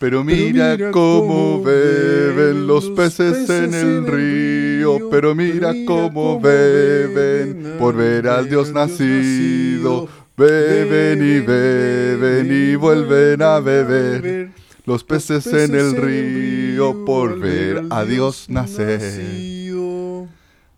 Pero mira, cómo beben los peces en el río. Pero mira cómo beben por ver al Dios nacido. Beben y beben y vuelven a beber. Los peces en el río por ver a Dios nacer.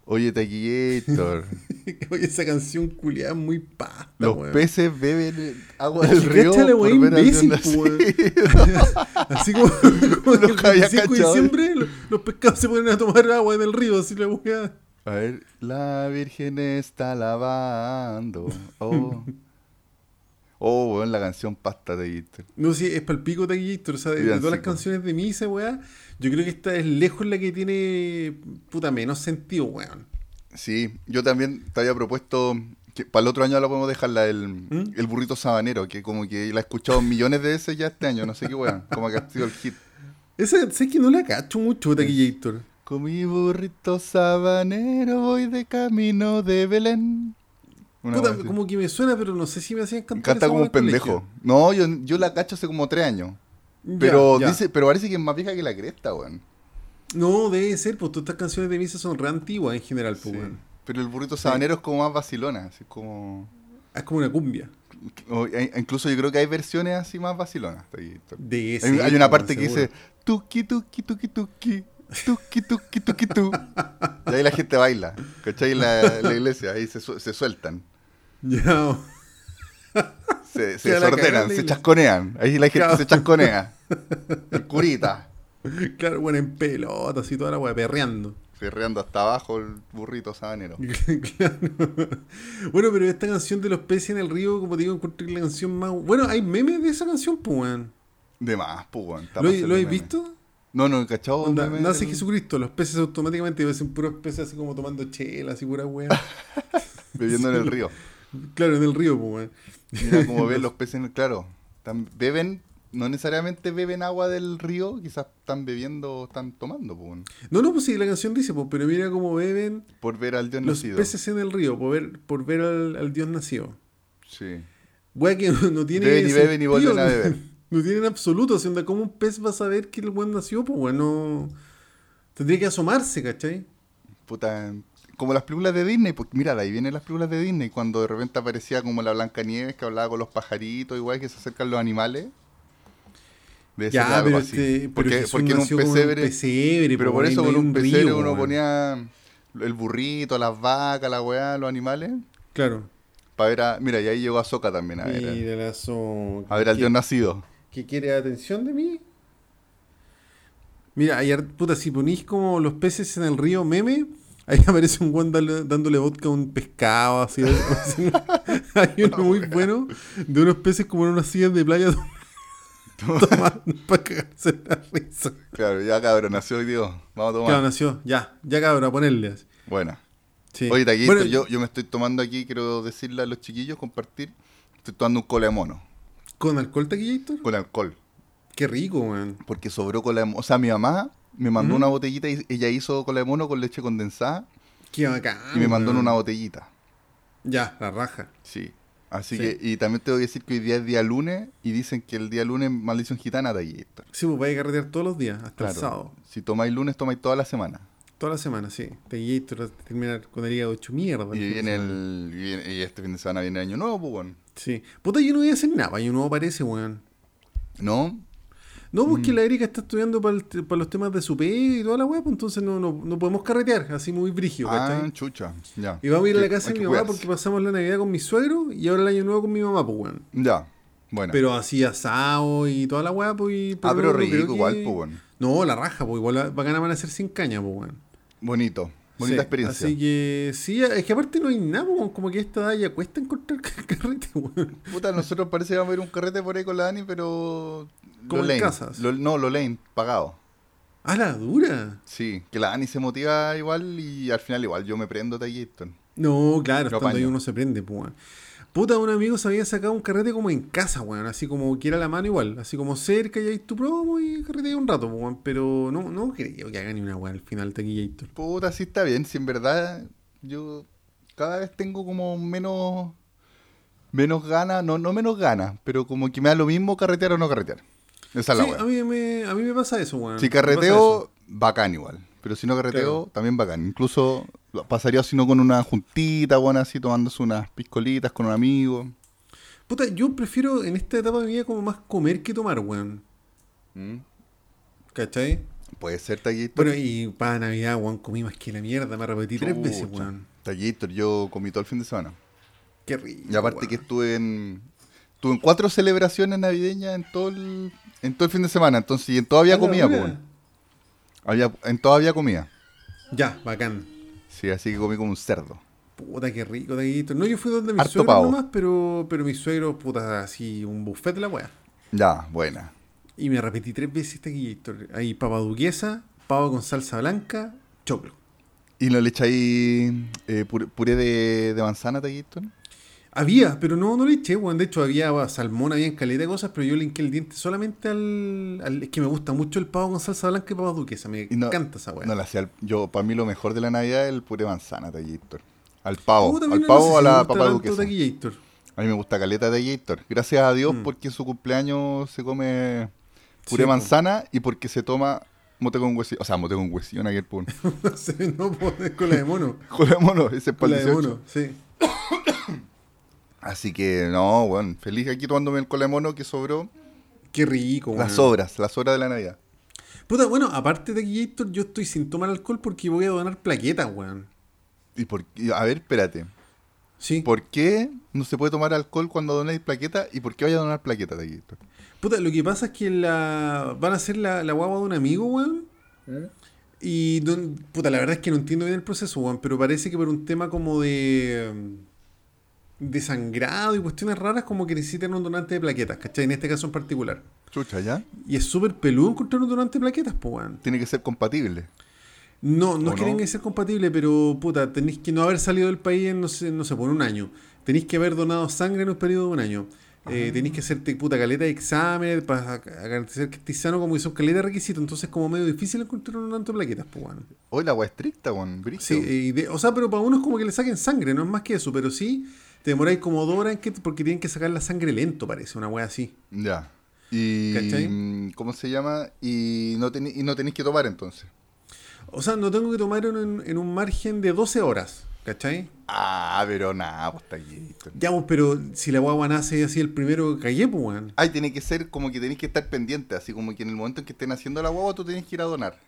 Oye, Taquillator. Oye, esa canción culiada muy pasta, Los weón. peces beben agua del río. Cáchale, Dios imbécil. Así como, como que el Nunca había 25 de diciembre los, los pescados se ponen a tomar agua en el río, así la weá. A ver, la Virgen está lavando. Oh, oh weón, la canción pasta de Gator. No sé, es palpico Taquillator, o sea, de, de todas las canciones de misa, weá, yo creo que esta es lejos la que tiene, puta, menos sentido, weón. Sí, yo también te había propuesto que para el otro año la podemos dejar la del ¿Mm? el burrito sabanero, que como que la he escuchado millones de veces ya este año, no sé qué weón, como que ha sido el hit. Esa, sé que no la cacho mucho, Taquillator. Con mi burrito sabanero voy de camino de Belén. Una Puta, como que me suena, pero no sé si me hacían cantar Canta como un pendejo. No, yo, yo la cacho hace como tres años. Pero ya. dice, pero parece que es más vieja que la cresta, weón. No, debe ser, pues todas estas canciones de misa son re antiguas en general, pues, Sí. weón. Pero el burrito sabanero es como más vacilona, así como... Es como una cumbia. o- e- incluso yo creo que hay versiones así más vacilonas. Hay, De ese, hay una pues, parte que seguro. dice tuki tuki tuki tuki tuki tuki tuki tu. Y ahí la gente baila, ¿cachai? En la, la iglesia, ahí se, se sueltan, Ya, se, se desordenan, se chasconean. Ahí la gente se chasconea. El curita, claro, bueno, en pelotas y toda la weá, perreando. ferreando hasta abajo el burrito sabanero. claro. Bueno, pero esta canción de los peces en el río, como te digo, es la canción más. Bueno, hay memes de esa canción, pues, weón. De más, pues, weón. ¿Lo, lo meme. visto? No, no, ¿cachado? Onda, nace del- Jesucristo, los peces automáticamente parecen puros peces así como tomando chela, así pura weá. Bebiendo en el río. claro, en el río, pues, weón. Mira cómo ven los peces en el claro. Beben, no necesariamente beben agua del río, quizás están bebiendo, están tomando, pues, weón, No, no, pues sí, la canción dice, pues, pero mira cómo beben por ver al Dios los nacido. peces en el río, por ver, por ver al, al Dios nacido. Sí. Weá que no, no tiene. Beben y beben y vuelven a no- beber. No tiene en absoluto. O sea, ¿cómo un pez va a saber que el buen nació? Pues bueno. Tendría que asomarse, ¿cachai? Puta, como las películas de Disney, porque mira, ahí vienen las películas de Disney, cuando de repente aparecía como la Blanca Nieves que hablaba con los pajaritos, igual que se acercan los animales. Debe ser Ya, pero, este, pero porque porque en un pesebre, pero po, por ahí eso con un pesebre río, uno ponía el burrito, las vacas, la weá, los animales, Claro. para ver a, mira, y ahí llegó Azoka también a ver, Mira la so- a ver al ¿Qué- Dios nacido. que quiere atención de mí. Mira, ayer, puta, si ponís como los peces en el río meme, ahí aparece un guan dándole vodka a un pescado, así. así, Hay uno muy bueno de unos peces como en unas sillas de playa tomando para cagarse la risa. Claro, ya cabrón, nació hoy Dios. Vamos a tomar. Claro, nació, ya, ya cabrón, a ponerle. así. Buena. Sí. Oye, Taquito, Bueno, yo, yo me estoy tomando aquí, quiero decirle a los chiquillos, compartir. Estoy tomando un cola de mono, ¿Con alcohol, Taquillator? con alcohol. Qué rico, weón. Porque sobró cola de mono. O sea, mi mamá me mandó Ujú. una botellita y ella hizo cola de mono con leche condensada Qué bacán. y me mandó en una botellita. Ya, la raja. Sí. Así Sí. que, y también tengo que decir que hoy día es día lunes y dicen que el día lunes es maldición gitana, Taquito. Sí, pues vais a carretear todos los días, hasta el Claro. sábado. Si tomáis lunes, tomáis toda la semana. Toda la semana, sí. Taquillator terminar con el hígado hecho mierda. Y de viene el. Y, viene- y este fin de semana viene el año nuevo, pues bueno. Sí. Puta, yo no voy a hacer nada, año nuevo parece, weón. ¿No? No, porque Mm. la Erika está estudiando para los temas de su pega y toda la weá, pues entonces no, no, no podemos carretear, así muy brígido, Ah, ¿cachai? chucha. Ya. Y vamos a ir a la casa de mi mamá porque pasamos la Navidad con mi suegro y ahora el año nuevo con mi mamá, pues weón. Ya. Bueno. Pero así asado y toda la weá, pues. y- ah, pero no creo rico que- igual, pues bueno. No, la raja, pues igual va a ganar van a ser sin caña, pues weón. Bonito. Bonita Sí, experiencia. Así que sí, es que aparte no hay nada, pues, como que esta edad ya cuesta encontrar carrete, weón. Puta, nosotros parece que vamos a ir un carrete por ahí con la Dani, pero. Como en casas. Lo- no, lo lane, pagado. Ah, la dura. Sí, que la Dani se motiva igual y al final igual yo me prendo Taquito. No, claro, Lo estando ahí uno se prende, pues. Puta, un amigo se había sacado un carrete como en casa, weón. Así como quiera la mano igual. Así como cerca y ahí tu promo y carrete ahí un rato, pues, weón. Pero no, no creo que haga ni una weón al final Taquillator. Puta, sí está bien. Si en verdad yo cada vez tengo como menos. Menos ganas, no, no menos ganas, pero como que me da lo mismo carretear o no carretear. Esa es la a mí, me, a mí me pasa eso, weón. Si carreteo, bacán igual. Pero si no carreteo, Claro. también bacán. Incluso pasaría si no con una juntita, bueno, así tomándose unas piscolitas con un amigo. Puta, yo prefiero en esta etapa de mi vida como más comer que tomar, weón. Mm. ¿Cachai? Puede ser taquito. Bueno, y para Navidad, weón, comí más que la mierda. Me repetí tres veces, weón. Taquito, yo comí todo el fin de semana. Qué rico. Y aparte weón. que estuve en. Estuve en cuatro celebraciones navideñas en todo el, en todo el fin de semana. Entonces, y en todo había la comida, dura. pues. Había, en todo había comida. Ya, bacán. Sí, así que comí como un cerdo. Puta, qué rico, taquito. No, yo fui donde mi Harto suegro pavo. nomás, pero, pero mi suegro, puta, así, un buffet de la weá. Ya, buena. Y me repetí tres veces taquillito. Ahí papa duquesa, pavo con salsa blanca, choclo. ¿Y no le echáis eh, puré, puré de, de manzana, taquito? Había, pero no, no le eché, weón. De hecho, había bueno, salmón, había en caleta de cosas, pero yo le hinqué el diente solamente al, al- Es que me gusta mucho el pavo con salsa blanca y papa duquesa. Me no- encanta esa weá. No la hacía. Yo, para mí, lo mejor de la Navidad es el puré de manzana, taquito. Al pavo. A mí al no- pavo no sé o a si me la papa duquesa. A mí me gusta caleta de Gator. Gracias a Dios Mm. porque en su cumpleaños se come Sí, puré po. manzana y porque se toma mote con huesillo. O sea, mote con huesillo en aquel no sé, no hacer cola de mono. Joder, mono, ese es para el de 18. mono, sí. Así que, no, bueno, feliz aquí tomándome el cola de mono que sobró. Qué rico, weón. Las sobras, las sobras de la Navidad. Puta, bueno, aparte de taquillator, yo estoy sin tomar alcohol porque voy a donar plaquetas, weón. Y por, y, a ver, espérate. Sí. ¿Por qué no se puede tomar alcohol cuando donáis plaqueta? ¿Y por qué vaya a donar plaqueta de Gator? Puta, lo que pasa es que la van a hacer la, la guagua de un amigo, weón. Y, no- puta, la verdad es que no entiendo bien el proceso, weón, pero parece que por un tema como de... mm, de sangrado y cuestiones raras, como que necesitan un donante de plaquetas, ¿cachai? En este caso en particular. Chucha, ¿ya? Y es súper peludo encontrar un donante de plaquetas, pues, weón. Tiene que ser compatible. No, no ¿O es que no? tenga que ser compatible, pero puta, tenéis que no haber salido del país en, no sé, no sé, por un año. Tenéis que haber donado sangre en un periodo de un año. Eh, Ah. tenéis que hacerte puta caleta de examen para garantizar que estés sano, como que son caleta de requisitos. Entonces, como medio difícil encontrar un donante de plaquetas, pues, weón. Hoy la agua estricta, con Sí, y de- o sea, pero para uno es como que le saquen sangre, no es más que eso, pero sí te demoráis como dos horas en que, porque tienen que sacar la sangre lento, parece, una wea así. Ya. Y. ¿Cachai? ¿Cómo se llama? Y no, tení- y no tenéis que tomar entonces. O sea, no tengo que tomar en, en un margen de 12 horas, ¿cachai? Ah, pero nada, pues está aquí. Ya, pues, pero si la guagua nace así el primero, callé, pues, weón. Ay, tiene que ser como que tenéis que estar pendiente, así como que en el momento en que estén haciendo la guagua tú tenés que ir a donar.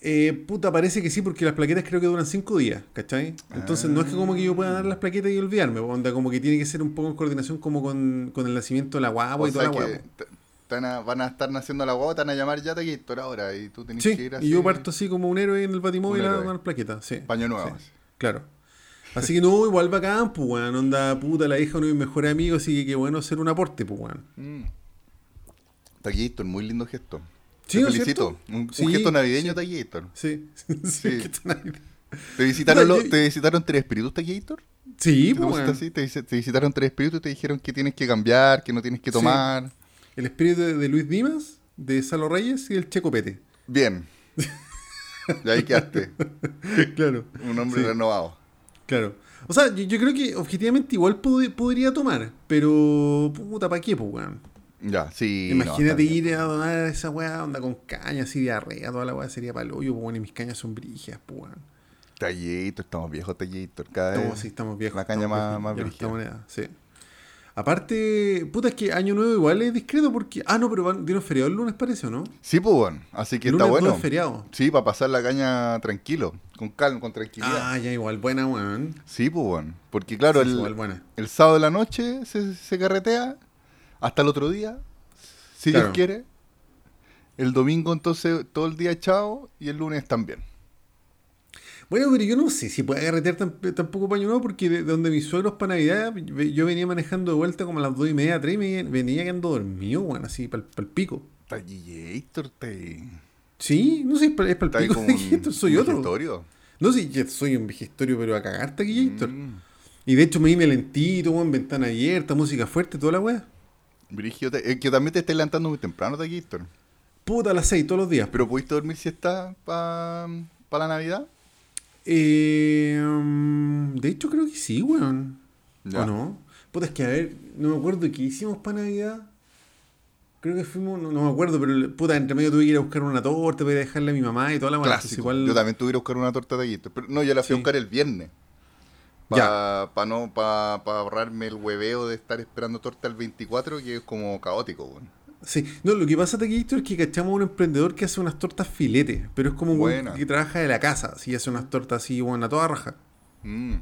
Eh, puta, parece que sí, porque las plaquetas creo que duran 5 días, ¿cachai? Entonces no es que como que yo pueda dar las plaquetas y olvidarme, onda, como que tiene que ser un poco en coordinación como con, con el nacimiento de la guagua o y toda la guagua. te van a, van a estar naciendo la guagua, te van a llamar ya Taquillator ahora y tú tenés Sí, que ir así. y yo parto así como un héroe en el batimóvil a dar plaquetas, sí. Paño nuevo. Sí, claro. Así que no, igual bacán, pues, weón, onda puta, la hija de uno de mis mejores amigos, así que qué bueno hacer un aporte, pues, weón. Mm. Taquillator, muy lindo gesto. Sí, Te ¿no es felicito. cierto? Un, un Sí, gesto navideño, sí. Taquillator. Sí, sí, Sí. ¿Te visitaron, yo- ¿Te visitaron tres espíritus, Taquillator? Sí, ¿Te, pues, weón. así? ¿Te, visi- te visitaron tres espíritus y te dijeron que tienes que cambiar, que no tienes que tomar. El espíritu de, de Luis Dimas, de Salo Reyes y el Checo Pete. Bien. y ahí quedaste. claro. Un hombre renovado. Claro. O sea, yo, yo creo que objetivamente igual pod- podría tomar, pero puta, ¿para qué, pues, weón? Ya, sí. Imagínate ir a donar esa weá, onda con caña, así diarrea, toda la weá sería para el hoyo, pues, bueno, y mis cañas son brígidas, pues, weón. Tallator, estamos viejos, Tallator. Cada vez Estamos, sí, estamos viejos. La caña más, más sí. Aparte, puta, es que Año Nuevo igual es discreto porque. Ah, no, pero van, dieron feriado el lunes, parece, ¿o no? Sí, pues bueno. Así que lunes está bueno. feriado. Sí, para pasar la caña tranquilo, con calma, con tranquilidad. Ah, ya, igual, buena, weón. Sí, pues bueno. Porque claro, Sí, el, igual el sábado de la noche se, se carretea hasta el otro día, si Claro. Dios quiere. El domingo entonces todo el día echado y el lunes también. Bueno, pero yo no sé si puede agarretear tan- tampoco paño nuevo porque de, de donde mis suegros para Navidad, yo venía manejando de vuelta como a las dos y media, tres y me venía quedando dormido, weón, así para el pico. Tallator, te... Sí, no sé, es para el pico de soy otro. digitorio. No sé, yo soy un vejestorio, pero a cagar Gator. Mm. Y de hecho me vine lentito, weón, ventana abierta, música fuerte, toda la weá. Brígido, te- eh, que también te estás levantando muy temprano, Tallator. Puta a las seis todos los días. ¿Pero pudiste dormir si está para la Navidad? Eh, mm, de hecho creo que sí, weón. Ya. ¿O no? Puta, es que a ver, no me acuerdo qué hicimos para Navidad. Creo que fuimos, no, no me acuerdo, pero puta, entre medio tuve que ir a buscar una torta, voy a dejarle a mi mamá y toda la Clásico. igual- Yo también tuve que ir a buscar una torta de taquito. Pero no, yo la fui Sí. a buscar el viernes. Para no, pa, pa ahorrarme el hueveo de estar esperando torta el 24, que es como caótico, weón. Sí, no, lo que pasa Taquillito es que cachamos a un emprendedor que hace unas tortas filete, pero es como un que trabaja de la casa, así hace unas tortas así, bueno, a toda raja. Mm.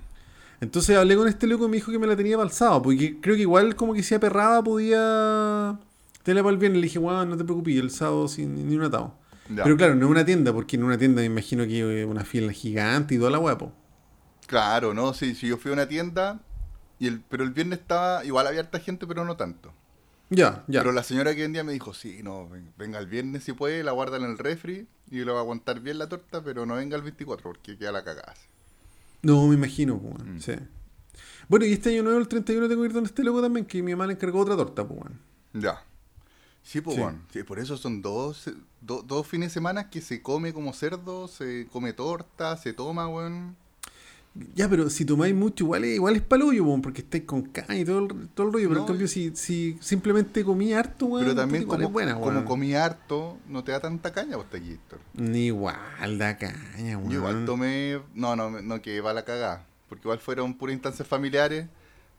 Entonces hablé con este loco y me dijo que me la tenía para el sábado, porque creo que igual como que si aperraba podía tenerla para el viernes. Le dije, weón, no te preocupes, el sábado sin ni un atado. Ya. Pero claro, no es una tienda, porque en una tienda me imagino que una fila gigante y toda la weá, po. Claro, no, sí, sí, yo fui a una tienda, y el, pero el viernes estaba, igual había harta gente, pero no tanto. Ya, ya. Pero la señora que vendía me dijo, sí, no, ven- venga el viernes si puede, la guarda en el refri y le va a aguantar bien la torta, pero no venga el 24 porque queda la cagada. No, me imagino, Mm. sí. Bueno, y este año nuevo, el 31, tengo que ir donde este loco también, que mi mamá le encargó otra torta, pues, weón. Ya. Sí, pues Sí. por eso son dos, do- dos fines de semana que se come como cerdo, se come torta, se toma, weón. Ya, pero si tomáis mucho, igual es, igual es palollo, porque estáis con caña y todo el, todo el rollo. Pero en cambio, si, si simplemente comí harto, weón, Pero también como, es buena, como weón. comí harto, no te da tanta caña, vos, Héctor. Ni igual da caña, weón. Yo igual tomé, no, no, no, que va la cagada, porque igual fueron puras instancias familiares,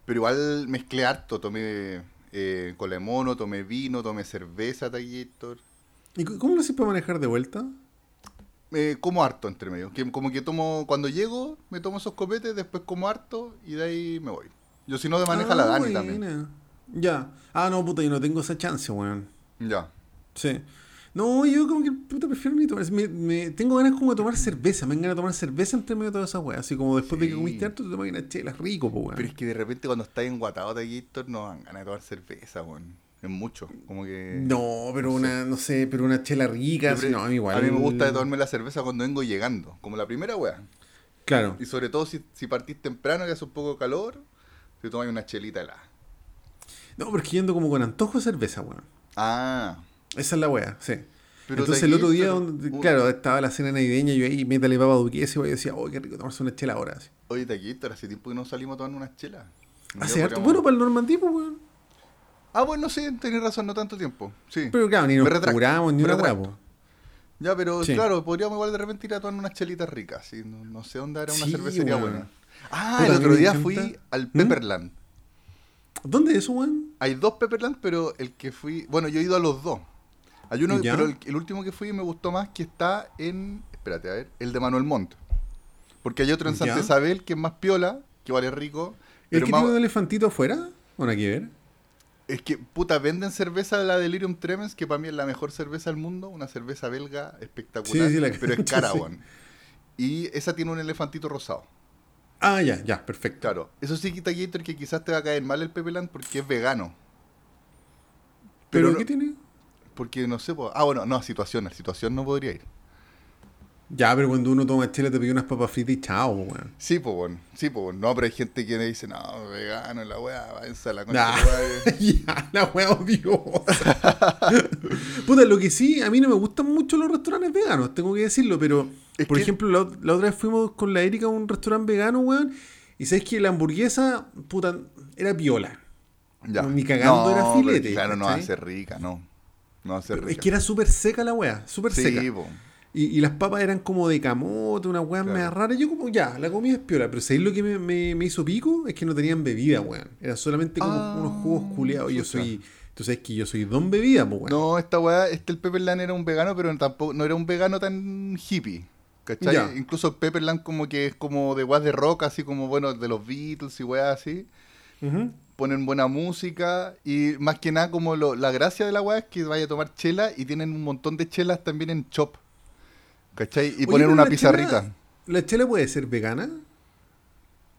pero igual mezclé harto, tomé eh, cola de mono, tomé vino, tomé cerveza, Héctor. ¿Y cómo lo haces para manejar de vuelta? Eh, como harto entre medio. Que, como que tomo, cuando llego, me tomo esos copetes, después como harto y de ahí me voy. Yo si no, de maneja Ah, la Dani también. Ya. Ah, no, puta, yo no tengo esa chance, weón. Ya. Sí. No, yo como que puta prefiero ni tomar. Me, me- tengo ganas como de tomar cerveza. Me ganas de tomar cerveza entre medio de todas esas weas. Así como después de que comiste harto, te tomas una chela rico, pues, weón. Pero es que de repente cuando estás enguatado de Gator no dan ganas de tomar cerveza, weón. Es mucho. Como que. No, pero no sé. una, no sé, pero una chela rica. Así, no, a mí igual. A mí me gusta tomarme la cerveza cuando vengo llegando. Como la primera wea. Claro. Y sobre todo si, si partís temprano y hace un poco de calor, te tomas una chelita helada. No, porque yo ando como con antojo de cerveza, weón. Ah. Esa es la wea, sí. Pero Entonces el otro día, pero- donde- claro, estaba la cena navideña y yo ahí métale papa duquesa y yo decía, oh, qué rico tomarse una chela ahora. así. Oye, Taquito, hace tiempo que no salimos a tomar unas chelas. Un Hace harto. Bueno, para el normandí, pues, weón. Ah, bueno, sí, tenés razón, no tanto tiempo. Sí. Pero claro, ni nos curamos ni una retracto. weá, po. Ya, pero Sí. claro, podríamos igual de repente ir a tomar unas chelitas ricas. ¿sí? No, no sé dónde era una Sí, cervecería buena. Ah, el otro día fui al ¿Mm? Pepperland. ¿Dónde es eso, weón? Hay dos Pepperland, pero el que fui. Bueno, yo he ido a los dos. Hay uno, Ya. pero el, el último que fui me gustó más que está en. Espérate, a ver, el de Manuel Montt. Porque hay otro en Santa Ya. Isabel que es más piola, que vale rico. ¿El que más- tiene un elefantito afuera? ¿O hay que ver? Es que, puta, venden cerveza de la Delirium Tremens, que para mí es la mejor cerveza del mundo, una cerveza belga espectacular, Sí, sí, la pero es cara, sí. Y esa tiene un elefantito rosado. Ah, ya, ya, perfecto. Claro, eso sí quita Gator que quizás te va a caer mal el Pepeland porque es vegano. ¿Pero, no- qué tiene? Porque no sé, ah, bueno, no, situación, la situación no podría ir. Ya, pero cuando uno toma chela te pide unas papas fritas y chao, weón. Sí, pues, bueno, sí, pues, bueno. no, pero hay gente que me dice, no, vegano, la weá, váyanse a la concha. Nah. de tu madre". ya, la wea odiosa. Puta, lo que sí, a mí no me gustan mucho los restaurantes veganos, tengo que decirlo, pero, Es por que- ejemplo, la, la otra vez fuimos con la Erika a un restaurante vegano, weón, y sabes que la hamburguesa, puta, era piola. Ya. Ni cagando era filete, Claro, no ser rica, no. No Pero rica. es que era súper seca la wea, súper seca. Sí, po. Y, y las papas eran como de camote, una weá Claro. media rara. Yo como, ya, la comida es piola, pero ¿sabéis lo que me, me- me hizo pico? Es que no tenían bebida, weón. Era solamente como Ah, unos jugos culeados. Yo soy, tú sabes que yo soy don bebida, pues, weón. No, esta weá, este el Pepperland era un vegano, pero tampoco, no era un vegano tan hippie. ¿Cachai? Ya. Incluso Pepperland como que es como de weas de rock, así como, bueno, de los Beatles y weas así. Ponen buena música y más que nada como lo- la gracia de la weá es que vaya a tomar chela y tienen un montón de chelas también en Chop. ¿Cachai? Y Oye, pero una la pizarrita. chela- ¿La chela puede ser vegana?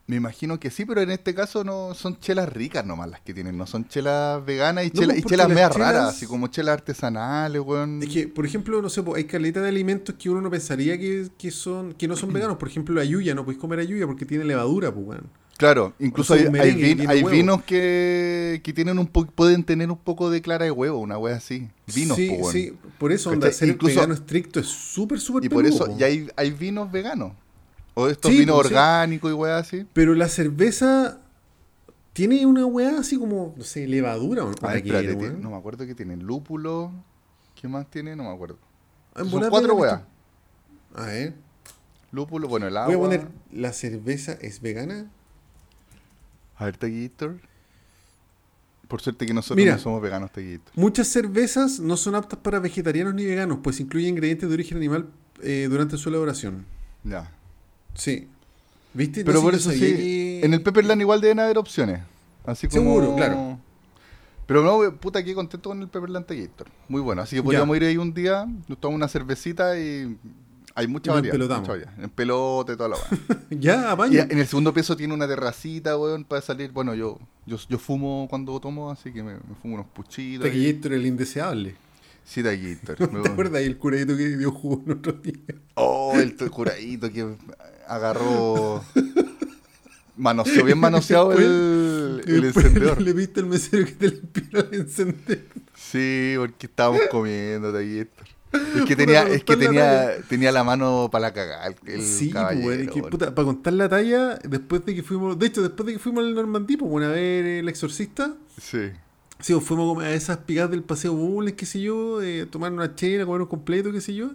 Me imagino que sí, pero en este caso no son chelas ricas nomás las que tienen, no son chelas veganas y, No, chelas, y porque chelas las medias chelas- raras, así como chelas artesanales, weón. Es que, por ejemplo, no sé, po, hay caleta de alimentos que uno no pensaría que, que son que no son veganos. Por ejemplo, la yuya, no podéis comer ayuya porque tiene levadura, pues, weón. Claro, incluso hay, que vin- vinos que, que tienen un po- pueden tener un poco de clara de huevo, una wea así. Vinos, sí, po, sí, por eso, onda, ser Incluso- vegano estricto es súper, súper Y por peludo, eso po. ya hay, hay vinos veganos. O estos Sí, vinos pues, sí. orgánicos y weas así. Pero la cerveza Tiene una weá así como, no sé, levadura o A ver, qué, espérate, weón. tiene- no me acuerdo qué tiene. Lúpulo. ¿Qué más tiene? No me acuerdo. En Son cuatro weas. A ver. Lúpulo, bueno, el agua. Voy a poner, ¿la cerveza es vegana? A ver, Taquillator. Por suerte que nosotros Mira. no somos veganos, Taquillator. Muchas cervezas no son aptas para vegetarianos ni veganos, pues incluyen ingredientes de origen animal eh, durante su elaboración. Ya. Sí. ¿Viste? Pero No por eso sí, que- en el Pepperland igual deben haber opciones. Así como... Seguro, claro. Pero no, puta, que contento con el Pepperland Taquillator. Muy bueno. Así que podríamos ir ahí un día, nos tomamos una cervecita y hay mucha variedad. En pelote, toda la. Ya, apaño. en el segundo piso tiene una terracita, weón, para salir. Bueno, yo, yo, yo fumo cuando tomo, así que me, me fumo unos puchitos. Taquillator el indeseable. Sí, Taquillator. ¿Te acuerdas ahí el curadito que dio jugo el otro día? Oh, el curadito que agarró. Manoseó, bien manoseado el, el encendedor. Le viste al mesero que te limpió el encendedor. Sí, porque estábamos comiendo Taquillator. Es que tenía, es que contar la tenía, tenía la mano para la cagada. Sí, pues, es que, puta, para contar la talla, después de que fuimos, de hecho, después de que fuimos al Normandí, pues, bueno, a ver El Exorcista, Sí. sí, pues, fuimos a esas picadas del Paseo Bulnes, qué sé yo, eh, tomar una chela, comer un completo, qué sé yo,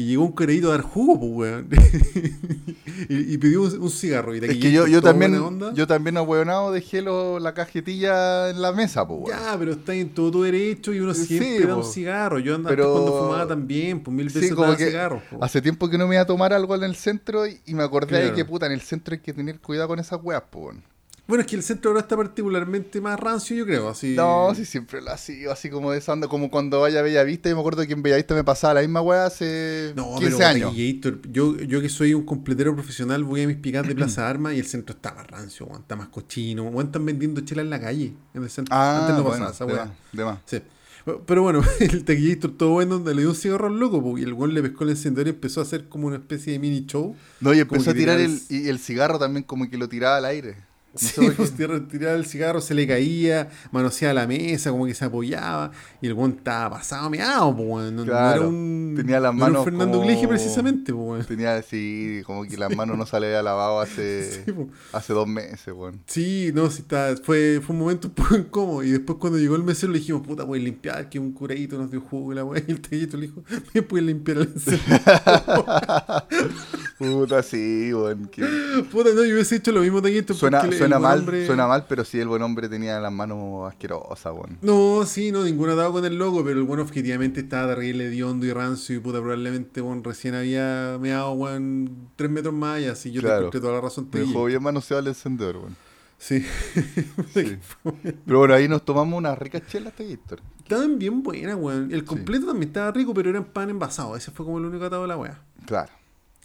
y llegó un carerito a dar jugo, pues, weón, y, y pidió un, un cigarro, y de Es que yo, yo también, onda. yo también ahueonado dejé lo- la cajetilla en la mesa, pues, weón. Ya, pero está en todo tu derecho y uno Sí, siempre da un po. cigarro. Yo andaba Pero- cuando fumaba también, pues mil Sí, veces como daba que cigarros. po. Hace tiempo que no me iba a tomar algo en el centro y, y me acordé de Claro. que, puta, en el centro hay que tener cuidado con esas weas, pues, weón. Bueno, es que el centro ahora está particularmente más rancio, yo creo. Así... No, sí, siempre lo ha sido así como de esa onda, como cuando vaya a Bellavista. Yo me acuerdo que en Bellavista me pasaba la misma wea hace No, 15 pero años. Gator, yo, yo que soy un completero profesional, voy a mis picadas de Plaza Armas y el centro está más rancio, weón, está más cochino. weón, están vendiendo chela en la calle. En el centro. Ah, Antes no bueno, pasaba esa weá. de más. Sí. Pero bueno, el taquillator todo bueno donde le dio un cigarro al loco, po, y el weón le pescó el encendedor y empezó a hacer como una especie de mini show. No, y empezó a tirar tirar el, el- y el cigarro también como que lo tiraba al aire. No Sí, pues tiraba, el cigarro, se le caía, manoseaba la mesa, como que se apoyaba, y el weón estaba pasado meado, pues. No, no Claro, era un, tenía las no era un manos Fernando como- Gleje precisamente, pues. Tenía así, como que las manos no se le había lavado hace, Sí, po. hace dos meses, weón. Sí, no, sí, está, fue, fue un momento un poco incómodo. Y después cuando llegó el mesero le dijimos, puta, puedes limpiar, que un curadito nos dio jugo y la weá. Y el taquito le dijo, me puedes limpiar el. Puta, sí, weón. que- puta, no, yo hubiese hecho lo mismo taquito. Suena, suena mal, hombre- suena mal, pero sí el buen hombre tenía las manos asquerosas, weón. No, sí, no, ninguno dado con el logo, pero el bueno objetivamente estaba terrible, hediondo y rancio y puta, probablemente, bueno, recién había meado, weón, tres metros más y así yo Claro. te encontré toda la razón. Me Taquito. dejó bien manoseado el encendedor, weón. Sí. Sí. Pero bueno, ahí nos tomamos unas ricas chelas, Taquillator. Estaban bien buenas, weón. El completo también estaba rico, pero eran pan envasado. Ese fue como el único atado de la weá. Claro.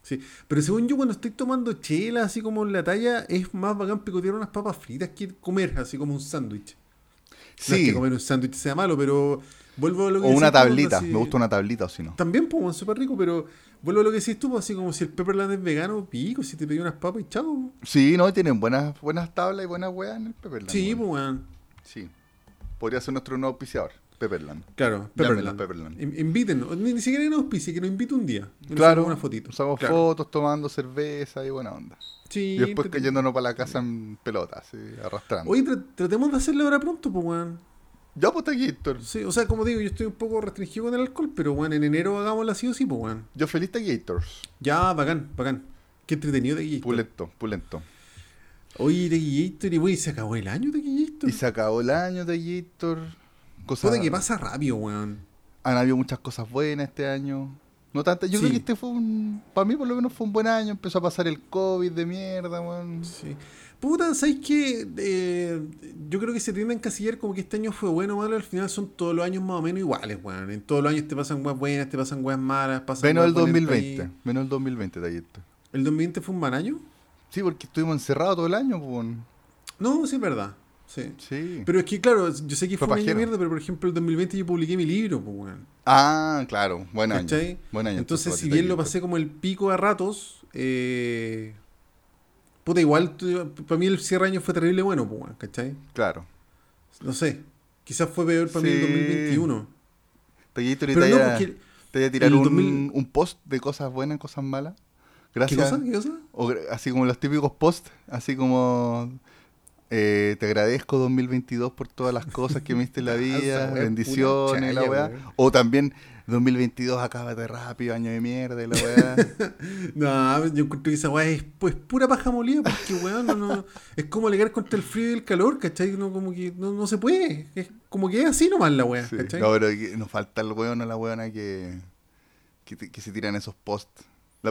Sí, pero según yo cuando estoy tomando chela, así como en la talla, es más bacán picotear unas papas fritas que comer, así como un sándwich. No es Sí, que comer un sándwich sea malo, pero vuelvo a lo que o una tú, tablita. así- Me gusta una tablita o si no. También, pues, súper rico, pero vuelvo a lo que decís tú, pues, así como si el Pepperland es vegano, pico, si te pedí unas papas y chao. Sí, no, tienen buenas, buenas tablas y buenas weas en el Pepperland. Sí, pues, weón. Sí. Podría ser nuestro nuevo auspiciador, Pepperland. Claro, Pepperland. Pepperland. In- Invítenos, ni, ni siquiera nos auspicie, que nos invite un día. Claro, una fotito. Usamos Claro. fotos tomando cerveza y buena onda. Sí, Y después te- cayéndonos para la casa en pelota, así, arrastrando. Oye, tra- tratemos de hacerlo ahora pronto, pues, weón. Ya, pues, Taquillator. Sí, o sea, como digo, yo estoy un poco restringido con el alcohol, pero bueno, en enero hagámoslo así o sí, pues weón. Yo feliz Taquillators. Ya, bacán, bacán. Qué entretenido de Pulento, pulento. Oye, Tequillator, y wey, se acabó el año de Y se acabó el año, Taquillator. Cosas... Puta que pasa rápido, weón. Han habido muchas cosas buenas este año. No tantas. Yo Sí. creo que este fue un. Para mí, por lo menos, fue un buen año. Empezó a pasar el COVID de mierda, weón. Sí. Puta, ¿sabes qué? Eh, yo creo que se tiende a encasillar como que este año fue bueno o malo. Al final son todos los años más o menos iguales, weón. En todos los años te pasan weas buenas, te pasan weas malas, pasan Menos el weas buenas en 2020. país. Menos el 2020, Taquillator. ¿El 2020 fue un mal año? Sí, porque estuvimos encerrados todo el año, weón. No, sí es verdad. Sí. Sí. Pero es que, claro, yo sé que Fue fue un año de pajero. mierda, pero por ejemplo, el 2020 yo publiqué mi libro, pues, weón. Ah, claro. Buen año. Buen año. Entonces, si bien lo pasé como el pico a ratos, eh, puta, igual para mí el cierre de año fue terrible bueno, pues, weón, ¿cachai? Claro. No sé, quizás fue peor para mí el Sí. 2021. Taquillator, Pero te no, voy a- porque... te voy a tirar un, 2000 un post de cosas buenas, cosas malas. ¿Qué Gracias. cosa? ¿Qué cosa? O así como los típicos posts, así como Eh, te agradezco 2022 por todas las cosas que me diste en la vida, bendiciones, la weá. O también 2022, acábate rápido, año de mierda, y la weá. No, yo encuentro que esa weá es pues pura paja molida porque weón, no, no- es como alegar contra el frío y el calor, ¿cachai? No, como que no, no se puede. Es como que es así nomás la weá, Sí. ¿cachai? No, pero nos falta el weón o la weona que, que se tiran esos posts.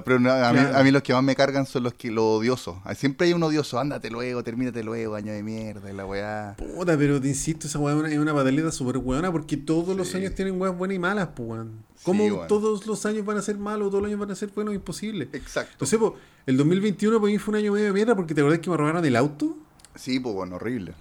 Pero a, mí, Claro. a mí los que más me cargan son los que los odiosos. Ah, Siempre hay un odioso, ándate luego, termínate luego, año de mierda, la weá. Puta, pero te insisto, esa weá es una- es una pataleta súper weona porque todos los años tienen weas buenas y malas, pues weón. Sí, ¿Cómo todos los años van a ser malos, todos los años van a ser buenos? Imposible. Exacto. Po, el 2021 para mí fue un año medio de mierda porque te acordás que me robaron el auto. Sí, pues bueno, horrible.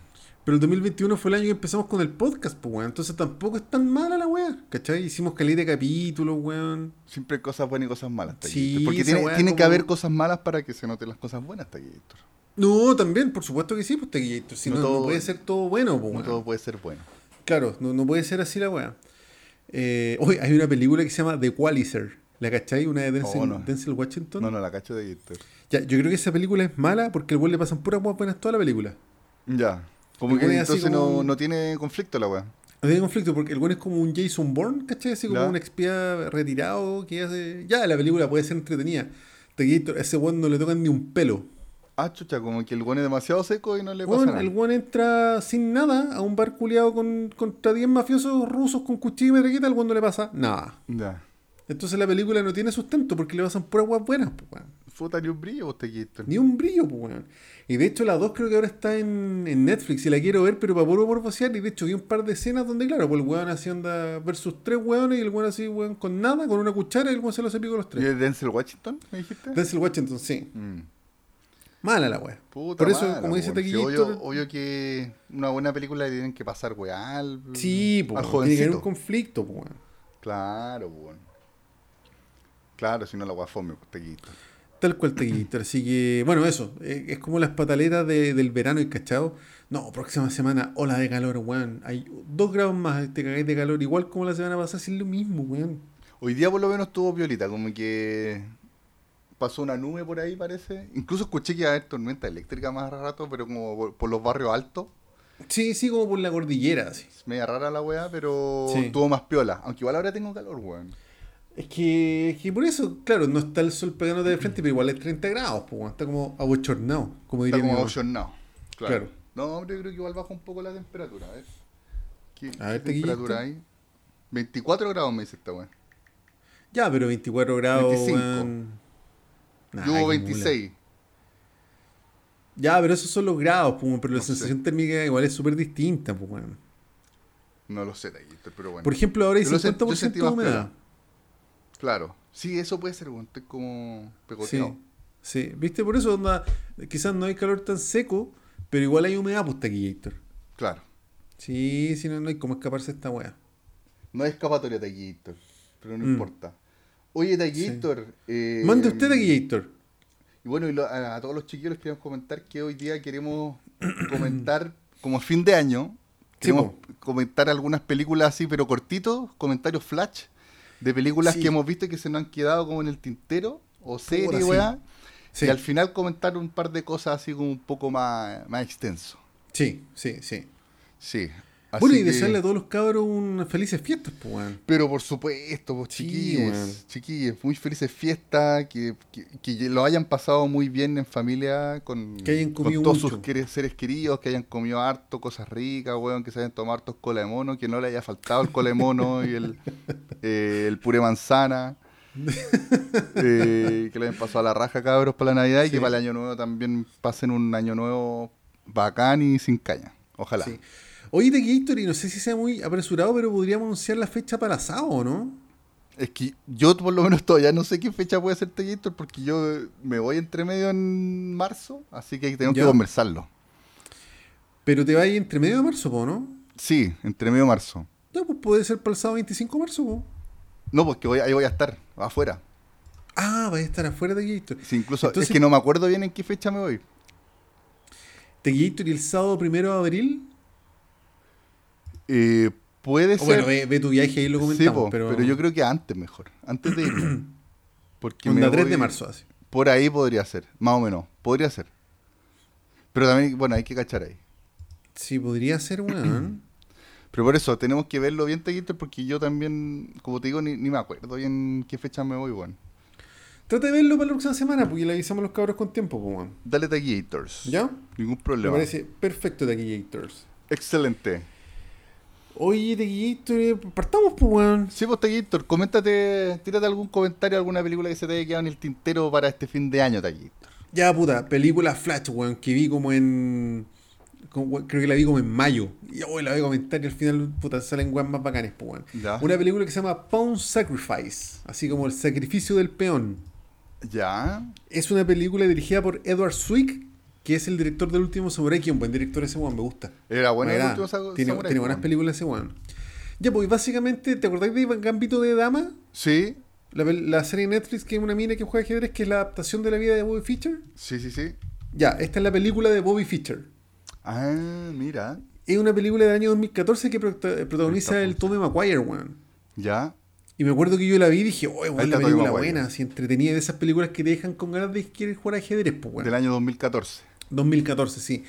Pero el 2021 fue el año que empezamos con el podcast, pues weón. Entonces tampoco es tan mala la weá, ¿cachai? Hicimos caleta de capítulos, weón. Siempre cosas buenas y cosas malas. Sí. Porque tiene, que haber cosas malas para que se noten las cosas buenas, Taquillator. No, también, por supuesto que sí, pues Taquillator. Si No no, no todo- puede ser todo bueno, pues No weón. todo puede ser bueno. Claro, no, no puede ser así la weá. Eh, hoy hay una película que se llama The Equalizer. ¿La cachai? Una de Denzel, Oh, no. Denzel Washington. No, no, la cacho de Taquillator. Ya, yo creo que esa película es mala porque al weón le pasan puras buenas toda la película. Ya. Como que entonces como- no, no tiene conflicto la weá. No tiene conflicto porque el weón es como un Jason Bourne, ¿cachai? Así como un espía retirado que hace. Ya, la película puede ser entretenida. Ese weón no le tocan ni un pelo. Ah, chucha, como que el weón es demasiado seco y no le pasa nada. el weón entra sin nada a un bar culiado con, contra 10 mafiosos rusos con cuchillo y metralleta, al weón no le pasa nada. Ya. Entonces la película no tiene sustento porque le pasan puras weas buenas, pues weón. Puta, ni un brillo, vos. Ni un brillo, pues, weón. Y de hecho, la 2 creo que ahora está en, en Netflix y la quiero ver, pero para puro vaciar. Y de hecho, vi un par de escenas donde, claro, pues el weón así anda versus tres weones y el weón así, weón, con nada, con una cuchara y el weón se lo hace pico los ¿Y tres. es Denzel Washington, me dijiste? Denzel Washington, sí. Mm. Mala la weá. Puta Por eso, mala, como dice. Sí, Taquillator, obvio, obvio que una buena película le tienen que pasar, weá, al, sí, pues, tiene que haber un conflicto, pues, weón. Claro, weón. Claro, si no la weá fome, pues. Tal cual Taquillator. Así que, bueno, eso. eh, es como las pataletas de- del verano y cachado. No, próxima semana, ola de calor, weón. Hay dos grados más, te cagáis de calor, igual como la semana pasada, es lo mismo, weón. Hoy día por lo menos estuvo violita, como que pasó una nube por ahí, parece. Incluso escuché que iba a haber tormenta eléctrica más rato, pero como por, por los barrios altos. Sí, sí, como por la cordillera, así. Es media rara la weá, pero Sí. estuvo más piola. Aunque igual ahora tengo calor, weón. Es que, es que por eso, claro, no está el sol pegándote de frente, pero igual es 30 grados, pues, weón. está como abochornado, como Está diría mi como mamá. opcionado. Claro. Claro. No, hombre, yo creo que igual baja un poco la temperatura. A ver. ¿Qué, A ver, qué temperatura hay? 24 grados me dice esta weá. Ya, pero 24 grados, 25. weón. Nah, Yo hubo qué 26. mula. Ya, pero esos son los grados, pues, weón, pero la sé. sensación térmica igual es súper distinta, pues, weón. No lo sé, pero bueno. Por ejemplo, ahora hay Yo lo sé- yo 50% sentí de humedad. Claro. Sí, eso puede ser. Estoy como pegoteado. Sí, sí. ¿Viste? Por eso, onda, quizás no hay calor tan seco, pero igual hay humedad, pues, Taquillator. Claro. Sí, sí, no, no hay cómo escaparse de esta weá. No hay escapatoria, Taquillator. Pero no Mm. importa. Oye, Taquillator. eh, Mande usted, Taquillator. Y bueno, y lo- a, a todos los chiquillos les queremos comentar que hoy día queremos comentar, como fin de año, Sí, queremos comentar algunas películas así, pero cortitos, comentarios flash, de películas Sí. que hemos visto y que se nos han quedado como en el tintero, o serie, sí. weá. Sí. Y al final comentar un par de cosas así como un poco más, más extenso. Sí, sí, sí. Sí. Bueno, Así y que- desearle a todos los cabros unas felices fiestas, pues, weón. Pero por supuesto, pues, Sí, chiquillos, weón. chiquillos, muy felices fiestas, que, que, que lo hayan pasado muy bien en familia, con, Que hayan con comido todos mucho. sus seres queridos, que hayan comido harto, cosas ricas, weón, que se hayan tomado hartos cola de mono, que no le haya faltado el cola de mono y el, eh, el puré manzana. Eh, que le hayan pasado a la raja, cabros, para la Navidad y Sí. que para el año nuevo también pasen un año nuevo bacán y sin caña. Ojalá. Sí. Oye, Taquillator, y no sé si sea muy apresurado, pero podríamos anunciar la fecha para asado, ¿no? Es que yo por lo menos todavía no sé qué fecha puede ser Taquillator porque yo me voy entre medio en marzo, así que tenemos Ya. que conversarlo. Pero te va a ir entre medio de marzo, po, ¿no? Sí, entre medio marzo. Ya, pues puede ser para el sábado 25 de marzo, po. No, porque voy, ahí voy a estar, afuera. Ah, va a estar afuera de Taquillator. Sí, incluso Entonces- es que no me acuerdo bien en qué fecha me voy. Taquillator y el sábado primero de abril. Eh, puede O ser. bueno, ve, ve tu viaje ahí lo Sí, comentamos, po, pero, pero... yo creo que antes mejor. Antes de irme. Porque onda me 3 de marzo así. Por ahí podría ser, más o menos. Podría ser. Pero también, bueno, hay que cachar ahí. Sí, podría ser, weón. Pero por eso, tenemos que verlo bien, Taquillator, porque yo también, como te digo, ni, ni me acuerdo bien qué fecha me voy, weón. Trata de verlo para la próxima semana, porque le avisamos a los cabros con tiempo, pues, weón. Dale Taquillators. ¿Ya? Ningún Me problema. parece perfecto Gators. Excelente. Oye, de Gator, partamos, pues, weón. Sí, pues Taquillator, coméntate, tírate algún comentario, alguna película que se te haya quedado en el tintero para este fin de año, Taquillator. Ya, puta, película Flash, weón, que vi como en. como- creo que la vi como en mayo. Y hoy la voy a comentar y al final, puta, salen weón más bacanes, pues, weón. Ya. Una película que se llama Pawn Sacrifice, así como el sacrificio del peón. Ya. Es una película dirigida por Edward Zwick, que es el director del último Samurai, que es un buen director ese weón, me gusta. Era bueno el último Sa- tiene, Samurai, tiene buenas películas ese weón. Ya, pues básicamente, ¿te acordás de Gambito de Dama? Sí, La, serie de Netflix que es una mina que juega ajedrez, que es la adaptación de la vida de Bobby Fischer. sí, sí, sí. Ya, esta es la película de Bobby Fischer. Ah, mira. Es una película del año 2014 que prota- protagoniza el Tommy Maguire, weón. Ya. Y me acuerdo que yo la vi y dije, oh, weón, la película buena, así entretenida de esas películas que te dejan con ganas de querer jugar ajedrez, pues, weón. Del año 2014. 2014, sí.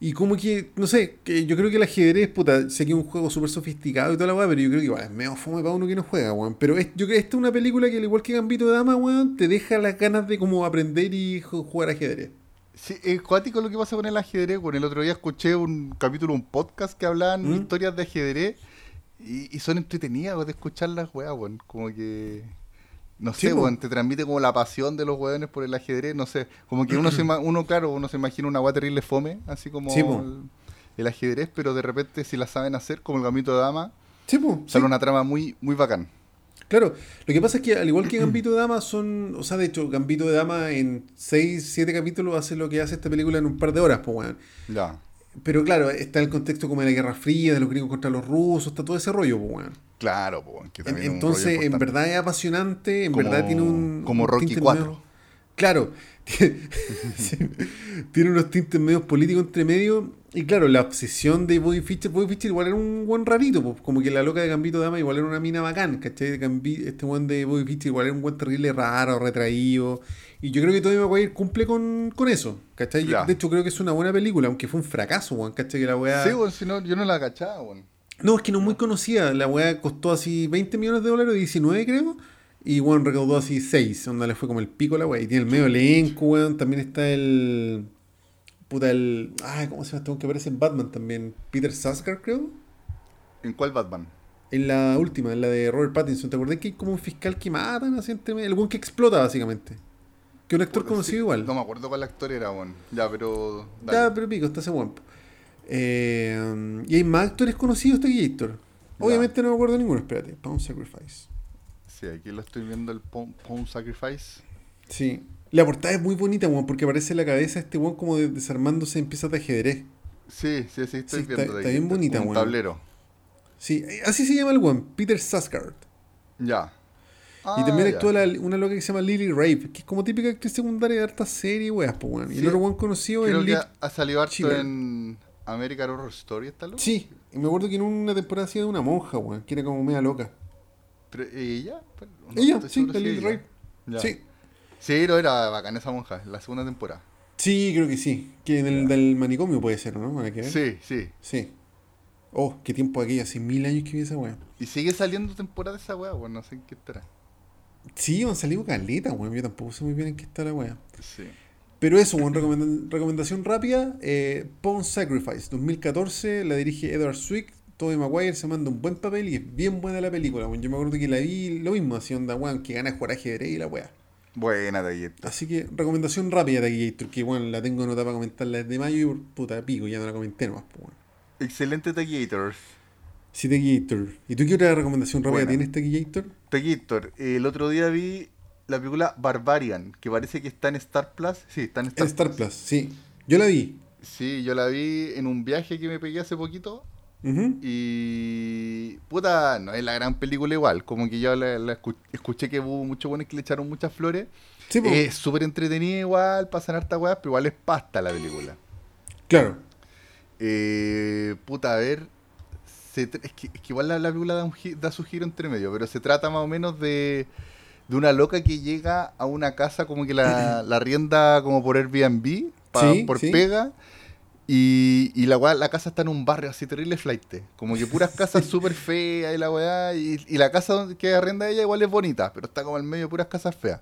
Y como que, no sé, que yo creo que el ajedrez, puta, sé que es un juego súper sofisticado y toda la weá, pero yo creo que igual es medio fome para uno que no juega, weón. Pero es, yo creo que esta es una película que, al igual que Gambito de Dama, weón, te deja las ganas de como aprender y ju- jugar ajedrez. Sí, es cuático lo que pasa con el ajedrez. Bueno, el otro día escuché un capítulo, un podcast que hablaban ¿Mm? historias de ajedrez y, y son entretenidas weón, de escuchar las weas, weón. Como que. No Sí, sé, po. weón, te transmite como la pasión de los weones por el ajedrez, no sé. Como que uno, se, uno claro, uno se imagina una wea terrible fome, así como Sí, el, el ajedrez, pero de repente si la saben hacer, como el gambito de dama, Sí, sale una trama muy, muy bacán. Claro, lo que pasa es que al igual que Gambito de Dama son, o sea, de hecho, Gambito de Dama en 6, 7 capítulos hace lo que hace esta película en un par de horas, pues, weón. Ya. Pero claro, está el contexto como de la Guerra Fría, de los gringos contra los rusos, está todo ese rollo, pues, weón. Claro, po, weón, que también es un Entonces, en verdad es apasionante, en Como- verdad tiene un... como un Rocky tinte 4. medio- Claro, tiene, unos tintes medios políticos entre medio. Y claro, la obsesión de Bobby Fischer, Bobby Fischer igual era un buen rarito, pues, como que la loca de Gambito Dama igual era una mina bacán, ¿cachai? Este buen de Bobby Fischer igual era un buen terrible raro, retraído. Y yo creo que Tobey Maguire cumple con, con eso, ¿cachai? De hecho, creo que es una buena película, aunque fue un fracaso, weón, ¿cachai? Que la weá... Sí, weón, si no, yo no la cachaba, weón. No, es que no es muy conocida. La weá costó así 20 millones de dólares, 19 creo. Y weón recaudó así 6. Onda le fue como el pico a la weá. Y tiene el medio elenco, weón. También está el. Puta, el. Ay, ¿cómo se llama este weón que aparece en Batman también? Peter Saskar, creo. ¿En cuál Batman? En la última, en la de Robert Pattinson. ¿Te acordás que hay como un fiscal que matan así entre? El weón que explota, básicamente. Que un actor Puta, conocido sí, igual. No me acuerdo cuál actor era, weón. Ya, pero. Ya, pero pico, está ese weón. Eh, y hay más actores conocidos de Gator. Obviamente no me acuerdo de ninguno, espérate. Pound Sacrifice. Sí, aquí lo estoy viendo el Pawn Pawn Sacrifice. Sí. La portada es muy bonita, weón, porque aparece la cabeza de este weón como de- desarmándose en piezas de ajedrez. Sí, sí, sí, estoy Sí, está- viendo. está aquí, bien bonita, Un weón. tablero. Sí, así se llama el weón, Peter Saskard. Ya. y también Ah, ya. actúa la- una loca que se llama Lily Rape, que es como típica actriz secundaria de hartas series, weas, pues weón. Y Sí. el otro weón conocido es Creo que Liv. ha, salido harto en American Horror Story, ¿está loco? Sí, y me acuerdo que en una temporada hacía de una monja, weón, que era como media loca. Pero, ¿Ella? Pero no ella, sí, la Lily. Rape. Sí. Sí, pero era bacán esa monja, la segunda temporada. Sí, creo que sí. Que en el del manicomio puede ser, ¿no? Que. Sí, sí. Sí. Oh, qué tiempo aquello, hace mil años que vi esa weá. Y sigue saliendo temporada esa weá, weón, no sé en qué estará. Sí, han salido caleta, weón. Yo tampoco sé muy bien en qué está la weá. Sí. Pero eso, recomend- recomendación rápida. Eh, Pawn Sacrifice, 2014, la dirige Edward Zwick. Tobey Maguire se manda un buen papel y es bien buena la película, weón. Yo me acuerdo que la vi lo mismo, así onda, weón, que gana jugar ajedrez y la weá. Buena, Tagueta. Así que recomendación rápida de Gator, que weón, la tengo anotada para comentarla desde mayo y por puta pico, ya no la comenté nomás, pues, weón. Excelente Taguators. Sí, de Gator. ¿Y tú qué otra recomendación rápida Buena. tienes, de Gator? Taguator, el otro día vi la película Barbarian, que parece que está en Star Plus. Sí, está en Star, En Star Plus, sí. Yo la vi. Sí, yo la vi en un viaje que me pegué hace poquito. Y. Puta, no es la gran película igual. Como que yo la, la escu- escuché que hubo muchos buenos que le echaron muchas flores. Sí, po. Es súper entretenida igual, pasan harta weas, pero igual es pasta la película. Claro. Eh, puta, a ver. se es, que, es que igual la, la película da, un gi- da su giro entre medio, pero se trata más o menos de, de una loca que llega a una casa como que la, la rienda como por Airbnb, pa- Sí, por sí. pega, Y, y la weá, la casa está en un barrio así terrible flight. Como que puras casas súper feas y la weá. Y, y la casa que arrenda ella igual es bonita, pero está como en medio de puras casas feas.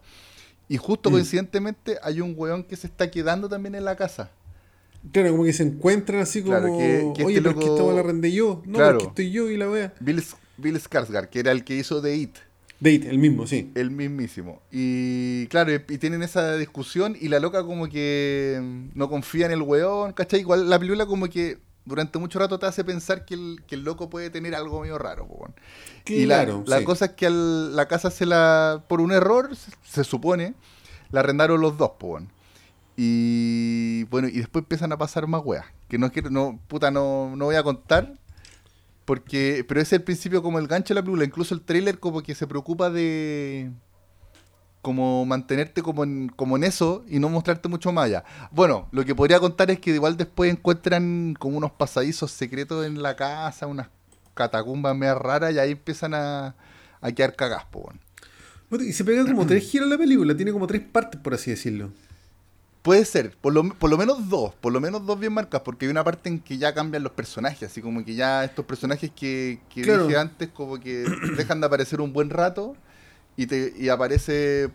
Y justo Mm. coincidentemente hay un weón que se está quedando también en la casa. Claro, como que se encuentran así como. Claro, que- que Oye, este pero es que loco- esta weá la arrendé yo. No, Claro. porque estoy yo y la wea. Bill, Bill Skarsgård, que era el que hizo The It. Date, el mismo, sí. El mismísimo. Y claro, y, tienen esa discusión y la loca como que mm, no confía en el weón, ¿cachai? Igual la película como que durante mucho rato te hace pensar que el, que el loco puede tener algo medio raro, weón. Y la, Claro, la sí. cosa es que al- la casa se la, por un error, se, se supone, la arrendaron los dos, weón. Y bueno, y después empiezan a pasar más weas. Que no quiero, no, puta, no, no voy a contar. Porque, pero es el principio como el gancho de la película. Incluso el tráiler como que se preocupa de como mantenerte como en, como en eso y no mostrarte mucho más allá. Bueno, lo que podría contar es que igual después encuentran como unos pasadizos secretos en la casa, unas catacumbas medio raras y ahí empiezan a, a quedar cagadas, po, weón. Puta, Y se pega como tres giros la película, tiene como tres partes, por así decirlo. Puede ser, por lo, por lo menos dos, por lo menos dos bien marcas, porque hay una parte en que ya cambian los personajes, así como que ya estos personajes que, que Claro. dije antes, como que dejan de aparecer un buen rato y, te, y aparece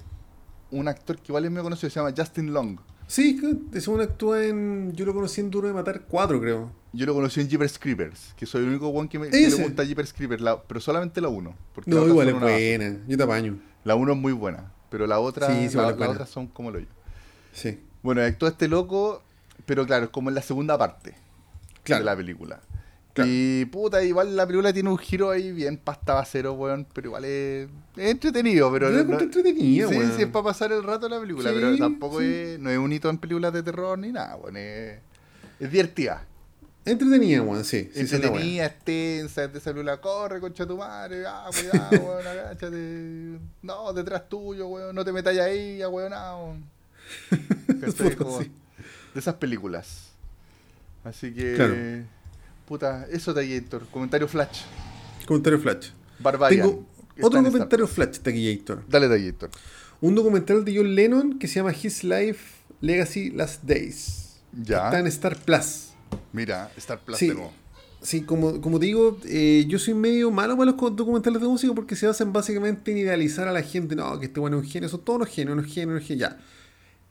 un actor que igual es medio conocido, se llama Justin Long. Sí, ese uno actúa en. Yo lo conocí en Duro de Matar 4, creo. Yo lo conocí en Jeepers Creepers, que soy el único one que, me, que le gusta Jeepers Creepers, la- pero solamente la 1. porque la No, otra igual es buena. Yo te apaño. La 1 es muy buena, pero la otra, Sí, sí, la, las buena. otras son como lo yo. Sí. Bueno, actúa este loco, pero claro, es como en la segunda parte. Claro. de la película. Claro. Y puta, igual la película tiene un giro ahí bien pasta basero, weón, pero igual es, es entretenido, pero no- encontré entretenida, sí, weón. sí, es para pasar el rato la película, Sí, pero tampoco sí. es, no es un hito en películas de terror ni nada, weón, es, es divertida. Entretenida, weón, sí. entretenida, es tensa, es de esa película, corre, concha tu madre, ah, cuidado, weón, agáchate, no, detrás tuyo, weón, no te metas ahí, weón, Sí. De esas películas. Así que, Claro. puta, eso Taquillator, comentario flash, Comentario flash. Tengo Está otro comentario flash, Taquillator. Dale Taquillator. Un documental de John Lennon que se llama His Life Legacy Last Days. Ya. Está en Star Plus. Mira, Star Plus Sí. de nuevo. Sí, como, como te digo, eh, yo soy medio malo para los documentales de música porque se basan básicamente en idealizar a la gente. No, que este bueno es un genio, son todos unos genios, unos genios, unos genios. Ya.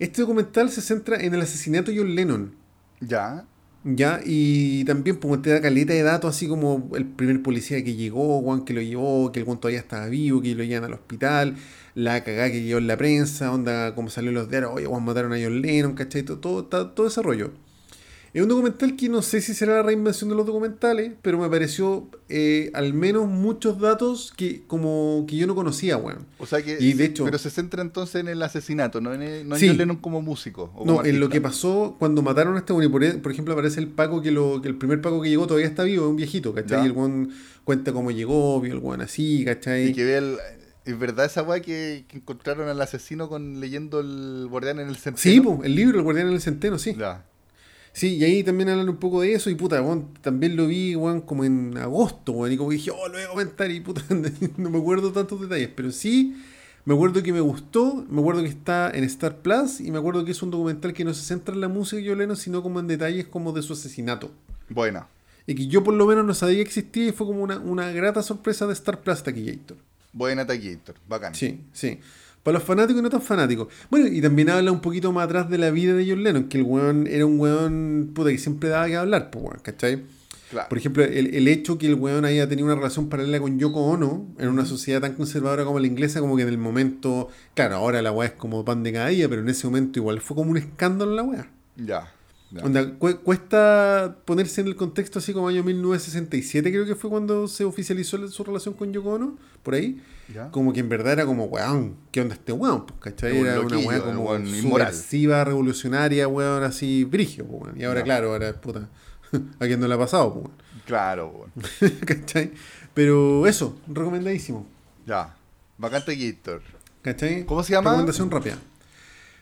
Este documental se centra en el asesinato de John Lennon. Ya. Ya, y también pues, te da caleta de datos, así como el primer policía que llegó, Juan que lo llevó, que el Juan todavía estaba vivo, que lo llevan al hospital, la cagada que llevó en la prensa, onda, como salió en los diarios, oye, Juan mataron a John Lennon, ¿cachai? Todo, todo, todo, todo ese rollo. Es un documental que no sé si será la reinvención de los documentales, pero me pareció eh, al menos muchos datos que como que yo no conocía, weón. O sea que. Y de hecho- Pero se centra entonces en el asesinato, no en, el- no en Sí. John Lennon como músico. o No, en lo que pasó cuando mataron a este weón, por, por ejemplo aparece el Paco que, lo, que el primer Paco que llegó todavía está vivo, es un viejito, ¿cachai? Y el weón cuenta cómo llegó, vio el weón así, ¿cachai? Y que ve el. ¿Es verdad esa weá que, que encontraron al asesino con leyendo el guardián en el centeno? Sí, po, el libro, el guardián en el centeno, sí. Ya. Sí, y ahí también hablan un poco de eso, y puta, también lo vi, weón, como en agosto, y como que dije, oh, lo voy a comentar, y puta, no me acuerdo tantos detalles, pero sí, me acuerdo que me gustó, me acuerdo que está en Star Plus, y me acuerdo que es un documental que no se centra en la música de John Lennon, sino como en detalles como de su asesinato. Buena. Y que yo por lo menos no sabía que existía, y fue como una, una grata sorpresa de Star Plus Taquillator. Buena Taquillator. Bacán. Sí, sí. Para los fanáticos y no tan fanáticos. Bueno, y también habla un poquito más atrás de la vida de John Lennon, que el weón era un weón puta que siempre daba que hablar, pues weón, ¿cachai? Claro. Por ejemplo, el, el hecho que el weón haya tenido una relación paralela con Yoko Ono en una sociedad tan conservadora como la inglesa, como que en el momento, claro, ahora la weá es como pan de cada día, pero en ese momento igual fue como un escándalo la weá. Ya. Onda, cu- cuesta ponerse en el contexto así como año 1967 creo que fue cuando se oficializó su relación con Yoko Ono, por ahí. Ya. Como que en verdad era como, weón, ¿qué onda este weón? Pues, ¿cachai? Un Era una weá como weón subversiva, revolucionaria, weón, así, brigio, pues, weón. Y ahora, Ya. claro, ahora, puta, a quien no le ha pasado, pues, Claro, weón. weón. ¿cachai? Pero eso, recomendadísimo, Ya. Bacán Taquillator. ¿cachai? ¿Cómo se llama? Recomendación rápida.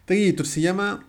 Taquillator se llama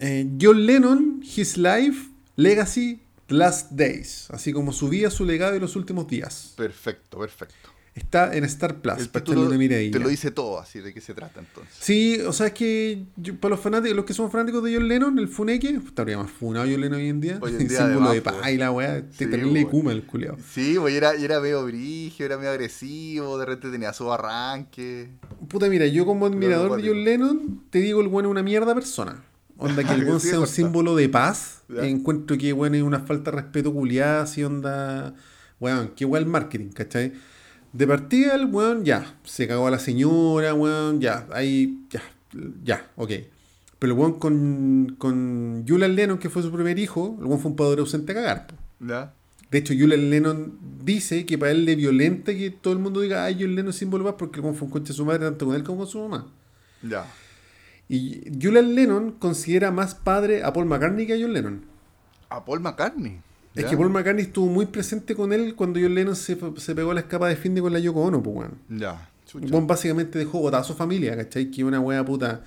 eh, John Lennon, His Life, Legacy, Last Days. Así como su vida, su legado y los últimos días. Perfecto, perfecto. Está en Star Plus. El título echarle una te lo dice todo, así de qué se trata entonces. Sí, o sea, es que yo- para los fanáticos, los que son fanáticos de John Lennon, el funeque, estaría más funado John Lennon hoy en día. Hoy en día, símbolo de paz y la weá, Sí, terrible po. Kuma el culiao. Sí, pues era, era medio brígido, era medio agresivo, de repente tenía su arranque. Puta, mira, yo como admirador de. John Lennon, te digo, el bueno es una mierda persona. Onda que el weón sea un símbolo de paz. Ya. Encuentro que, bueno, es una falta de respeto culiada, así onda. Weón, qué weón el marketing, ¿cachai? De partida, el weón ya, se cagó a la señora, weón, ya, ahí, ya, ya, ok. Pero el weón con, con Julian Lennon, que fue su primer hijo, el weón fue un padre ausente a cagar. ¿Ya? De hecho, Julian Lennon dice que para él le violenta que todo el mundo diga, ay, Julian Lennon es símbolo de paz porque el weón fue un concha de su madre tanto con él como con su mamá. Ya. Y Julian Lennon considera más padre a Paul McCartney que a John Lennon. A Paul McCartney. Es ¿ya? que Paul McCartney estuvo muy presente con él cuando John Lennon se, se pegó la escapa de fin de con la Yoko Ono, pues, weón. Ya. Weón básicamente dejó botada a su familia, ¿cachai? Que una wea puta.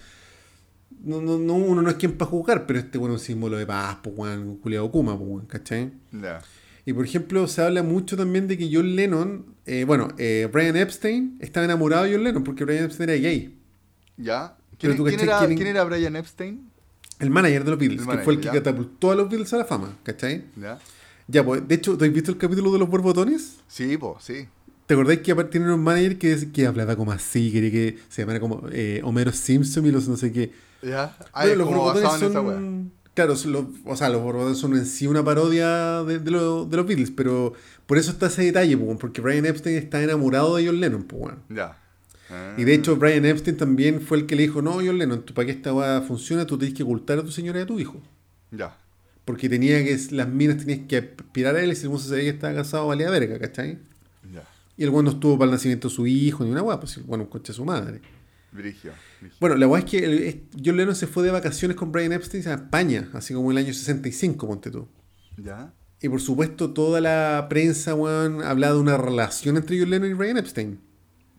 No, no, no, uno no es quien para jugar, pero este weón es un símbolo de paz, pues, weón, culiado Kuma, pues, weón, ¿cachai? Ya. Y por ejemplo, se habla mucho también de que John Lennon, eh, bueno, eh, Brian Epstein estaba enamorado de John Lennon porque Brian Epstein era gay. ¿Ya? ¿Quién, tú quién era, quién- quién era Brian Epstein? El manager de los Beatles, El que fue el que manager, ya. catapultó a los Beatles a la fama, ¿cachai? ¿Ya? Ya, pues, de hecho, ¿te has visto el capítulo de los borbotones? Sí, pues, sí. ¿Te acordáis que aparte tienen un manager que, que hablaba como así, que, que se llamaba como eh, Homero Simpson y los no sé qué? ¿Ya? Ah, Bueno, los borbotones son... Claro, los- o sea, los borbotones son en sí una parodia de, de lo- de los Beatles, pero por eso está ese detalle, pues, porque Brian Epstein está enamorado de John Lennon, pues, weón. Ya. Ah. Y de hecho, Brian Epstein también fue el que le dijo, no, John Lennon, para que esta weá funcione, tú tienes que ocultar a tu señora y a tu hijo. Ya. Porque tenía que, las minas tenías que aspirar a él y si el mundo sabía que estaba casado, valía verga, ¿cachai? Ya. Y el weón no estuvo para el nacimiento de su hijo ni una weá, pues el weón un coche de su madre. Brigio. brigio. Bueno, la weá es que el- es- John Lennon se fue de vacaciones con Brian Epstein a España, así como el año 65, ponte tú. ¿Ya? Y por supuesto, toda la prensa, weón, hablaba de una relación entre John Lennon y Brian Epstein.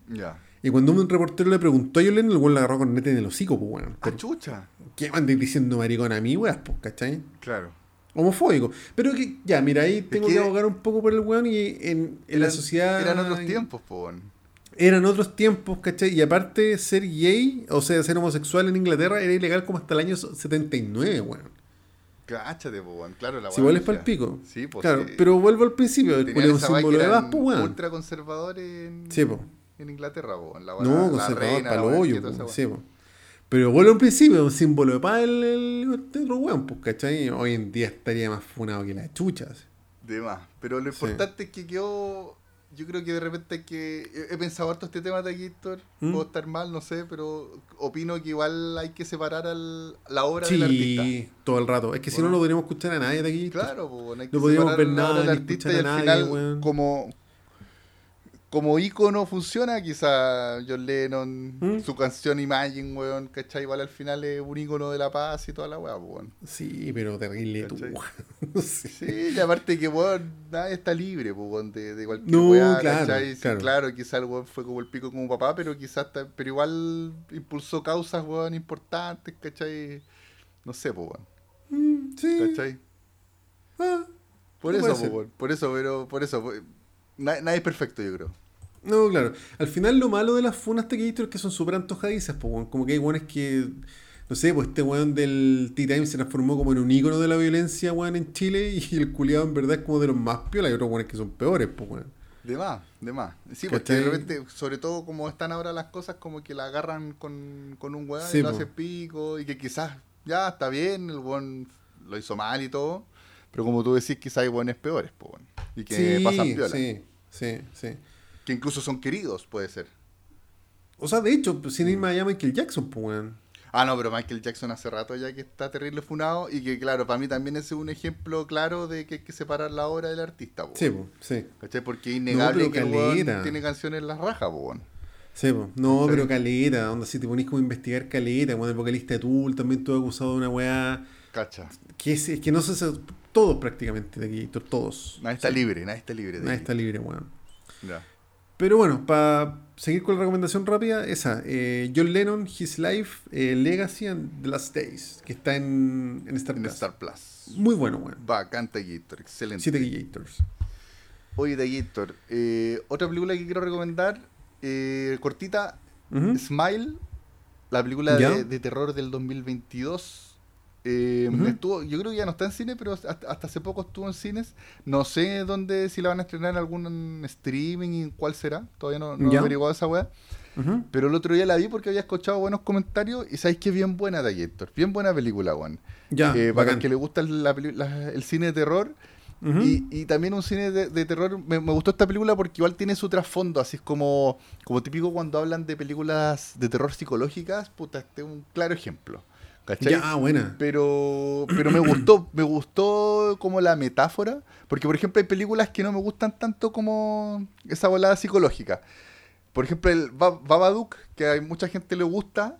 Ya. Y cuando un reportero le preguntó a Lennon, el weón le agarró con nete en el hocico, pues weón. Ah, Por- chucha. ¿Qué andas diciendo maricón a mí, weón? Pues, ¿cachai? Claro. Homofóbico. Pero que, ya, mira, ahí tengo que, que- abogar un poco por el weón y en, en la sociedad. Eran otros tiempos, pues. Eran otros tiempos, ¿cachai? Y aparte, ser gay, o sea, ser homosexual en Inglaterra era ilegal como hasta el año 79, weón. Cáchate, pues, Claro, la Si wea igual es brígida. para el pico. Sí, pues. claro, sí. pero vuelvo al principio, el es un símbolo de paz, pues, weón. ultra conservadores en, Sí, po. En Inglaterra, po. La, No, la conservador reina, para el hoyo, po, sí, po. Pero vuelvo al principio, es un símbolo de paz el, el, otro weón, pues, ¿cachai? Hoy en día estaría más funado que las chuchas. De más. Pero lo Sí. importante es que quedó. Yo creo que de repente que. He, pensado harto este tema de aquí, Héctor. ¿Mm? Puedo estar mal, no sé, pero opino que igual hay que separar al, la obra del artista. Sí, todo el rato. Es que si no, no podríamos escuchar a nadie de aquí. Claro, pues, bueno, hay que No podíamos separar ver nada, del artista y al nadie, final, como. Como ícono funciona, quizá John Lennon, ¿Mm? su canción Imagine, weón, ¿cachai? Igual al final es un ícono de la paz y toda la weá, pues, weón. Sí, pero terrible tú. Sé. Sí, y aparte que, weón, nadie está libre, pues, weón, de, de cualquier No, weá, claro, ¿cachai? Sí, claro. claro, quizá el weón fue como el pico como papá, pero quizás, pero igual impulsó causas, weón, importantes, ¿cachai? No sé, pues, weón, Mm, sí. ¿cachai? Ah, Por eso, weón, por eso, pero, por eso, na- nadie es perfecto, yo creo. No, claro. Al final lo malo de las funas taquillitos es que son súper antojadizas, pues, weón. Como que hay weones que. No sé, pues este weón del Tea Time se transformó como en un ícono de la violencia, weón, en Chile. Y el culiado en verdad es como de los más piola. Hay otros weones que son peores, pues, weón. De más, de más. Sí, porque de repente, sobre todo como están ahora las cosas, como que la agarran con, con un weón Sí, y lo po. hace pico, y que quizás ya está bien, el weón lo hizo mal y todo, pero como tú decís, quizás hay weones peores, po, weón, y que sí, pasan piola, sí, sí, sí. Que incluso son queridos, puede ser. O sea, de hecho, pues, sin ir más allá, Michael Jackson, pues, weón. Ah, no, pero Michael Jackson hace rato ya que está terrible funado y que, claro, para mí también es un ejemplo claro de que hay que separar la obra del artista, po, Sí, pues, sí. ¿cachai? Porque es innegable pero que el weón tiene canciones en las rajas, po, weón. Sí, po. no, pero caleta, onda, si te ponís como a investigar caleta, bueno, el vocalista de Tool también estuvo acusado de una weá Cacha. que es, es que no sé, todos prácticamente de aquí, todos. Nadie está libre, nadie está libre. de Nadie está libre, weón. Ya. Pero bueno, para seguir con la recomendación rápida, esa, eh, John Lennon, His Life, eh, Legacy and The Last Days, que está en, en Star En Plus. Star Plus. Muy bueno, weón. Bacán Gator, excelente. Siete Gators. Oye, Gator, eh, otra película que quiero recomendar, eh, cortita. Smile, la película de terror del 2022. Eh, estuvo, yo creo que ya no está en cine, pero hasta, hasta hace poco estuvo en cines. No sé dónde, si la van a estrenar en algún streaming y cuál será. Todavía no, no he averiguado esa weá. Pero el otro día la vi porque había escuchado buenos comentarios y sabéis que es bien buena Gator. Bien buena película, weón. Ya, Eh, para el que le gusta el, la peli- la- el cine de terror. Y, y también un cine de, de terror. Me, me gustó esta película porque igual tiene su trasfondo. Así es como, como típico cuando hablan de películas de terror psicológicas. Puta, este es un claro ejemplo. ¿Cachai? Ya, buena. Pero, pero me gustó, me gustó como la metáfora, porque por ejemplo hay películas que no me gustan tanto como esa volada psicológica. Por ejemplo el Ba- Babadook, que a mucha gente le gusta,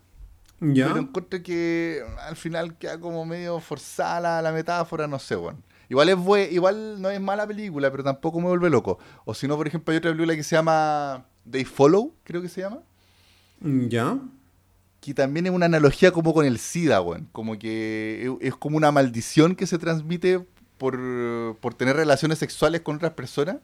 Ya. pero encuentro que al final queda como medio forzada la, la metáfora, no sé, bueno. Igual es bue- igual no es mala película, pero tampoco me vuelve loco. O si no, por ejemplo, hay otra película que se llama They Follow, creo que se llama. Ya. Que también es una analogía como con el SIDA, weón. Como que es, como una maldición que se transmite por, por tener relaciones sexuales con otras personas,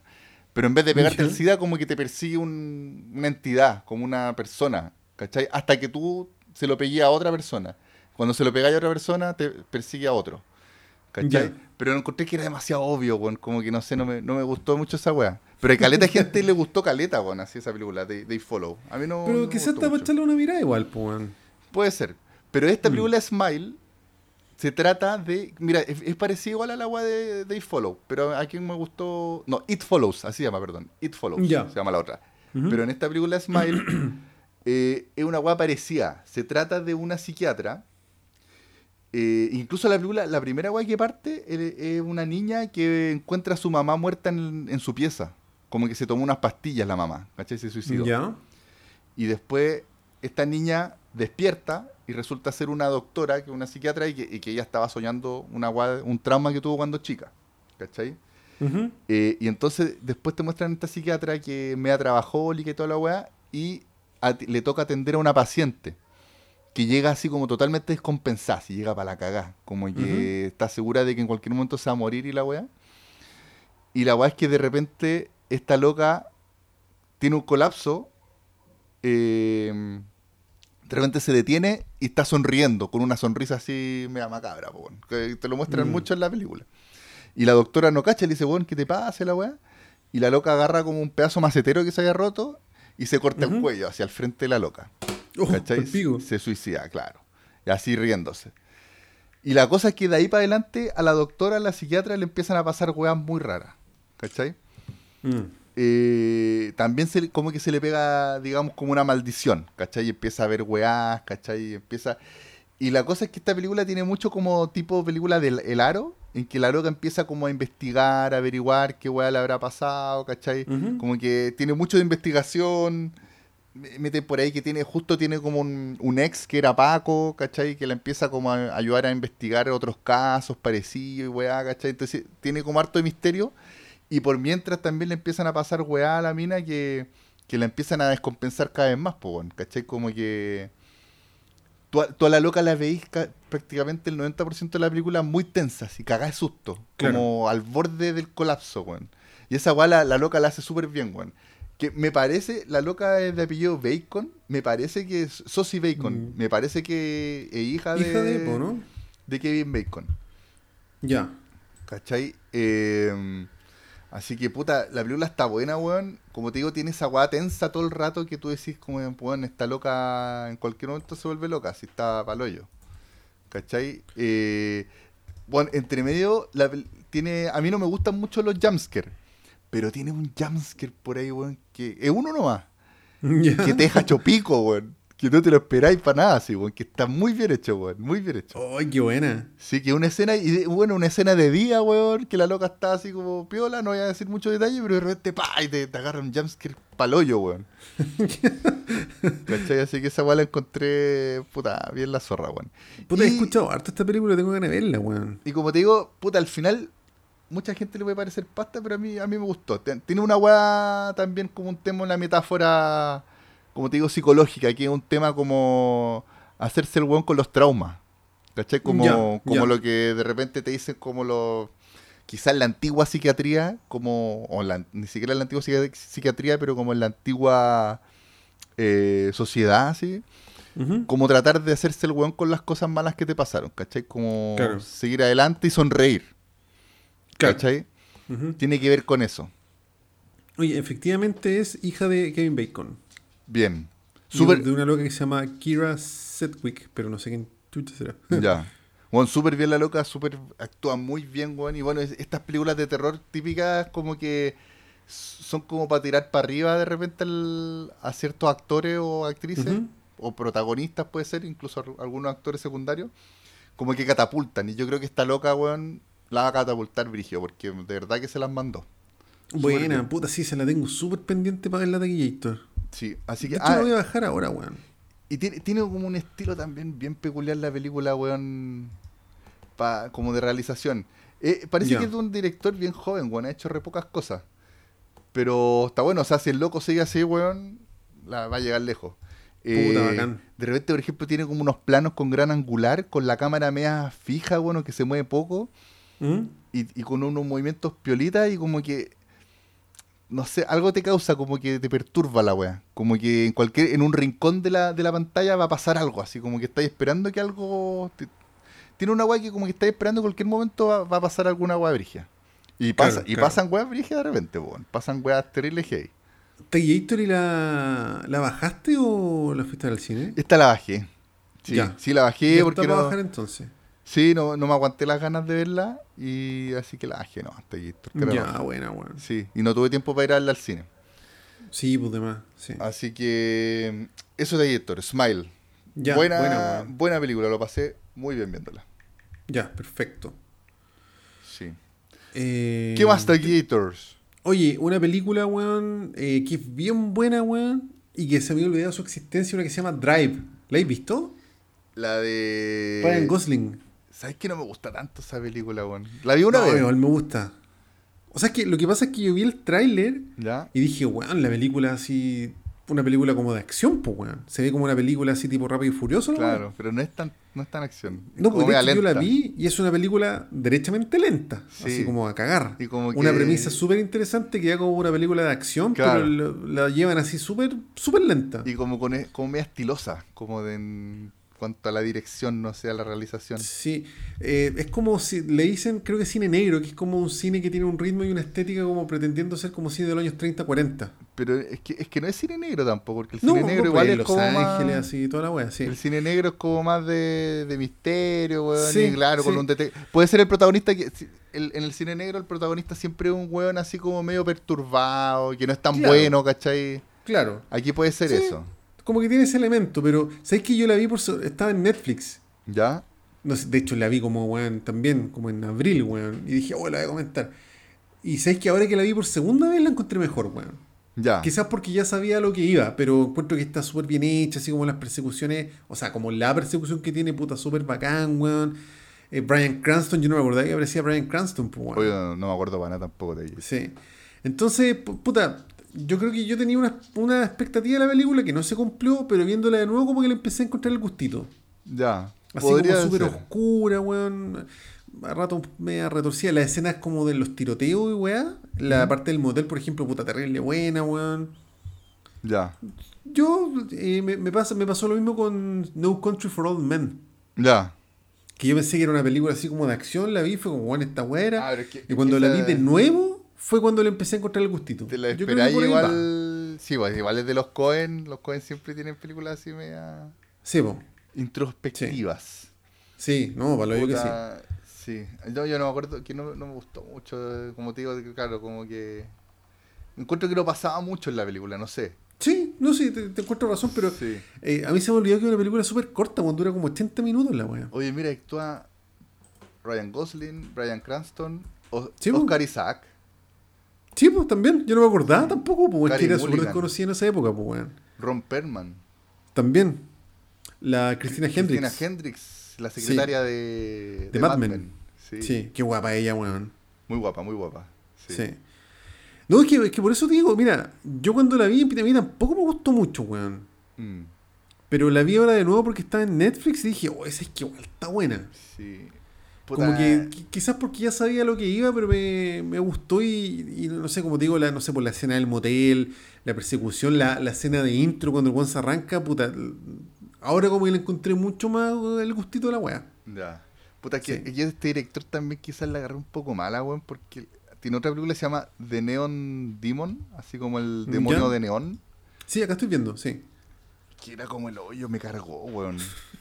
pero en vez de pegarte el SIDA, como que te persigue un- una entidad, como una persona, ¿cachai? Hasta que tú se lo pegues a otra persona. Cuando se lo pegáis a otra persona, te persigue a otro. ¿Cachai? Pero encontré que era demasiado obvio, weón. Como que no sé, no me, no me gustó mucho esa weá. Pero a caleta de gente le gustó caleta, weón, así esa película, They, They Follow. A mí no. no Pero me quizás está para echarle una mirada igual, weón. Puede ser. Pero esta Mm. película Smile se trata de. Mira, es, es parecido igual a la agua de, de It Follow. Pero a quien me gustó. No, It Follows, así se llama, perdón. It Follows. Ya. Se llama la otra. Pero en esta película Smile eh, es una agua parecida. Se trata de una psiquiatra. Eh, incluso la película, la primera agua que parte eh, es una niña que encuentra a su mamá muerta en, en su pieza. Como que se tomó unas pastillas la mamá, ¿cachai? Se suicidó. Ya. Y después esta niña despierta y resulta ser una doctora, que es una psiquiatra, y que, y que ella estaba soñando una, un trauma que tuvo cuando chica. ¿Cachai? Eh, y entonces después te muestran a esta psiquiatra que mea trabajólica y toda la weá, y le toca atender a una paciente que llega así como totalmente descompensada, si llega para la cagá, como que está segura de que en cualquier momento se va a morir y la weá. Y la weá es que de repente esta loca tiene un colapso, eh, de repente se detiene y está sonriendo, con una sonrisa así mega macabra, po, que te lo muestran Mm. mucho en la película. Y la doctora no cacha, le dice, weón, ¿qué te pasa la weá? Y la loca agarra como un pedazo macetero que se haya roto y se corta el cuello hacia el frente de la loca. Oh. Se suicida, claro. Y así riéndose. Y la cosa es que de ahí para adelante a la doctora, a la psiquiatra, le empiezan a pasar weas muy raras. ¿Cachai? Mm. Eh, también se, como que se le pega, digamos, como una maldición, ¿cachai? Y empieza a ver weás, ¿cachai? Y empieza... Y la cosa es que esta película tiene mucho como tipo película del El Aro, en que la loca empieza como a investigar, a averiguar qué weá le habrá pasado, ¿cachai? Como que tiene mucho de investigación, mete por ahí que tiene, justo tiene como un, un ex que era Paco, ¿cachai? Que la empieza como a ayudar a investigar otros casos parecidos y weá, ¿cachai? Entonces tiene como harto de misterio y por mientras también le empiezan a pasar weá a la mina que, que la empiezan a descompensar cada vez más, po, ¿cachai? Como que tú, a- tú a la loca la veis ca- prácticamente el 90% de la película muy tensa, así cagada de susto, Claro. como al borde del colapso, weón. Y esa weá la, la loca la hace súper bien, weón. Que me parece, la loca es de apellido Bacon, me parece que es Sosie Bacon, Mm. me parece que es hija de, Hija de Po, ¿no? de Kevin Bacon. Ya. ¿Cachai? Eh, así que, puta, la película está buena, weón. Como te digo, tiene esa weá tensa todo el rato que tú decís, como, weón, está loca, en cualquier momento se vuelve loca, si está paloyo. ¿Cachai? Eh, bueno, entre medio, la tiene, a mí no me gustan mucho los jumpscares, pero tiene un jumpscare por ahí, weón, que es uno nomás, Ya. que te deja chopico, weón. Que no te lo esperáis para nada, así, weón. Que está muy bien hecho, weón. Muy bien hecho. ¡Ay, qué buena! Sí, que una escena, y bueno, una escena de día, weón, que la loca está así como piola, no voy a decir mucho detalle, pero de repente, pa, y te, te agarra un jumpscare paloyo, weón. ¿Cachai? Así que esa weá la encontré, puta, bien la zorra, weón. Puta, he Y- escuchado harto esta película, tengo ganas de verla, weón. Y como te digo, puta, al final, mucha gente le puede parecer pasta, pero a mí, a mí me gustó. Tiene una weá también como un tema, una metáfora, como te digo, psicológica, que es un tema como hacerse el weón con los traumas. ¿Cachai? Como, como lo que de repente te dicen como los... quizás la antigua psiquiatría, como, o la- ni siquiera la antigua psiqui- psiquiatría, pero como en la antigua eh, sociedad, así, como tratar de hacerse el weón con las cosas malas que te pasaron, ¿cachai? Como Claro. seguir adelante y sonreír, Claro. ¿cachai? Tiene que ver con eso. Oye, efectivamente es hija de Kevin Bacon. Bien. Y Súper, De una loca que se llama Kira Sedgwick, pero no sé quién chucha será. Ya. Bueno, súper bien la loca, súper actúa muy bien, weón. Y bueno, es- estas películas de terror típicas como que son como para tirar para arriba de repente a ciertos actores o actrices, o protagonistas puede ser, incluso al- algunos actores secundarios, como que catapultan. Y yo creo que esta loca, weón, la va a catapultar Brigio, porque de verdad que se las mandó. Buena, puta, sí, se la tengo súper pendiente para ver la Taquillator. Sí, así De que... hecho, la ah, voy a bajar ahora, weón. Y tiene, tiene como un estilo también bien peculiar la película, weón, pa- como de realización. Eh, parece que es de un director bien joven, weón, ha hecho re pocas cosas. Pero está bueno, o sea, si el loco sigue así, weón, la va a llegar lejos. Eh, Puta, bacán. De repente, por ejemplo, tiene como unos planos con gran angular, con la cámara media fija, bueno, que se mueve poco, ¿Mm? y, y con unos movimientos piolitas y como que no sé, algo te causa como que te perturba la weá. Como que en cualquier, en un rincón de la, de la pantalla va a pasar algo, así como que estáis esperando que algo. te- tiene una weá que como que estáis esperando en cualquier momento va, va a pasar alguna weá brigia. Y, Claro, pasa, y claro. pasan weas brigias de repente, weón. Pasan weas terribles heavy. ¿Taquillator y la, la bajaste o la fuiste al cine? Esta la bajé. Sí, Ya. sí la bajé Ya porque no, bajar entonces. Sí, no, no me aguanté las ganas de verla y así que la bajé, no, hasta Ya, roja. buena, weón. Sí, y no tuve tiempo para ir a verla al cine. Sí, pues demás, sí. Así que eso de Héctor, Smile. Ya, buena, buena, buena, película, lo pasé muy bien viéndola. Ya, perfecto. Sí. Eh, ¿Qué más Gators? Oye, una película, weón, eh, que es bien buena, weón, y que se me había olvidado su existencia, una que se llama Drive. ¿La habéis visto? La de. Ryan Gosling. ¿Sabes que no me gusta tanto esa película, weón? La vi una no, vez. igual me gusta. O sea, es que lo que pasa es que yo vi el tráiler y dije, weón, la película así, una película como de acción, pues, weón. Se ve como una película así tipo rápido y furioso, ¿no? Claro, pero no es tan, no es tan acción. Es No, porque yo la vi y es una película derechamente lenta, Sí. así como a cagar. Y como Una premisa súper interesante que ya como una película de acción, Claro. pero la llevan así súper súper lenta. Y como, con, como media estilosa, como de cuanto a la dirección, no sé, a la realización. Sí, eh, es como si le dicen, creo que cine negro, que es como un cine que tiene un ritmo y una estética como pretendiendo ser como cine de los años 30, 40. Pero es que, es que no es cine negro tampoco, porque el No, cine negro no, igual pues, es Los como Ángeles, más... así, toda la wea, sí. El cine negro es como más de, de misterio, weón. Sí, y claro, con un dete- Puede ser el protagonista que. el- en el cine negro, el protagonista siempre es un weón así como medio perturbado, que no es tan Claro. bueno, ¿cachai? Claro, Aquí puede ser Sí. eso. Como que tiene ese elemento, pero ¿sabes que yo la vi por so- estaba en Netflix? ¿Ya? No sé, de hecho la vi como, weón, también, como en abril, weón. Y dije, oh, la voy a comentar. Y sabes que ahora que la vi por segunda vez la encontré mejor, weón. Ya. Quizás porque ya sabía lo que iba, pero encuentro que está súper bien hecha, así como las persecuciones, o sea, como la persecución que tiene, puta, súper bacán, weón. Eh, Brian Cranston, yo no me acordaba que aparecía Brian Cranston, pues, weón. Oye, no, no me acuerdo para nada tampoco de ella. Sí. Entonces, pu- puta, yo creo que yo tenía una, una expectativa de la película que no se cumplió, pero viéndola de nuevo como que le empecé a encontrar el gustito. Ya. Así Podría como súper oscura, weón. A rato media retorcida. Las escenas como de los tiroteos y weá. La parte del motel, por ejemplo, puta terrible buena, weón. Ya. Yo eh, me, me pasa, me pasó lo mismo con No Country for Old Men. Ya. Que yo pensé que era una película así como de acción, la vi, fue como, bueno, esta weá. Ah, pero es que- y cuando es que la vi de nuevo, fue cuando le empecé a encontrar el gustito. Te la Yo creo que esperáis igual. Sí, pues, igual es de los Cohen. Los Cohen siempre tienen películas así media Sí, po. introspectivas. Sí, no, para lo que sí. Sí. Yo, yo no me acuerdo, que no, no me gustó mucho, como te digo, claro, como que... Encuentro que no pasaba mucho en la película, no sé. Sí, no, sí, te, te encuentro razón, pero Sí. eh, a mí se me olvidó que es una película súper corta, cuando dura como 80 minutos la weá. Oye, mira, actúa Ryan Gosling, Brian Cranston, O- Sí, pues. Oscar Isaac, Sí, pues también, yo no me acordaba tampoco, pues es que era súper desconocida en esa época, pues weón. Ron Perlman, También, la Cristina Hendricks. Christina Hendricks, la secretaria de, De Mad Men. Sí. Sí, qué guapa ella, weón. Muy guapa, muy guapa. Sí. Sí. No, es que, es que por eso te digo, mira, yo cuando la vi, mí tampoco me gustó mucho, weón. Mm, Pero la vi ahora de nuevo porque estaba en Netflix y dije, oh, esa es que igual está buena. sí. Puta. Como que qui- quizás porque ya sabía lo que iba, pero me, me gustó y, y no sé, como te digo, la, no sé, por la escena del motel, la persecución, la, la escena de intro cuando el weón se arranca, puta. Ahora como que le encontré mucho más el gustito de la weá. Ya. Puta, que, Sí. este director también quizás la agarró un poco mala, weón, porque tiene otra película que se llama The Neon Demon, así como el ¿Ya? demonio de neón, Sí, acá estoy viendo, sí. Que era como el hoyo, me cargó, weón.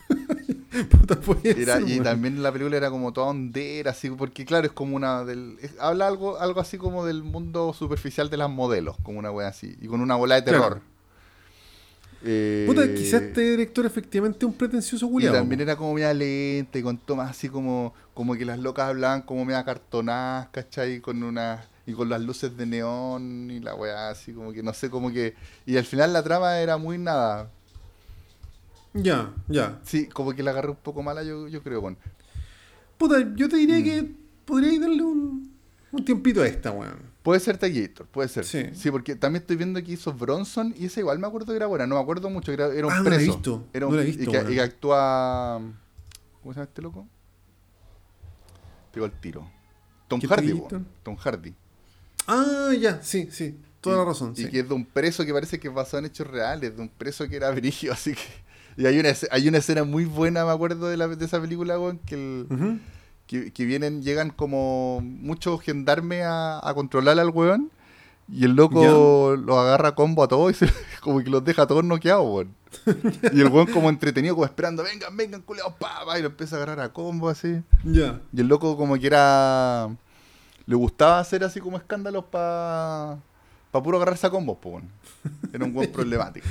Puta, Era, ser, y weón. también la película era como toda hondera, así, porque claro, es como una del... es- habla algo, algo así como del mundo superficial de las modelos, como una wea así, y con una bola de terror. Claro. Eh, Puta, quizás este director efectivamente es un pretencioso Y culiado. también era como media lenta y con tomas así como, como que las locas hablaban como media cartonadas, ¿cachai? Con una, y con las luces de neón y la weá así como que no sé, como que... Y al final la trama era muy nada. Ya, ya. Sí, como que la agarré un poco mala yo, yo creo, bueno. Puta, yo te diría Mm. que podríais darle un, un tiempito a esta, weón. Puede ser Tallator, puede ser. Sí. Sí. porque también estoy viendo que hizo Bronson y esa igual me acuerdo que era buena, no me acuerdo mucho, era, era un Ah, no la he preso. visto, Era no un- la he visto, y, que, weón. y que actúa... ¿Cómo se llama este loco? Pegó el tiro. Tom ¿Qué Hardy, weón. Tom Hardy. Ah, ya, sí, sí. Toda Y- la razón, Y sí. que es de un preso que parece que es basado en hechos reales, de un preso que era brigio, así que... Y hay una, hay una escena muy buena, me acuerdo, de, la, de esa película, weón, que, el- que, que vienen, llegan como muchos gendarmes a, a controlar al weón, y el loco lo agarra a combo a todos y se- como que los deja a todos noqueados, weón. Y el weón como entretenido, como esperando, vengan, vengan, culeados, pa, pa, y lo empieza a agarrar a combo así. Ya. Y el loco como que era... Le gustaba hacer así como escándalos para... Para puro agarrarse a combos, pues, weón. Era un buen problemático.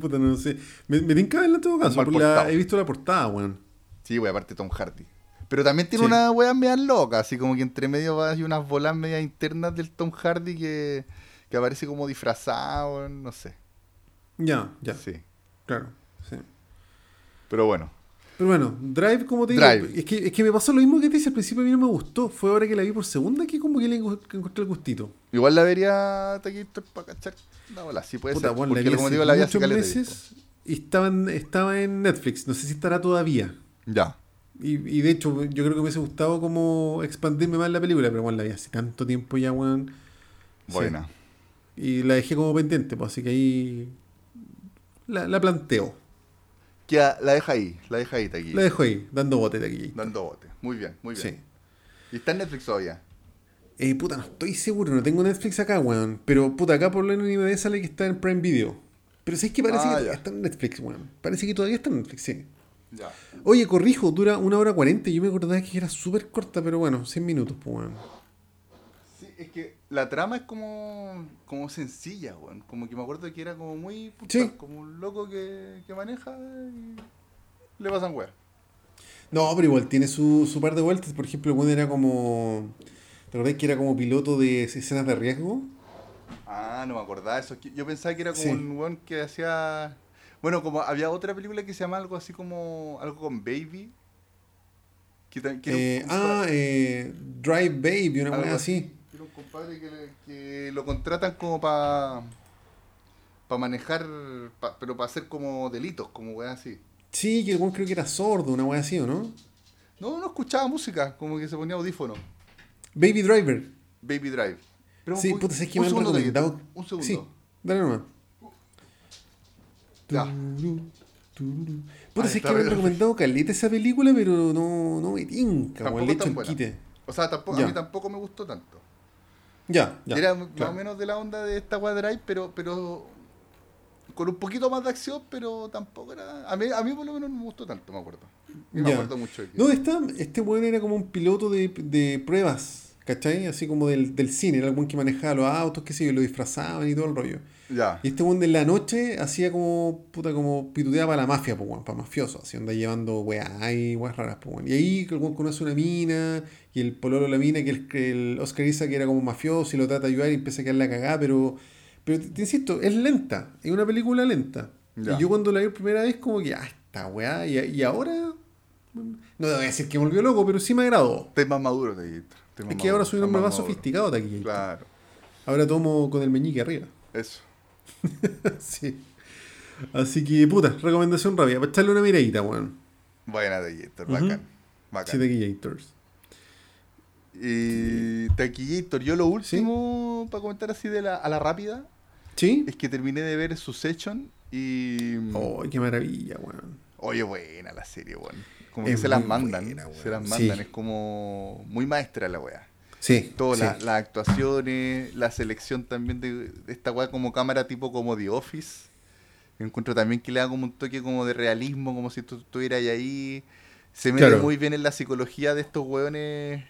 Puta, no sé. Me, me tinca verla en todo caso. Porque la- he visto la portada, weón. Sí, güey, aparte Tom Hardy. Pero también tiene Sí. una wea media loca, así como que entre medio va hay unas bolas medias internas del Tom Hardy que, que aparece como disfrazado, weón, no sé. Ya, ya. Sí. Claro, sí. Pero bueno. Pero bueno, Drive, como te digo, Drive. es que, es que me pasó lo mismo que te dice al principio, a mí no me gustó. Fue ahora que la vi por segunda que como que le encontré el gustito. Igual la vería Taquito para cachar la bola, sí puede Puta, ser. bueno, la porque vi como digo, la vi hace meses y estaba en, estaba en Netflix. No sé si estará todavía. Ya. Y, y de hecho, yo creo que me hubiese gustado como expandirme más la película, pero bueno, la vi hace tanto tiempo ya, weón. Sí. Buena. Y la dejé como pendiente, pues así que ahí la, la planteo. Que la deja ahí, la deja ahí, Taquito. La dejo ahí, dando bote aquí. Dando bote. Muy bien, muy bien. Sí. Y está en Netflix todavía. Eh, puta, no estoy seguro, no tengo Netflix acá, weón. Pero puta, acá por lo menos en IMDb sale que está en Prime Video. Pero sí es que parece Ah, que ya. todavía está en Netflix, weón. Parece que todavía está en Netflix, sí. Ya. Oye, corrijo, dura una hora cuarenta. Yo me acordaba que era súper corta, pero bueno, 100 minutos, pues, weón. Es que la trama es como, como sencilla, weón. Como que me acuerdo que era como muy puta, Sí. como un loco que, que maneja y le pasan weón. No, pero igual tiene su, su par de vueltas. Por ejemplo, el era como. ¿Te acordás que era como piloto de escenas de riesgo? Ah, no me acordaba eso. Yo pensaba que era como Sí. un weón que hacía. Bueno, como había otra película que se llama algo así como. Algo con Baby. Que, ta- que era un Eh, ah, eh, Drive Baby, una weá así. Un compadre que, le- que lo contratan como para. Para manejar. pa- pero para hacer como delitos, como weón así. Sí, que el weón creo que era sordo, una weá así, ¿o no? No, no escuchaba música, como que se ponía audífono. Baby Driver. Baby Drive. Pero Sí, un- puta, es que un me han recomendado. Un segundo. Sí, dale nomás. Ya. Puta, es que me han recomendado caleta esa película, pero no, no me tinca, weón. Le quite. O sea, tampoco, Ya. a mí tampoco me gustó tanto. Ya, ya. Era más o menos de la onda de esta Drive, pero, pero con un poquito más de acción, pero tampoco era. A mí, a mí por lo menos no me gustó tanto, me acuerdo. Y me acuerdo mucho de que- No, esta, este weón era como un piloto de, de pruebas, ¿cachai? Así como del, del cine, era el que manejaba los autos, qué sé yo, y lo disfrazaban y todo el rollo. Ya. Y este weón de la noche hacía como, puta, como pituteaba para la mafia, pues, para mafiosos, así anda llevando weá y weas raras, pues. Y ahí el weón conoce una mina, y el pololo de la mina, que el, el Oscar Isaac que era como mafioso y lo trata de ayudar y empieza a quedar la cagada, pero, pero te, te insisto, es lenta, es una película lenta. Ya. Y yo cuando la vi por primera vez, como que, ah, esta weá, y, y ahora, no debo decir que me volvió loco, pero sí me agradó. Estás más maduro, más Es que ahora soy un hombre más maduro. sofisticado aquí. Claro, Ahora tomo con el meñique arriba. eso. sí. Así que, puta, recomendación rápida. Para echarle una miradita, weón. Buena, Taquito, Ujú. bacán. Bacán. Sí. Y Taquillator, yo lo último para comentar así de la, a la rápida ¿Sí? es que terminé de ver Succession y. Oh, qué maravilla, weón. Oye, buena la serie, weón. Como Es que se las mandan. buena, se las mandan. Sí. Es como muy maestra la weá. Sí. Todas sí. la- las actuaciones, la selección también de, de esta weá como cámara tipo como The Office. Encuentro también que le da como un toque como de realismo, como si tú estuvieras ahí. Se mete Claro. muy bien en la psicología de estos weones.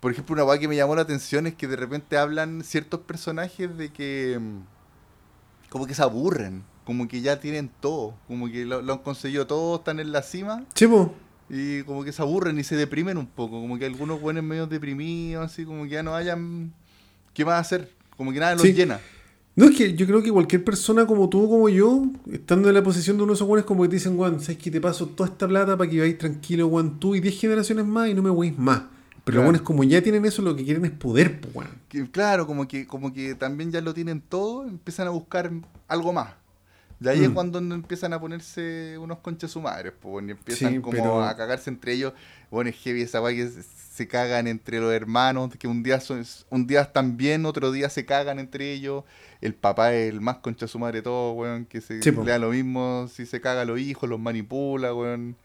Por ejemplo, una weá que me llamó la atención es que de repente hablan ciertos personajes de que mm, como que se aburren, como que ya tienen todo, como que lo, lo han conseguido todo, están en la cima po. Y como que se aburren y se deprimen un poco, como que algunos buenos medio deprimidos, así como que ya no hayan qué más hacer, como que nada los Sí. llena. No, es que yo creo que cualquier persona como tú, como yo, estando en la posición de uno de esos como que te dicen, weón, ¿sabes que te paso toda esta plata para que vayáis tranquilo, weón, tú y 10 generaciones más y no me weéis más? Pero Claro. los weones, como ya tienen eso, lo que quieren es poder, pues. Que, claro, como que, como que también ya lo tienen todo, empiezan a buscar algo más. Y ahí es Mm. cuando empiezan a ponerse unos conches su madre, pues, y empiezan Sí, como pero- a cagarse entre ellos. Bueno, es heavy esa weá que se, se cagan entre los hermanos, que un día son, un día están bien, otro día se cagan entre ellos. El papá es el más concha su madre de todo, weón, que se Sí, le da lo mismo, si se caga a los hijos, los manipula, weón.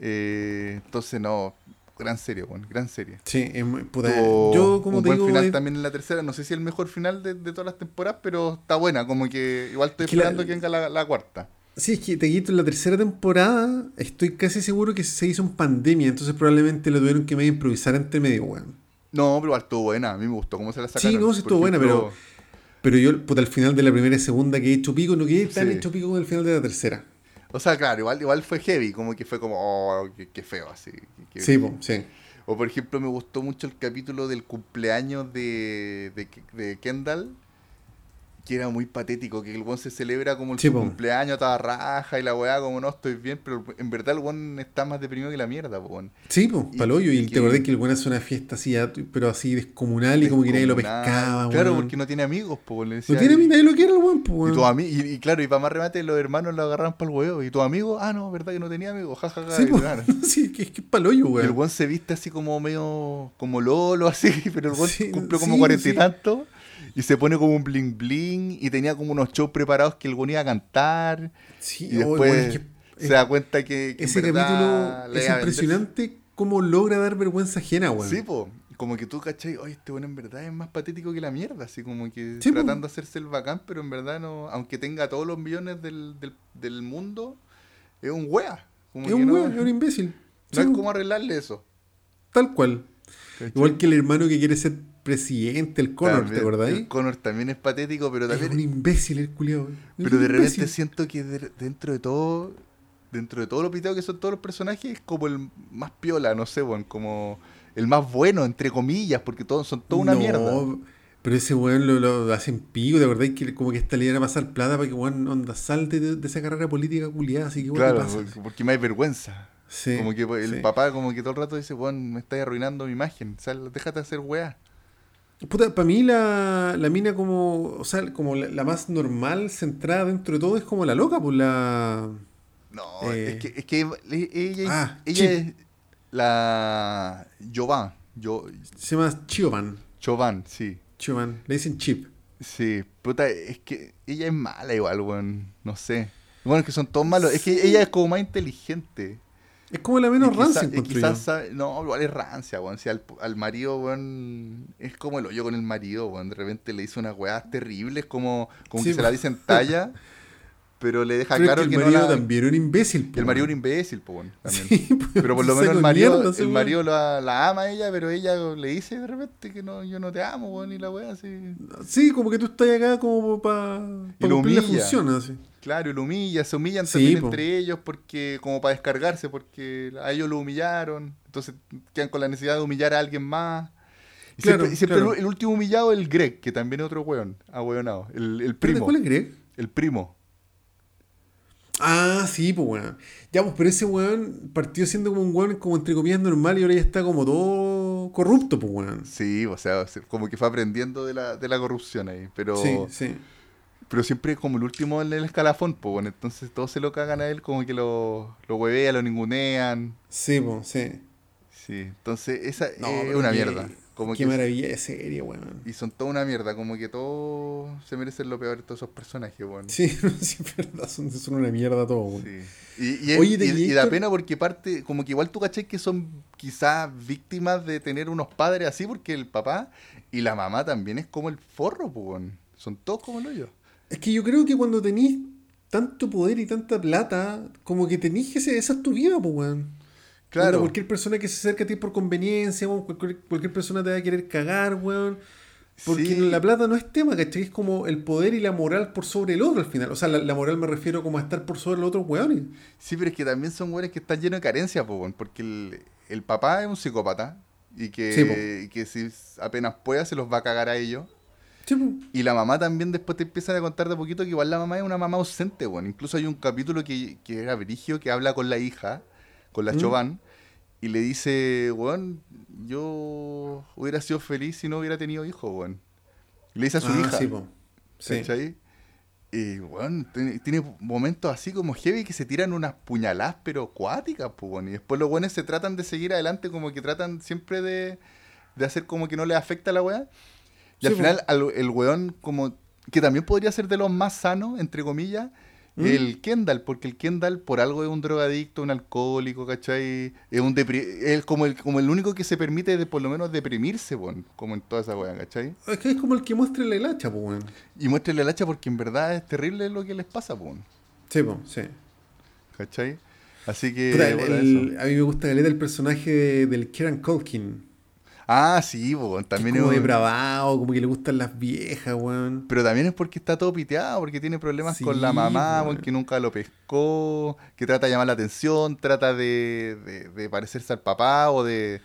Eh, entonces, no, gran serie, weón, gran serie. Sí, es muy- puta, Tuvo yo como un te buen digo, final es- también en la tercera. No sé si el mejor final de, de todas las temporadas, pero está buena. Como que igual estoy Es que la- esperando que venga la, la cuarta. Sí, es que te quito en la tercera temporada, estoy casi seguro que se hizo en pandemia, entonces probablemente lo tuvieron que medio improvisar entre medio, weón. No, pero igual estuvo buena. A mí me gustó cómo se la sacaron. Sí, no, sí estuvo buena, ejemplo, Pero yo, puta, al final de la primera y segunda que he hecho pico, no quedé tan Sí. hecho pico como el final de la tercera. O sea, claro, igual, igual fue heavy. Como que fue como, oh, qué, qué feo así. qué- Sí, sí. O por ejemplo, me gustó mucho el capítulo del cumpleaños de, de, de Kendall. Que era muy patético, que el weón se celebra como el Sí, cumpleaños, toda raja y la weá como no estoy bien, pero en verdad el weón está más deprimido que la mierda, weón. Sí, pues, Y- paloyo. Y, y te acordás que el weón hace una fiesta así, pero así descomunal y como que nadie lo pescaba, Claro, weón. porque no tiene amigos, po, le decía, No tiene y- nadie lo quiere el weón, pues, Y, weón. y, y claro, y para más remate, los hermanos lo agarraron para el huevo. Y tus amigos, ah, no, verdad que no tenía amigos, jajaja. Sí, y pues, claro. sí, que es que paloyo, Y el weón. weón se viste así como medio, como Lolo, así, pero el weón Sí, cumplió como sí, cuarenta y sí. Y se pone como un bling bling. Y tenía como unos shows preparados que el weón iba a cantar. Sí, Y oh, después que- se da cuenta que, ese capítulo es impresionante cómo logra dar vergüenza ajena, weón. Sí, po. Como que tú, ¿cachai? Oye, este bueno en verdad es más patético que la mierda. Así como que Sí, po. tratando de hacerse el bacán, pero en verdad no. Aunque tenga todos los millones del, del, del mundo, es un wea. Como es que un no, weón, es un imbécil. no Sí, es po, como arreglarle eso. Tal cual. ¿cachai? Igual que el hermano que quiere ser presidente, el Connor, También, ¿te acordáis? El Connor también es patético, pero Es un también. imbécil el culiao. Es Pero de repente siento que de- dentro de todo. Dentro de todo lo piteado que son todos los personajes, es como el más piola, no sé, weón. Como el más bueno, entre comillas, porque todos son toda una No, mierda. Pero ese weón lo, lo hacen pico, ¿te acordáis que como que esta le iban a pasar plata para que weón onda salte de, de esa carrera política culiada? Así que weón, Claro, ¿qué pasa? porque, me hay vergüenza. Sí, como que el sí. papá como que todo el rato dice, weón, me estás arruinando mi imagen. Sal, déjate hacer weá. Puta, para mí la, la mina como, o sea, como la, la más normal, centrada dentro de todo, es como la loca, pues la... No, Eh. es que, es que ella, Ah, ella Chip. es la Jovan. Yo, Se llama Chiovan. Chovan, sí. Chiovan. Le dicen Chip. Sí, puta, es que ella es mala igual, weón. No sé. Bueno, es que son todos malos. Es que ella es como más inteligente. Es como la menos rancia, quizás no, igual es rancia, weón. Si al, al marido, weón, es como el hoyo con el marido, weón. De repente le hizo unas weas terribles, como, como Sí, que se po. la dicen talla, pero le deja Pero es claro que el que, no marido la. también era un imbécil. El marido es un imbécil, po. Sí, pues, Pero por lo menos el marido, mierda el marido la, la ama a ella, pero ella le dice de repente que no, yo no te amo, weón, y la wea así. Sí, como que tú estás acá como para Y lo cumplir la función, así. Claro, y lo humilla, se humillan Sí, también po. entre ellos porque como para descargarse, porque a ellos lo humillaron, entonces quedan con la necesidad de humillar a alguien más. Y Claro, siempre, y siempre claro. el, el último humillado es el Greg, que también es otro weón, ahueonado, el, el ¿Pero primo. ¿Cuál es Greg? El primo. Ah, sí, pues weón. Ya, pues, pero ese weón partió siendo como un weón como entre comillas normal y ahora ya está como todo corrupto, pues weón. Sí, o sea, se- como que fue aprendiendo de la, de la corrupción ahí, pero, Sí, sí. Pero siempre como el último en el escalafón, pues bueno, entonces todos se lo cagan a él, como que lo, lo huevean, lo ningunean. Sí, pues, sí. Sí, entonces esa No, es una qué- mierda. Como Qué que maravilla de serie, weón. y son toda una mierda, como que todos se merecen lo peor de todos esos personajes, weón. Sí, sí, es verdad, son, son una mierda todo, weón. Sí. Y, y, Oye, y- ¿te y da pena porque parte, como que igual tú caché que son quizás víctimas de tener unos padres así, porque el papá y la mamá también es como el forro, weón. Son todos como el hoyo. Es que yo creo que cuando tenís tanto poder y tanta plata, como que tenís que esa es tu vida, pues, weón. Claro. cualquier persona que se acerque a ti por conveniencia, weón, cualquier, cualquier persona te va a querer cagar, weón. Porque Sí. la plata no es tema, ¿cachai? Es como el poder y la moral por sobre el otro al final. O sea, la, la moral me refiero como a estar por sobre los otros weones. Sí, pero es que también son güeyes que están llenos de carencia, pues, weón, porque el, el papá es un psicópata y que, Sí, po. y que si apenas pueda se los va a cagar a ellos. Sí. Y la mamá también después te empiezan a contar de poquito que igual la mamá es una mamá ausente, bueno. Incluso hay un capítulo que, que era Brigio que habla con la hija, con la ¿Mm? Chauvin, y le dice, weón, yo hubiera sido feliz si no hubiera tenido hijos, weón. Le dice a su Ah, hija. sí, po. Sí. ¿cachai? Y, weón, tiene, tiene momentos así como heavy que se tiran unas puñaladas, pero cuáticas, pues. Y después los buenos se tratan de seguir adelante, como que tratan siempre de, de hacer como que no les afecta la weá. Y al final, al- el weón, como que también podría ser de los más sanos, entre comillas, ¿Mm? el Kendall, porque el Kendall por algo es un drogadicto, un alcohólico, ¿cachai? Es un depri- es como el, como el único que se permite de por lo menos deprimirse, weón, como en toda esa weá, ¿cachai? Es que es como el que muestra la hilacha, pues, weón. Y muéstrele el hacha porque en verdad es terrible lo que les pasa, weón, Sí, po, sí. ¿cachai? Así que... El- el- a mí me gusta caleta el personaje de- del Kieran Culkin. Ah, sí, que también es como es un- depravado, como que le gustan las viejas, weón. Pero también es porque está todo piteado, porque tiene problemas Sí, con la mamá, weón. porque nunca lo pescó, que trata de llamar la atención, trata de, de- de parecerse al papá o de,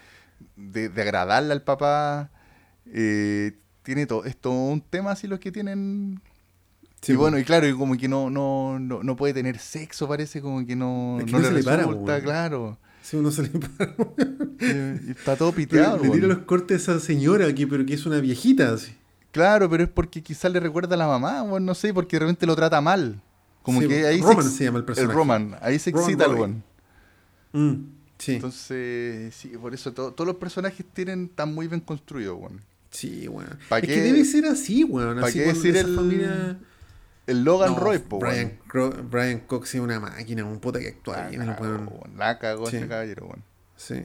de, de agradarle al papá. Eh, tiene todo, es todo un tema así los que tienen. Sí, y bueno, y claro, y como que no, no, no, no puede tener sexo, parece como que no, Es que no no le se le para, resulta, weón. claro. Sí, uno se le para. Está todo piteado. le tira weón. los cortes a esa señora, que, pero que es una viejita, así. Claro, pero es porque quizás le recuerda a la mamá, o no sé, porque de repente lo trata mal. Como Sí, que ahí Roman se llama el personaje. Roman, ahí se Roman excita el weón. Mm, sí, Entonces, sí, por eso to- todos los personajes tienen tan muy bien construidos, weón. sí, weón. ¿Pa' Es qué- que debe ser así, weón. pa' Así qué decir el- familia... El Logan No, Roy, po, Brian. Cro- Brian Cox es una máquina, un puta que actúa La bien, cagó. La cagó Sí. ese caballero, weón. Sí.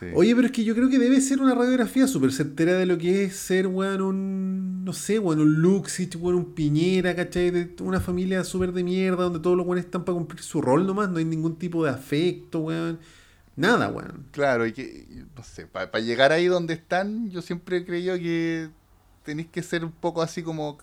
Sí. Oye, pero es que yo creo que debe ser una radiografía súper certera de lo que es ser, weón, un. No sé, weón, un Luxich, weón, un Piñera, ¿cachai? De una familia súper de mierda donde todos los weones están para cumplir su rol nomás, no hay ningún tipo de afecto, weón. Nada, weón. Claro, y que, no sé, para llegar ahí donde están, yo siempre he creído que tenéis que ser un poco así como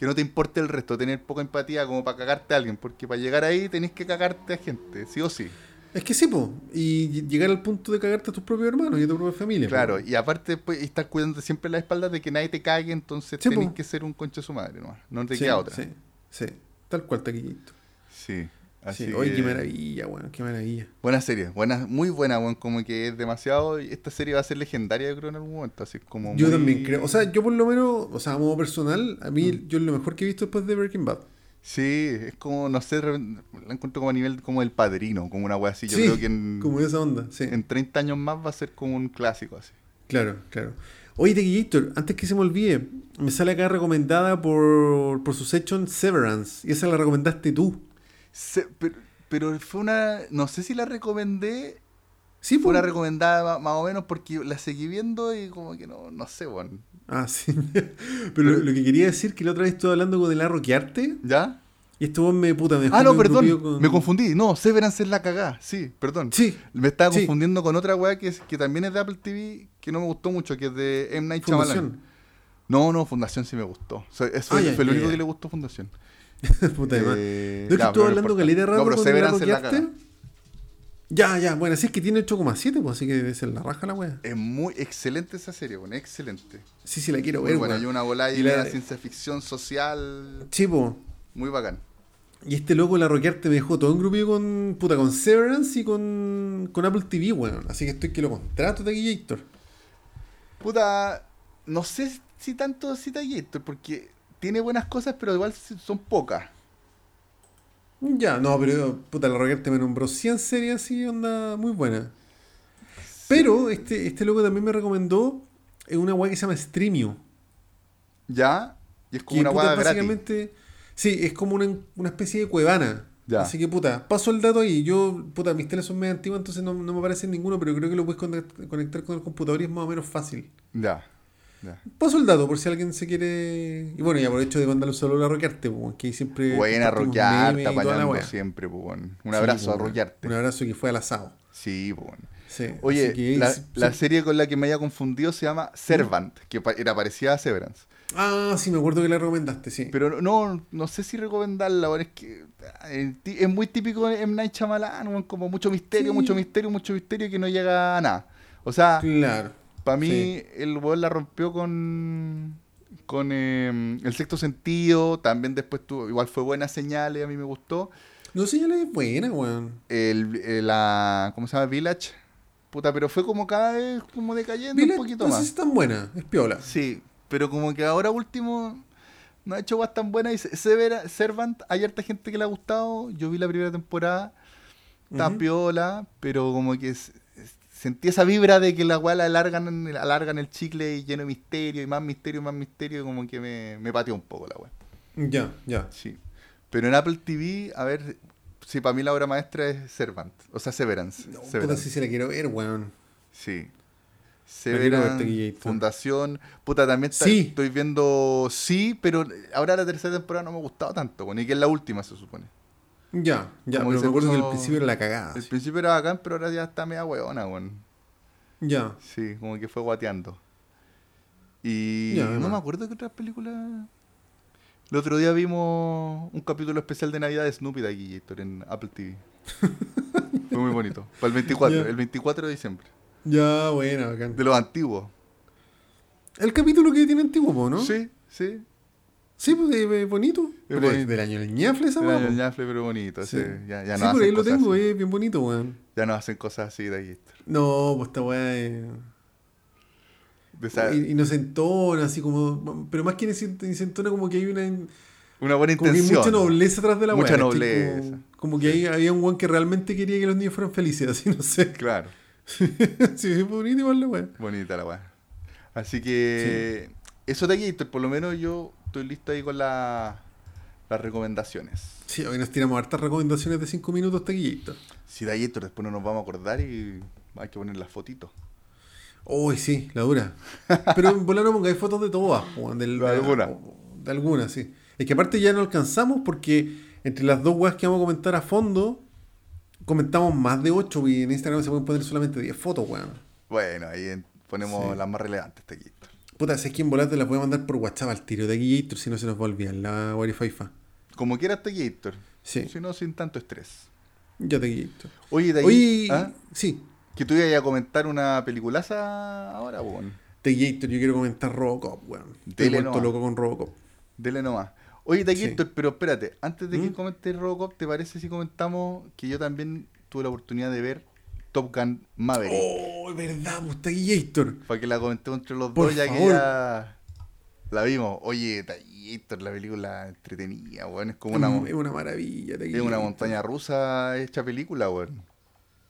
que no te importe el resto, tener poca empatía como para cagarte a alguien, porque para llegar ahí tenés que cagarte a gente, sí o sí. Es que sí, po. Y ll- llegar al punto de cagarte a tus propios hermanos y a tu propia familia. Claro, y aparte pues, estar cuidando siempre la espalda de que nadie te cague, entonces Sí, tenés po. que ser un concho de su madre, ¿no? No te Sí, queda otra. Sí, sí. Tal cual, taquillito. Sí. Así Sí. Oye, que- qué maravilla, weón, qué maravilla. Buena serie, buena, muy buena, weón, como que es demasiado, esta serie va a ser legendaria yo creo en algún momento, así como Yo muy- también creo. O sea, yo por lo menos, o sea, a modo personal, a mí Mm. yo es lo mejor que he visto después de Breaking Bad. Sí, es como, no sé, la encuentro como a nivel como el padrino, como una wea así, yo Sí, creo que en, Como esa onda, sí. en 30 años más va a ser como un clásico así. Claro, claro. Oye, Tequillator, antes que se me olvide, me sale acá recomendada por, por su section Severance. Y esa la recomendaste tú. Se- pero, pero fue una, no sé si la recomendé, Sí, fue una recomendada más, o menos porque la seguí viendo y como que no, no sé, weón. Ah, sí. Pero lo, lo que quería decir que la otra vez estuve hablando con el Arroquearte ¿Ya? y weón me puta me Ah, no, perdón, con- me confundí. No, Severance es la cagá, sí, perdón. Sí, Me estaba Sí. confundiendo con otra weá que, es, que también es de Apple TV, que no me gustó mucho, que es de M. Night Shyamalan. Fundación. No, no, Fundación sí me gustó. O sea, eso Ah, fue ya, el ya, único ya. que le gustó Fundación. puta de. Eh, ¿No es que ya, estuve hablando caleta de No, pero Severance la. Ya, ya, bueno, así es que tiene 8,7, pues así que debe ser la raja la wea. Es muy excelente esa serie, bueno, excelente. Sí, sí, la quiero Muy ver, weón. hay una bola Y y la- ciencia ficción social Sí, po. muy bacán. Y este loco, la Roquearte, me dejó todo engrupido con, puta, con Severance y con, con Apple TV, weón. Así que estoy que lo contrato de Gator. Puta, no sé si tanto cita Gator, porque tiene buenas cosas, pero igual son pocas. Ya, no, pero puta, la Roquearte me nombró 100 series así, onda muy buena. Pero este, este loco también me recomendó eh, una weá que se llama Streamio. ¿Ya? Y es como que, una puta, gratis. básicamente, sí, es como una, una especie de cuevana. Ya. Así que puta, paso el dato ahí. Yo, puta, mis teles son medio antiguos, entonces no, no me aparece ninguno, pero creo que lo puedes conect- conectar con el computador y es más o menos fácil. Ya. Ya. Paso el dato por si alguien se quiere. Y bueno, y aprovecho de mandarle un saludo a Roquearte, pues, que ahí siempre. Buena Roquearte, apañando siempre, pues. Un Sí, abrazo a pues, Roquearte. Un abrazo que fue al asado. Sí, pues. Sí, Oye, que- la, sí, la sí. serie con la que me haya confundido se llama Servant, que era parecida a Severance. Ah, sí, me acuerdo que la recomendaste, sí. Pero no, no sé si recomendarla, es que eh, es muy típico M. Night Shyamalan, como mucho misterio, Sí. mucho misterio, mucho misterio que no llega a nada. O sea, claro. Para mí Sí. el weón la rompió con con eh, el sexto sentido, también después tuvo, igual fue buena señales, a mí me gustó. No la es buena, weón. El, el- la, ¿cómo se llama? Village. Puta, pero fue como cada vez como decayendo Village un poquito no sé más. si es tan buena, es piola. Sí, pero como que ahora último no ha hecho guas tan buenas. Y Se- Severa- Servant, hay harta gente que le ha gustado. Yo vi la primera temporada, está piola, pero como que sentí esa vibra de que la weá la alargan, alargan el chicle y lleno de misterio y más misterio, más misterio, como que me, me pateó un poco la weá. Ya, ya. Sí. Pero en Apple TV, a ver, sí, para mí la obra maestra es Servant, o sea, Severance. No, puta, si se la quiero ver, weón. Sí. Ver, Severance. Fundación. Puta, también está- Sí. estoy viendo sí, pero ahora la tercera temporada no me ha gustado tanto, bueno, y que es la última, se supone. Ya, ya, Como que pero me acuerdo que al principio era la cagada. Sí. principio era bacán, pero ahora ya está media hueona, weón. Ya. Sí, como que fue guateando. Y Ya, no me acuerdo qué otras películas. El otro día vimos un capítulo especial de Navidad de Snoopy de Aguillator en Apple TV. fue muy bonito. Para el 24, Ya. el 24 de diciembre. Ya, buena, bacán. De los antiguos. El capítulo que tiene antiguo, ¿no? Sí, sí. Sí, pues es es bonito. Pero bonito. es del año del ñafle esa Era weá, el po. ñafle, pero bonito. Sí. Ya, ya sí, no por hacen ahí lo tengo, así. es bien bonito, weón. Ya no hacen cosas así de Aguillator. No, pues esta weá es. Esa- Y, y no se entona, así como. Pero más que ni se ni se entona, como que hay una. una buena Como que hay intención. mucha nobleza atrás de la Mucha nobleza. Como, como que hay- había un weón que realmente quería que los niños fueran felices, así no sé. Claro. sí, es bonito igual la weá. Bonita la weá. Así que eso de Gator, por lo menos yo estoy listo ahí con la- las recomendaciones. Sí, hoy nos tiramos hartas recomendaciones de 5 minutos taquillito. Si de Gator después no nos vamos a acordar y hay que poner las fotitos. Uy, sí, la dura. Pero en volar no pongáis fotos de todas, del- De alguna. De algunas, sí. Es que aparte ya no alcanzamos porque entre las dos weas que vamos a comentar a fondo, comentamos más de 8 y en Instagram se pueden poner solamente 10 fotos, weón. Bueno, ahí ponemos Sí. las más relevantes Gator. Puta, si es que en volar te las voy a mandar por WhatsApp al tiro de Gator si no se nos va a olvidar la Wi-Fi. Como quiera este Gator. Sí, Si no, sin tanto estrés. ya te Gator. Oye, de Oye, ¿ah? sí, que tú ibas a comentar una peliculaza ahora, weón. de Gator yo quiero comentar Robocop, weón. Estoy vuelto loco con Robocop. Dele nomás. Oye, Sí. Taquito, pero espérate, antes de que ¿Mm? comentes Robocop, ¿te parece si comentamos que yo también tuve la oportunidad de ver Top Gun Maverick? Oh, verdad, pues Gator. Para que la comentemos entre los Por dos, ya que ya la vimos. Oye, Taquito, la película entretenida, weón. Es como una, es una maravilla. es una Gator. montaña rusa hecha película, weón.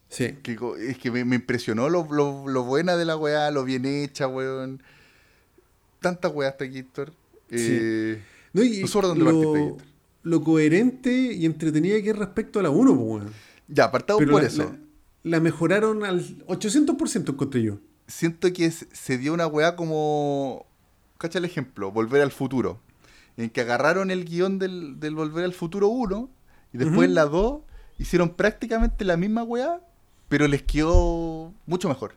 Sí. Que es que me, me impresionó lo, lo, lo buena de la weá, lo bien hecha, weón. Tantas weas, Taquito. Eh, No, y ¿Tú sobre dónde lo, partiste, Gator? lo coherente y entretenida que es respecto a la 1, pues, weón. Ya, apartado Pero por la, eso. La, la mejoraron al 800% encontré yo. siento que se dio una weá como. Cacha el ejemplo, Volver al Futuro. En que agarraron el guion del, del Volver al Futuro 1 y después Ujú. en la 2 hicieron prácticamente la misma weá, pero les quedó mucho mejor.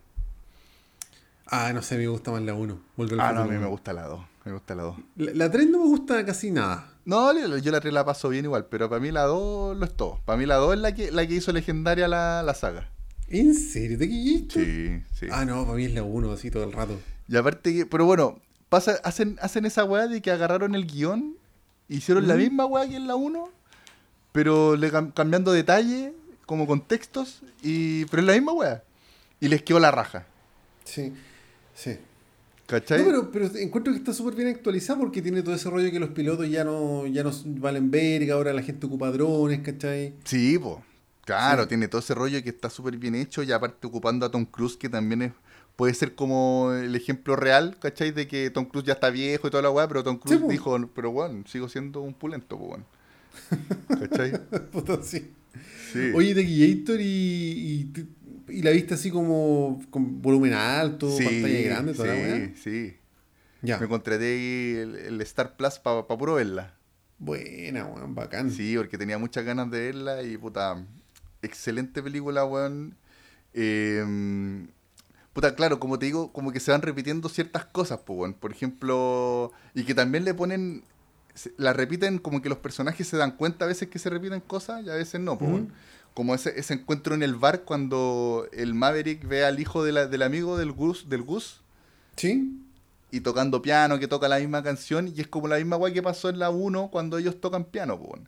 Ah, no sé, me gusta más la 1. Volver al Ah, no, a futuro. mí me gusta la 2. Me gusta la 2. La, la 3 no me gusta casi nada. No, yo yo la 3 la paso bien igual, pero para mí la 2 lo es todo. Para mí la 2 es la que, la que hizo legendaria la, la saga. ¿En serio? ¿Te? Sí, sí. Ah, no, para mí es la 1, así todo el rato. Y aparte que, pero bueno, pasa, hacen, hacen esa weá de que agarraron el guion, hicieron la Ujú. misma weá que en la 1, pero le cam- cambiando detalles, como contextos, y, pero es la misma weá. Y les quedó la raja. Sí, sí. ¿Cachai? No, pero, pero encuentro que está súper bien actualizado porque tiene todo ese rollo que los pilotos ya no, ya no valen verga, ahora la gente ocupa drones, ¿cachai? Sí, po. Claro, tiene todo ese rollo que está súper bien hecho y aparte ocupando a Tom Cruise, que también es puede ser como el ejemplo real, ¿cachai? De que Tom Cruise ya está viejo y toda la weá, pero Tom Cruise dijo, pero bueno, sigo siendo un pulento, pues bueno. ¿Cachai? Puto, sí. Oye, The Gator y, y, la viste así como con volumen alto, pantalla grande, toda sí, la weá. Sí, Ya. Me contraté el, el Star Plus para pa puro verla. Buena, weón, bacán. Sí, porque tenía muchas ganas de verla y puta, excelente película, weón. Eh, puta, claro, como te digo, como que se van repitiendo ciertas cosas, pues, por ejemplo, y que también le ponen, la repiten como que los personajes se dan cuenta a veces que se repiten cosas y a veces no, pues, como ese, ese encuentro en el bar cuando el Maverick ve al hijo de la, del amigo del Gus, del Gus. Sí. Y tocando piano, que toca la misma canción, y es como la misma guay que pasó en la 1 cuando ellos tocan piano, pues.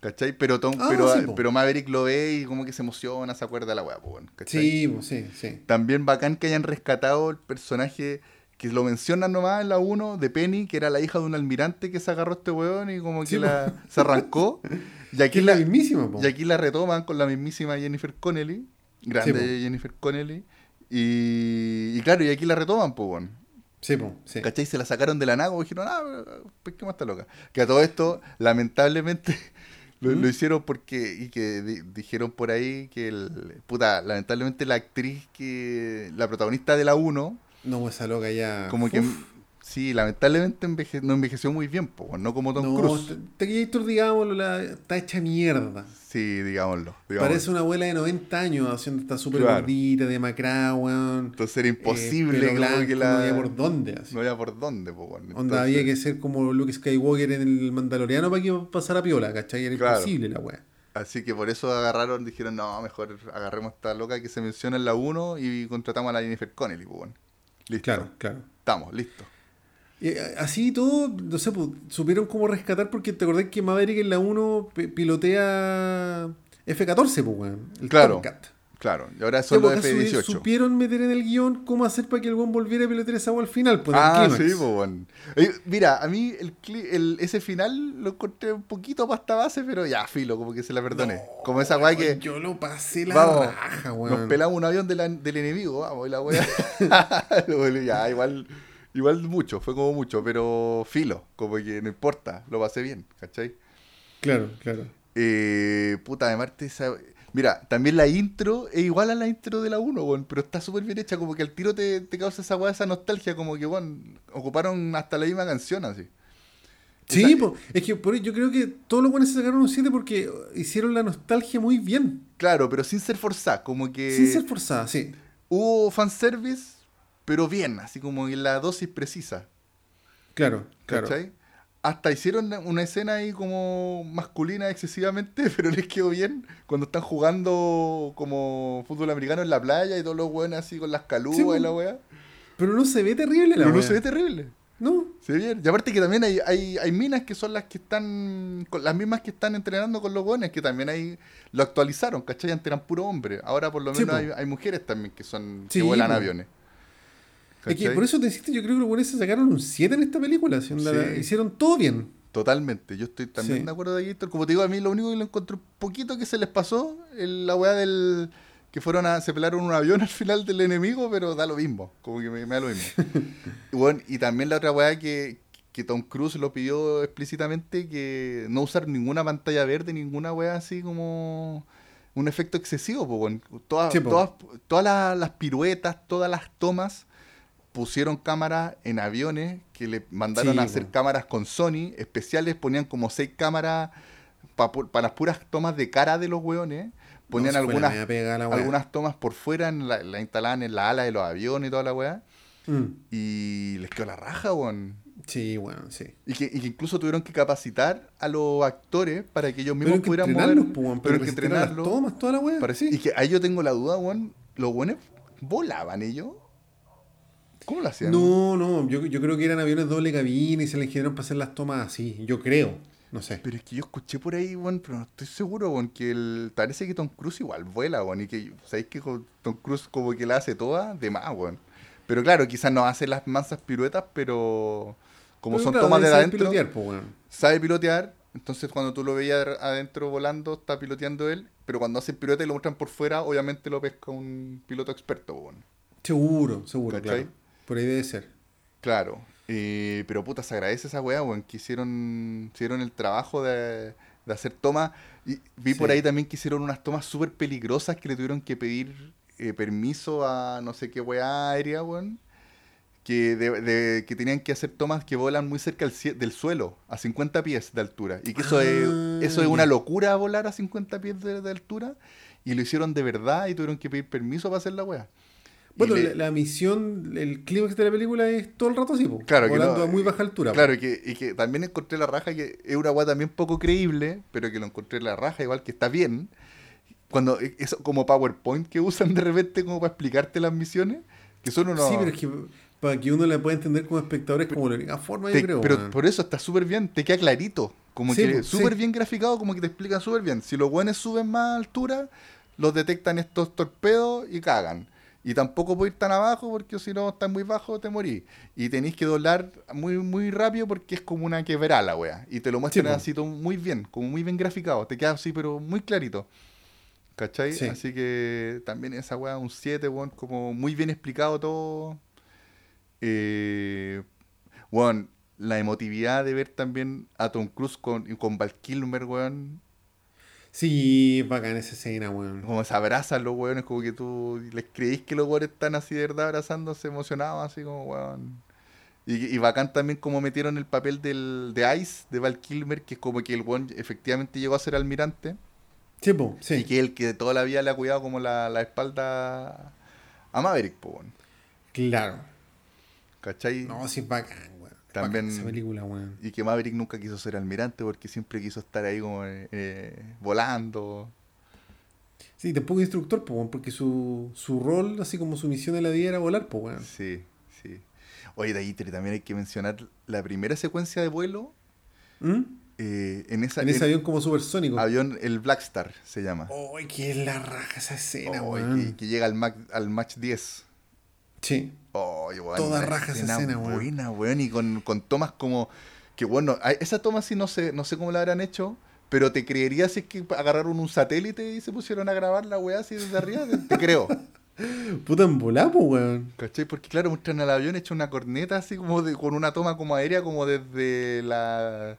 ¿Cachai? Pero, Tom, ah, pero, pero Maverick lo ve y como que se emociona, se acuerda de la weá, ¿cachai? Sí, sí, sí. También bacán que hayan rescatado el personaje que lo mencionan nomás en la 1 de Penny, que era la hija de un almirante que se agarró este weón y como que la, se arrancó. Y aquí la, mismísima, Y aquí la retoman con la mismísima Jennifer Connelly, grande Jennifer Connelly. Y, claro, y aquí la retoman, pues, bueno. Sí, po, sí. ¿Cachai? Se la sacaron de la nago y dijeron, ah, pues qué más está loca. Que a todo esto, lamentablemente, lo, hicieron porque, y que dijeron por ahí que, el, puta, lamentablemente la actriz que, la protagonista de la 1, no, esa loca ya. Como que, sí, lamentablemente no envejeció muy bien, po, no como Tom no, Cruise. Terminator, digámoslo, la, está hecha mierda. Sí, digámoslo, Parece una abuela de 90 años haciendo esta súper gordita, demacrada, weón. Entonces era imposible eh, que la... No había por dónde. Así. No había por dónde, po, Onda, había que ser como Luke Skywalker en el Mandaloriano para que pasara piola, ¿cachai? Era imposible la weá. Así que por eso agarraron, dijeron, no, mejor agarremos esta loca que se menciona en la 1 y contratamos a la Jennifer Connelly, pues, Listo. Claro, claro. Estamos, listo. Y eh, así todo, no sé, pues, supieron cómo rescatar porque te acordás que Maverick en la 1 pilotea F-14, pues, weón. El claro. Claro, y ahora son los F-18. Supieron meter en el guion cómo hacer para que el weón volviera a pilotear esa agua al final. Pues, ah, sí, pues. Mira, a mí el, el, ese final lo encontré un poquito pasta base, pero ya, filo, como que se la perdoné. como esa weá que. Yo lo pasé la raja, weón. Nos pelamos un avión del enemigo, vamos, y la weá. ya, igual. Igual mucho, fue como mucho, pero filo, como que no importa, lo pasé bien, ¿cachai? Claro, claro. Eh, puta, de Marte, Mira, también la intro es igual a la intro de la 1, pero está súper bien hecha, como que al tiro te, causa esa weá, esa nostalgia, como que, bueno, ocuparon hasta la misma canción así. Sí, es que por, yo creo que todos los buenos se sacaron un 7 porque hicieron la nostalgia muy bien. Claro, pero sin ser forzada, como que... Sin ser forzada, sí. Hubo fanservice, pero bien, así como en la dosis precisa. Claro, claro hasta hicieron una escena ahí como masculina excesivamente, pero les quedó bien cuando están jugando como fútbol americano en la playa y todos los weones así con las calúas y la weá. Pero no se ve terrible la Pero no se ve terrible. No. Se ve bien. Y aparte que también hay, hay, hay minas que son las que están, las mismas que están entrenando con los weones, que también ahí lo actualizaron, ¿cachai? Antes eran puro hombres. Ahora por lo menos hay, hay, mujeres también que son que vuelan aviones por eso te insisto, yo creo que los buenos se sacaron un 7 en esta película. hicieron todo bien. Totalmente, yo estoy también de acuerdo de. Como te digo, a mí lo único que lo encontré un poquito que se les pasó, la weá del. que fueron a. se pelaron un avión al final del enemigo, pero da lo mismo. Como que me, da lo mismo. y, bueno, y también la otra weá que, que Tom Cruise lo pidió explícitamente que no usar ninguna pantalla verde, ninguna weá así como un efecto excesivo. Pues, todas, todas, todas las piruetas, todas las tomas pusieron cámaras en aviones que le mandaron a hacer cámaras con Sony especiales, ponían como seis cámaras para las puras tomas de cara de los hueones. Ponían algunas, algunas tomas por fuera, la, la, instalaban en la ala de los aviones y toda la weá. Mm. Y les quedó la raja, weón. Sí, bueno, sí. Y que, incluso tuvieron que capacitar a los actores para que ellos mismos pudieran mover. pero, que entrenarlos. Tomas, toda la weá. Y que ahí yo tengo la duda, weón. Los buenos volaban ellos. ¿Cómo lo hacían? No, no, yo, yo creo que eran aviones doble cabina y se les generaron para hacer las tomas así. Yo creo. No sé. Pero es que yo escuché por ahí, bueno, pero no estoy seguro, bueno, que el, parece que Tom Cruise igual vuela, bueno, y que, ¿sabéis que Tom Cruise como que la hace toda? De más, bueno. Pero claro, quizás no hace las mansas piruetas, pero como son tomas de adentro, pilotear, pues, bueno. sabe pilotear, entonces cuando tú lo veías adentro volando, está piloteando él, pero cuando hacen pirueta y lo muestran por fuera, obviamente lo pesca un piloto experto. Seguro, seguro, ¿Cachai? claro. Por ahí debe ser. Claro. eh, pero puta, se agradece esa weá, weón, que hicieron, hicieron el trabajo de, de hacer tomas. Y vi por ahí también que hicieron unas tomas súper peligrosas que le tuvieron que pedir eh, permiso a no sé qué weá aérea, weón. Que, de- de- que tenían que hacer tomas que volan muy cerca del, del suelo, a 50 pies de altura. Y que eso, es, Ah, eso es una locura volar a 50 pies de, de altura. Y lo hicieron de verdad y tuvieron que pedir permiso para hacer la weá. Bueno, le- la, la misión, el clímax de la película es todo el rato así, po, Claro, que volando no- a muy baja altura. Claro, y que, y que también encontré la raja que es una weá también poco creíble, pero que lo encontré la raja igual que está bien. Cuando e, eso como PowerPoint que usan de repente como para explicarte las misiones, que son unos... Sí, pero es que para que uno la pueda entender como espectador es como la única forma, te- yo creo. pero por eso está súper bien, te queda clarito. Como Sí, que súper sí. bien graficado, como que te explican súper bien. Si los buenos suben más altura, los detectan estos torpedos y cagan. Y tampoco puedes ir tan abajo porque si no estás muy bajo te morís. Y tenéis que doblar muy muy rápido porque es como una quebrada la wea. Y te lo muestran así todo muy bien, como muy bien graficado. Te queda así pero muy clarito. ¿Cachai? Sí. Así que también esa wea un 7, weón, como muy bien explicado todo. Eh, weón, la emotividad de ver también a Tom Cruise con, con Val Kilmer, weón. Sí, bacán esa escena, weón. Como se abrazan los weones, como que tú les creís que los weones están así de verdad abrazándose, emocionados, así como weón. Y, y bacán también como metieron el papel del, de Ice, de Val Kilmer, que es como que el weón efectivamente llegó a ser almirante. Sí, po, sí. Y que el que toda la vida le ha cuidado como la, la espalda a Maverick, po, weón. Claro. ¿Cachai? No, sí bacán. También- Bacán esa película, weón. Y que Maverick nunca quiso ser almirante porque siempre quiso estar ahí como eh, eh, volando. Sí, tampoco instructor, po, porque su, su rol, así como su misión en la vida era volar, weón. Sí, sí. Oye, de ahí también hay que mencionar la primera secuencia de vuelo ¿Mm? eh, en esa En ese avión como supersónico. avión, el Black Star se llama. ¡Ay, qué es la raja esa escena, Oh, que, que llega al, Mach, al Match 10. Sí. Oh, weón, Toda raja esa escena, weón. Buena, weón, y con, con tomas como. Que bueno, esa toma sí no sé, no sé cómo la habrán hecho, pero te creería si es que agarraron un satélite y se pusieron a grabar la weá así desde arriba, te, te creo. Puta po, weón. ¿Cachai? Porque claro, muestran al avión hecho una corneta así como de, con una toma como aérea, como desde la.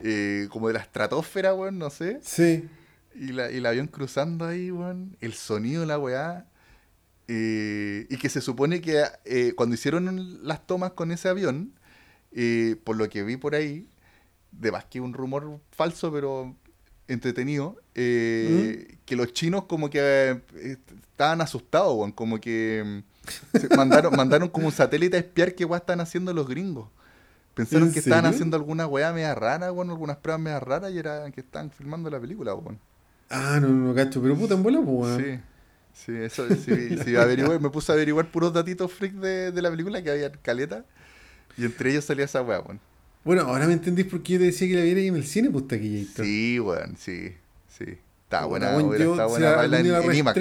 eh, como de la estratosfera, weón, no sé. Sí. Y, la, y el avión cruzando ahí, weón. El sonido de la weá. Eh, y que se supone que eh, cuando hicieron las tomas con ese avión, eh, por lo que vi por ahí, de más que un rumor falso, pero entretenido, eh, que los chinos como que estaban asustados. Como que mm, mandaron, mandaron como un satélite a espiar qué weá están haciendo los gringos. Pensaron ¿En que estaban haciendo alguna weá media rara, weón, algunas pruebas media raras y era que estaban filmando la película. Ah, no, no cacho, pero puta en po, weón. Sí, sí, eso sí, sí, averigué, me puse a averiguar puros datitos freak de, de la película que había caleta. Y entre ellos salía esa weá, weón. Bueno, ahora me entendís por qué yo te decía que la viera ahí en el cine, pues taquillator. Sí, weón, sí, sí. Está buena, weón, hubiera yo, si buena la- en, en IMAX.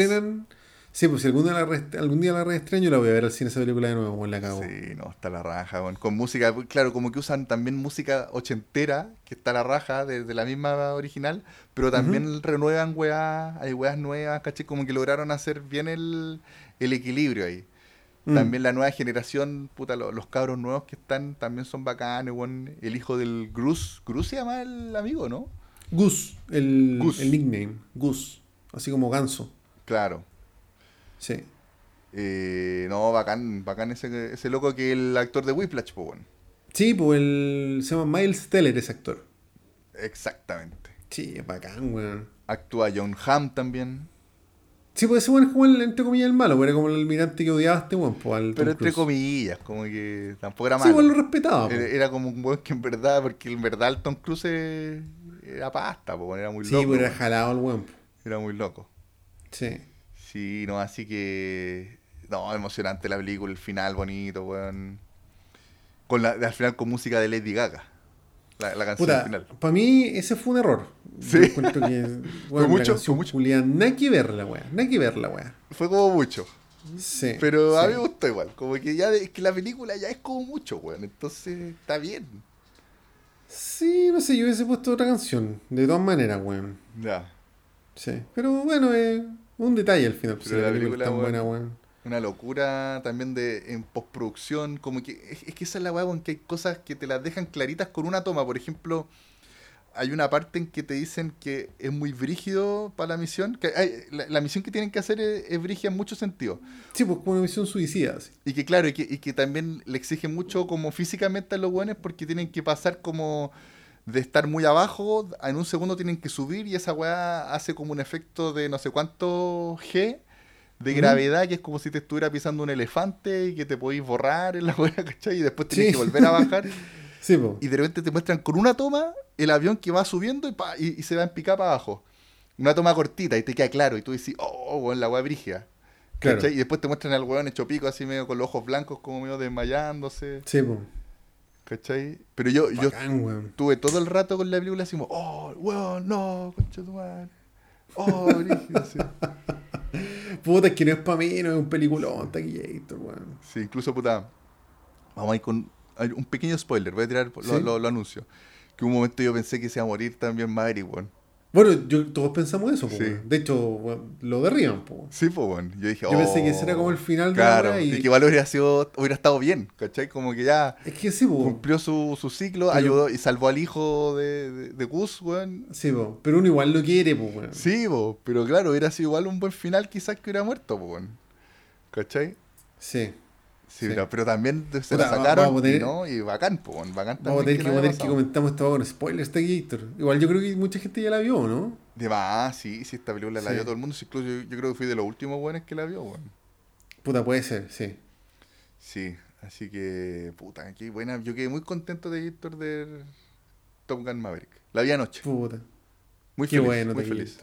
Sí, pues si algún día la, reest- algún día la yo la voy a ver al cine esa película de nuevo, weón, la cago. Sí, no, está la raja, weón. Con música, claro, como que usan también música ochentera, que está la raja de, de la misma original, pero también renuevan weá, hay weas nuevas, caché, como que lograron hacer bien el, el equilibrio ahí. Mm. También la nueva generación, puta, lo- los, cabros nuevos que están también son bacanes, weón. El hijo del Gruz, Gruz se llama el amigo, ¿no? Gus, el, Gus. el nickname. Gus. Así como ganso. Claro. Sí. Eh, no, bacán, bacán ese, ese loco que el actor de Whiplash, pues, weón. Sí, pues el. Se llama Miles Teller, ese actor. Exactamente. Sí, es bacán, weón. Actúa John Hamm también. Sí, pues ese weón es como el, entre comillas, el malo, pero era como el almirante que odiaba a este weón, pues al Pero Tom entre Cruise. comillas, como que tampoco era Sí, malo. igual lo respetaba, era, pues. era como un weón que en verdad, porque en verdad el Tom Cruise era pasta, pues, era muy Sí, loco. pues era weón. jalado el weón. Era muy loco. Sí. Sí, no, así que. No, emocionante la película, el final bonito, weón. Con la, al final con música de Lady Gaga. La, la canción Puta, final. para mí ese fue un error. Sí. Que, weón, mucho, fue mucho. culiá, nada que ver la weá, nada que ver la weá. Fue como mucho. Sí. Pero a mí me gustó igual. Como que ya es que la película ya es como mucho, weón. Entonces está bien. Sí, no sé, yo hubiese puesto otra canción. De todas maneras, weón. Ya. Sí. Pero bueno, es un detalle al final. pues, Pero si la la película es tan película, buena, weón. Una locura también de en postproducción, como que es, es que esa es la weá, weón, que hay cosas que te las dejan claritas con una toma. Por ejemplo, hay una parte en que te dicen que es muy brígido para la misión. Que hay- la, la misión que tienen que hacer es, es brígida en muchos sentidos. Sí, pues como una misión suicida. así. Y que claro, y que, y que también le exigen mucho como físicamente a los buenos porque tienen que pasar como de estar muy abajo, en un segundo tienen que subir y esa weá hace como un efecto de no sé cuánto G de gravedad, que es como si te estuviera pisando un elefante y que te podéis borrar en la weá, ¿cachai? Y después Sí. que volver a bajar. Sí, pues. y de repente te muestran con una toma el avión que va subiendo y, pa, y, y se va en picar para abajo. Una toma cortita y te queda claro. Y tú dices, oh, weón, la weá brígida. Claro. Y después te muestran al weón hecho pico, así medio con los ojos blancos, como medio desmayándose. Sí, pues. ¿Cachai? Pero yo, yo Bacán, weón. tuve todo el rato con la película así como, oh, weón, no, concha tu madre. Oh, brígido, sí. Puta, es que no es para mí, no es un peliculón, Taquillator, weón. Sí, incluso, puta. Vamos a ir con un pequeño spoiler, voy a tirar, lo, ¿Sí? lo- lo anuncio. Que un momento yo pensé que se iba a morir también Maverick, weón. Bueno, yo, todos pensamos eso, po, Sí. De hecho, weón, lo derriban, po. Sí, pues, weón. Yo dije, Yo pensé que oh, ese era como el final de Claro, la weá y... y- que igual hubiera, sido, hubiera estado bien, ¿cachai? Como que ya Es que sí, po. cumplió su, su ciclo, Pero- ayudó y salvó al hijo de, de, de Gus, weón. Sí, po. Pero uno igual lo quiere, po, weón. Sí, po, pero claro, hubiera sido igual un buen final quizás que hubiera muerto, po, weón. ¿Cachai? Sí. Sí, Sí. Pero, pero también se Puta, la va- sacaron vamos a tener- y, ¿no? y bacán, po, bacán Vamos a también tener que, comentamos esto con spoilers, Taquillator. Igual yo creo que mucha gente ya la vio, ¿no? De más, sí, sí, esta película la vio todo el mundo. Incluso yo, yo creo que fui de los últimos buenos que la vio, weón. Puta, puede ser, sí. Sí, así que, puta, qué buena. Yo quedé muy contento de Víctor de Top Gun Maverick. La vi anoche. Puta. Muy Qué feliz, bueno, muy feliz.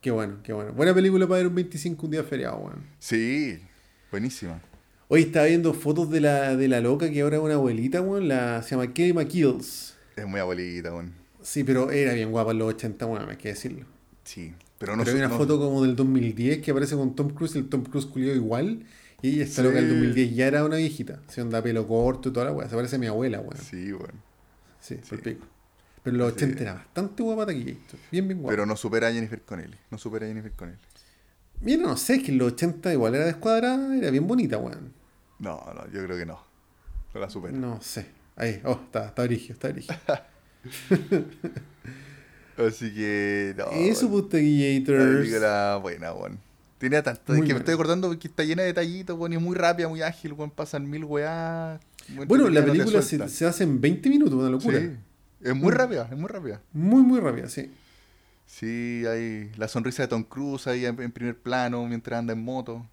Qué bueno, qué bueno. Buena película para ver un 25 un día feriado, weón. Sí, buenísima. Hoy estaba viendo fotos de la, de la loca que ahora es una abuelita, weón. La, se llama Kelly McKills. Es muy abuelita, weón. Sí, pero era bien guapa en los 80, weón, hay que decirlo. Sí, pero no Pero hay una no- foto como del 2010 que aparece con Tom Cruise, el Tom Cruise culió igual. Y está Sí. loca del 2010 ya era una viejita. Se onda pelo corto y toda la weá. Se parece a mi abuela, weón. Sí, Sí, weón. por pico. Pero en los Sí. 80 era bastante guapa Taquillator. Bien, bien guapa. Pero no supera a Jennifer Connelly. No supera a Jennifer Connelly. Mira, no sé, es que en los 80 igual era descuadrada, era bien bonita, weón. No, no, yo creo que no. No la supera. No sé. Ahí, oh, está, está está brígido. Así que, no. Eso, pues, La Taquillators. película buena, weón. Tiene tanto. Es que me estoy acordando que está llena de detallitos, weón. Y es muy rápida, muy ágil, weón. Pasan mil weá. Bueno, la no película se, se hace en 20 minutos, una locura. Sí. Es muy Mm. rápida, es muy rápida. Muy, muy rápida, sí. Sí, hay la sonrisa de Tom Cruise ahí en, en primer plano mientras anda en moto.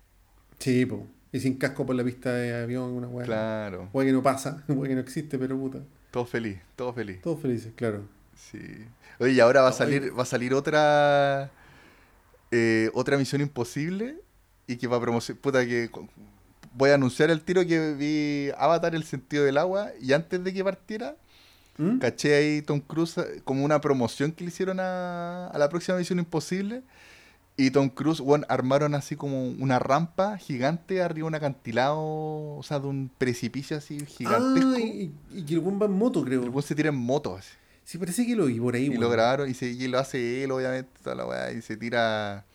Sí, po. Y sin casco por la pista de avión, una weá. Claro. Weá que no pasa, weá que no existe, pero puta. Todo feliz, todo feliz. Todos felices, claro. Sí. Oye, y ahora va a salir, va a salir otra eh, otra misión imposible y que va a promocionar. Puta que voy a anunciar el tiro que vi Avatar el sentido del agua y antes de que partiera, ¿Mm? caché ahí Tom Cruise eh, como una promoción que le hicieron a, a la próxima misión imposible. Y Tom Cruise, bueno, armaron así como una rampa gigante arriba de un acantilado, o sea, de un precipicio así gigantesco. Ah, y, y que el weón va en moto, creo. el weón se tira en moto así. Sí, parece que lo vi por ahí, Y lo grabaron y, se, y lo hace él, obviamente, toda la weá, y se tira.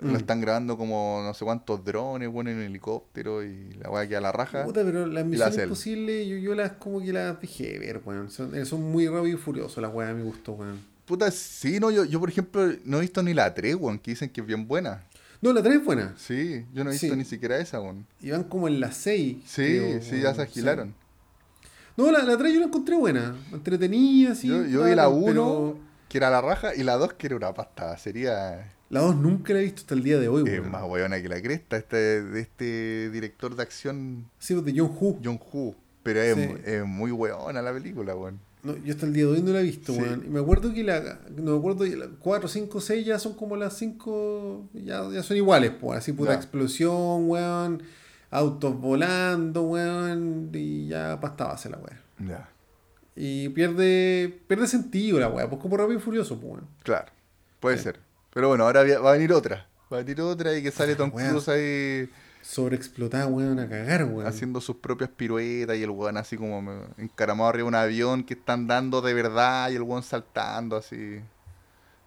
Mm. Lo están grabando como no sé cuántos drones, bueno, en un helicóptero y la weá queda a la raja. Puta, pero las misiones hace él. imposibles, yo, yo las como que las dejé de ver, weón. Son, eh, son muy rápido y furioso las weas a mi gusto, weón. Puta, sí, no, yo, yo por ejemplo no he visto ni la 3, weón, que dicen que es bien buena. No, la 3 es buena. Sí, yo no he visto Sí. ni siquiera esa, weón. Y van como en la 6. Sí, creo, sí, ya se agilaron. Sí. No, la, la 3 yo la encontré buena. Entretenida, sí. yo yo vi la pero 1, que era la raja, y la 2, que era una pasta. Sería La 2 nunca la he visto hasta el día de hoy, weón. más weona que la cresta, este, de este director de acción, Sí, pues, de John Woo. John Woo. Pero es, Sí. es muy weona la película, weón. No, yo hasta el día de hoy no la he visto, Sí. weón. Y me acuerdo que la. No me acuerdo, 4, 5, 6 ya son como las 5. Ya, ya son iguales, pues. Así, puta explosión, weón. Autos volando, weón. Y ya pasta base la weón. Ya, Y pierde. Pierde sentido la weón. Pues como rápido y furioso, pues, weón. claro. Puede Sí. ser. Pero bueno, ahora va a venir otra. Va a venir otra y que sale Tom. Cruise ahí Sobreexplotada, weón, a cagar, weón. haciendo sus propias piruetas y el weón así como encaramado arriba de un avión que están dando de verdad y el weón saltando así.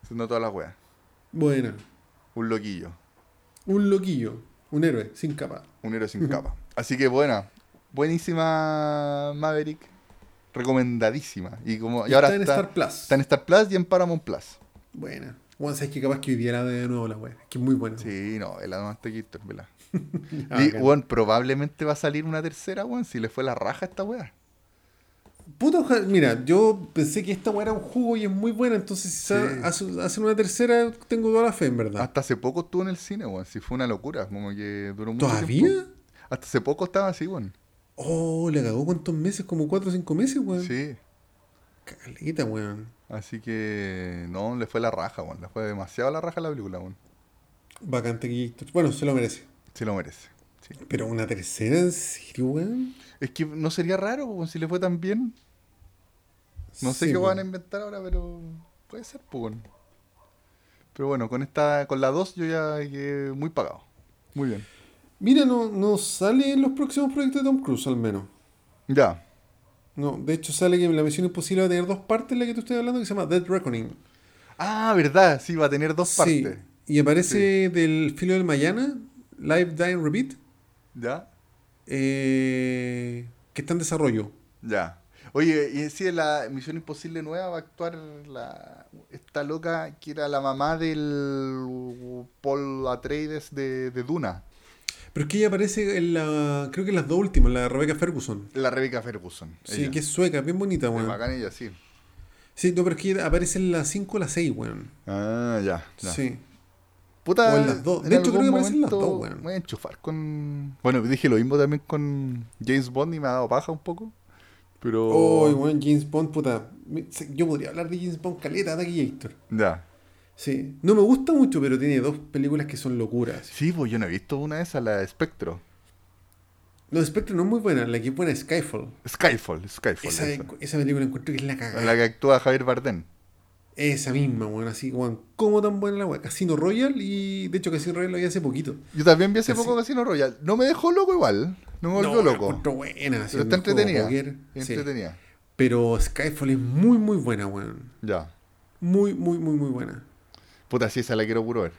Haciendo todas las weas. Buena. Un loquillo. Un loquillo. Un héroe, sin capa. Un héroe sin capa. Así que buena. Buenísima Maverick. Recomendadísima. Y como y Y ahora está en está, Star Plus. está en Star Plus y en Paramount Plus. Buena. Bueno, sabes que capaz que ve de nuevo la wea. Es que es muy buena. Sí, no, el Adam Taquito, ¿verdad? Ah, y, weón, probablemente va a salir una tercera, weón, si le fue la raja a esta weá. Puta, ojalá- mira, yo pensé que esta weá era un jugo y es muy buena, entonces si Sí. hace- hacen una tercera, tengo toda la fe, en verdad. Hasta hace poco estuvo en el cine, weón. Sí, fue una locura. Como que duró mucho ¿Todavía? tiempo. Hasta hace poco estaba así, weón. Oh, le cagó cuántos meses, como cuatro o cinco meses, weón. Sí. Caleta, weón. Así que no, le fue la raja, weón. Le fue demasiado la raja a la película, weón. Bacante que Bueno, se lo merece. Sí lo merece. Sí. Pero una tercera, ¿en serio, weón? Es que no sería raro, si le fue tan bien. No sé Sí, qué weón. van a inventar ahora, pero puede ser, pues. Pero bueno, con esta, con la 2 yo ya quedé muy pagado. Muy bien. Mira, no, no sale en los próximos proyectos de Tom Cruise, al menos. Ya. No, de hecho sale que la misión imposible va a tener dos partes, la que tú estás hablando, que se llama Dead Reckoning. Ah, verdad, sí, va a tener dos Sí. partes. Y aparece del filo del Mayana, Live, Die and Repeat, ¿Ya? eh, que está en desarrollo. Ya. Oye, y si en la Misión Imposible nueva va a actuar la, esta loca que era la mamá del Paul Atreides de, de Duna, Pero es que ella aparece en la, creo que en las dos últimas, la de Rebecca Ferguson. la Rebecca Ferguson. Sí, ella. que es sueca, bien bonita, weón. bacán ella, sí. Sí, no, pero es que aparece en las 5 o las 6, weón. Ah, ya. ya. Sí. Puta, O en las dos. en De hecho, algún creo que aparecen las momento dos, weón. Voy a enchufar con. Bueno, dije lo mismo también con James Bond y me ha dado paja un poco. Pero. Oh, weón, James Bond, puta. Yo podría hablar de James Bond caleta de aquí, Héctor. Ya. Sí. No me gusta mucho, pero tiene dos películas que son locuras. Sí, pues yo no he visto una de esas, la de Spectro. No, Spectre no es muy buena, la que es buena es Skyfall. Skyfall, Skyfall. Esa, esa. esa película encuentro que es la En cagada. la que actúa Javier Bardem. Esa misma, weón, así, weón. ¿Cómo tan buena la weá? Casino Royale y de hecho Casino Royale lo vi hace poquito. Yo también vi hace Casi- poco Casino Royale. No me dejó loco igual. No me volvió la loco. encuentro buena, Pero está entretenida. póker. Sí. Entretenida. Pero Skyfall es muy, muy buena, weón. Ya. Muy, muy, muy, muy buena. Puta, sí, esa la quiero puro ver.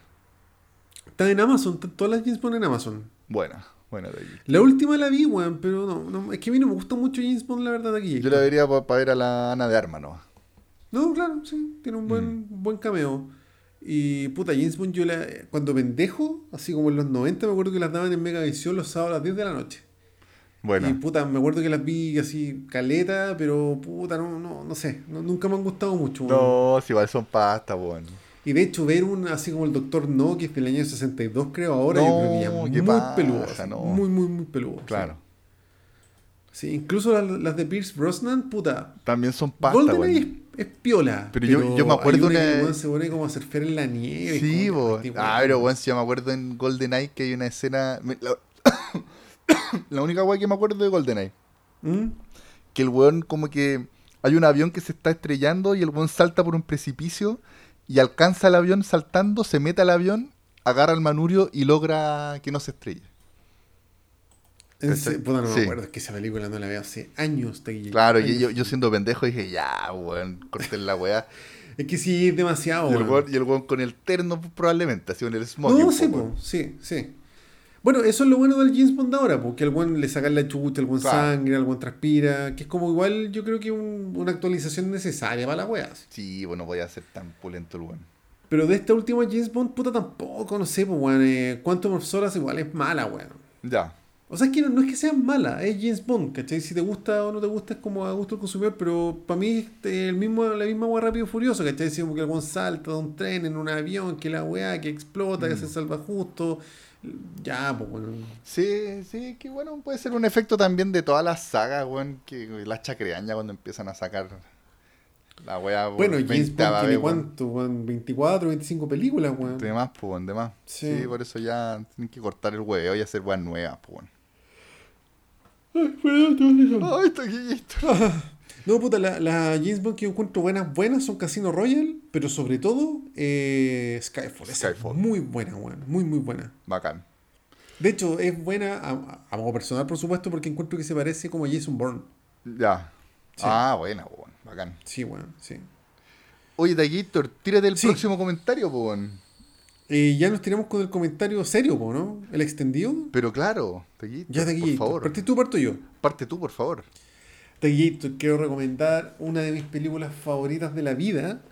Está en Amazon, todas las James Bond en Amazon. Buena, buena de allí. La última la vi, weón, pero no, no, es que a mí no me gusta mucho James Bond, la verdad, de aquí. Yo la vería para ver a la Ana de Arma, ¿no? No, claro, sí, tiene un buen, Mm. buen cameo. Y puta, James Bond, yo la, cuando pendejo, así como en los 90, me acuerdo que las daban en Megavisión los sábados a las 10 de la noche. Bueno. Y puta, me acuerdo que las vi así caleta, pero puta, no, no, no sé, no- nunca me han gustado mucho. No, si igual son pasta, bueno. Y de hecho, ver un así como el Doctor No, que es del año 62, creo ahora, yo No, creo que ya muy paja, peludo. no. Muy, muy, muy peludo. Claro. Sí, incluso las, las de Pierce Brosnan, puta. También son pasta. Es, piola. Pero yo- yo me acuerdo una que una- el weón se pone como a surfear en la nieve. Sí, este Ah, pero bueno, si yo me acuerdo en GoldenEye que hay una escena. La, la única weá que me acuerdo de GoldenEye. ¿Mm? Que el weón, como que. Hay un avión que se está estrellando y el weón salta por un precipicio y alcanza el avión saltando, se mete al avión, agarra el manurio y logra que no se estrelle. En Ese- se- puta, no me acuerdo, es que esa película no la veo hace años. Claro, y yo, yo siendo pendejo dije, ya, weón, corten la weá. Es que sí, es demasiado. Y el, weón. y el weón con el terno probablemente, así con el smoking. No, sí, po, sí, sí. Bueno, eso es lo bueno del James Bond ahora, porque al buen le sacan la chucha, el buen Claro. sangre, el buen transpira, que es como igual yo creo que un- una actualización necesaria para la wea. Sí, bueno, voy a ser tan pulento el weón. Pero de esta última James Bond, puta, tampoco, no sé, pues, weón. Eh, Quantum of Solace igual es mala, weón. Ya. O sea, es que no, no es que sea mala, es James Bond, ¿cachai? Si te gusta o no te gusta es como a gusto del consumidor, pero para mí es este, el mismo, la misma weá rápido y furioso, ¿cachai? Así como que algún salta de un tren en un avión, que la weá, que explota, que Mm. se salva justo. Ya, pues, bueno. Sí, sí, que bueno, puede ser un efecto también de todas las sagas, weón, que las chacreañas cuando empiezan a sacar la weá. Bueno, James 20 Bond tiene cuánto, weón, 24, 25 películas, weón. De más, pues, de más. Sí. Sí. por eso ya tienen que cortar el huevo y hacer weas nuevas, pues, Ay, está aquí, No, puta, la, la James Bond que yo encuentro buenas, buenas son Casino Royale, pero sobre todo eh, Skyfall. Skyfall. muy buena, weón. Muy, muy buena. Bacán. De hecho, es buena a, a- modo personal, por supuesto, porque encuentro que se parece como a Jason Bourne. Ya. Sí. Ah, buena, weón. Bacán. Sí, weón, sí. Oye, Taquitor, tírate el Sí. próximo comentario, weón. Eh, ya nos tiramos con el comentario serio, ¿no? El extendido. Pero claro, Taquillito, Ya, por Taquillito. favor. ¿Partís tú parto yo? Parte tú, por favor. Taquillito, quiero recomendar una de mis películas favoritas de la vida.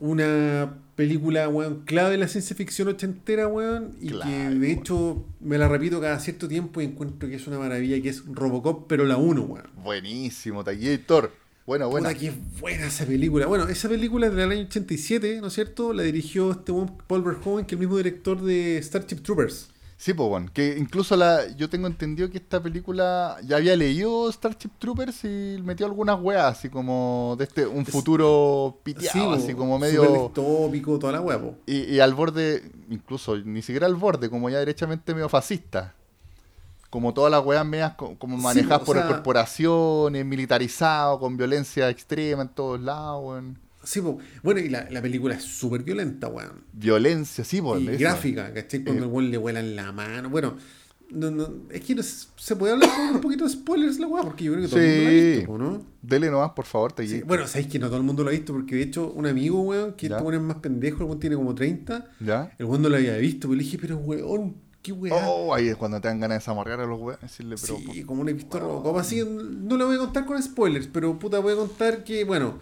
Una película, weón, clave de la ciencia ficción ochentera, weón. Y que de hecho me la repito cada cierto tiempo y encuentro que es una maravilla, que es Robocop, pero la 1, weón. Buenísimo, Taquillator. Buena, buena. Puta, que buena esa película. Bueno, esa película es del año 87, ¿no es cierto? La dirigió este Paul Verhoeven, que es el mismo director de Starship Troopers. Sí, pues bueno, que incluso la, yo tengo entendido que esta película ya había leído Starship Troopers y metió algunas weas, así como de este, un futuro piteado, así como medio... distópico, toda la huevo. Y, y al borde, incluso ni siquiera al borde, como ya derechamente medio fascista. Como todas las weas medias co- como Sí, manejadas o por sea- corporaciones, militarizado, con violencia extrema en todos lados, weón. Sí, po. bueno, y la, la película es súper violenta, weón. Violencia, sí, y eso. gráfica, ¿cachai? Cuando Eh. el weón le vuelan la mano. Bueno, no, no, es que no se puede hablar con un poquito de spoilers la weá, porque yo creo que todo el mundo la ha Sí. visto, po, ¿no? Dele nomás, por favor, te Sí, Bueno, sabéis que no todo el mundo lo ha visto, porque de hecho, un amigo, weón, que este weón es más pendejo, el weón tiene como 30, ¿Ya? el weón no lo había visto, pero le dije, pero weón, qué weá. Oh, ahí es cuando te dan ganas de zamarrear a los weones, decirle, pero... Sí, como he visto Robocop así, no lo voy a contar con spoilers, pero puta, voy a contar que, bueno,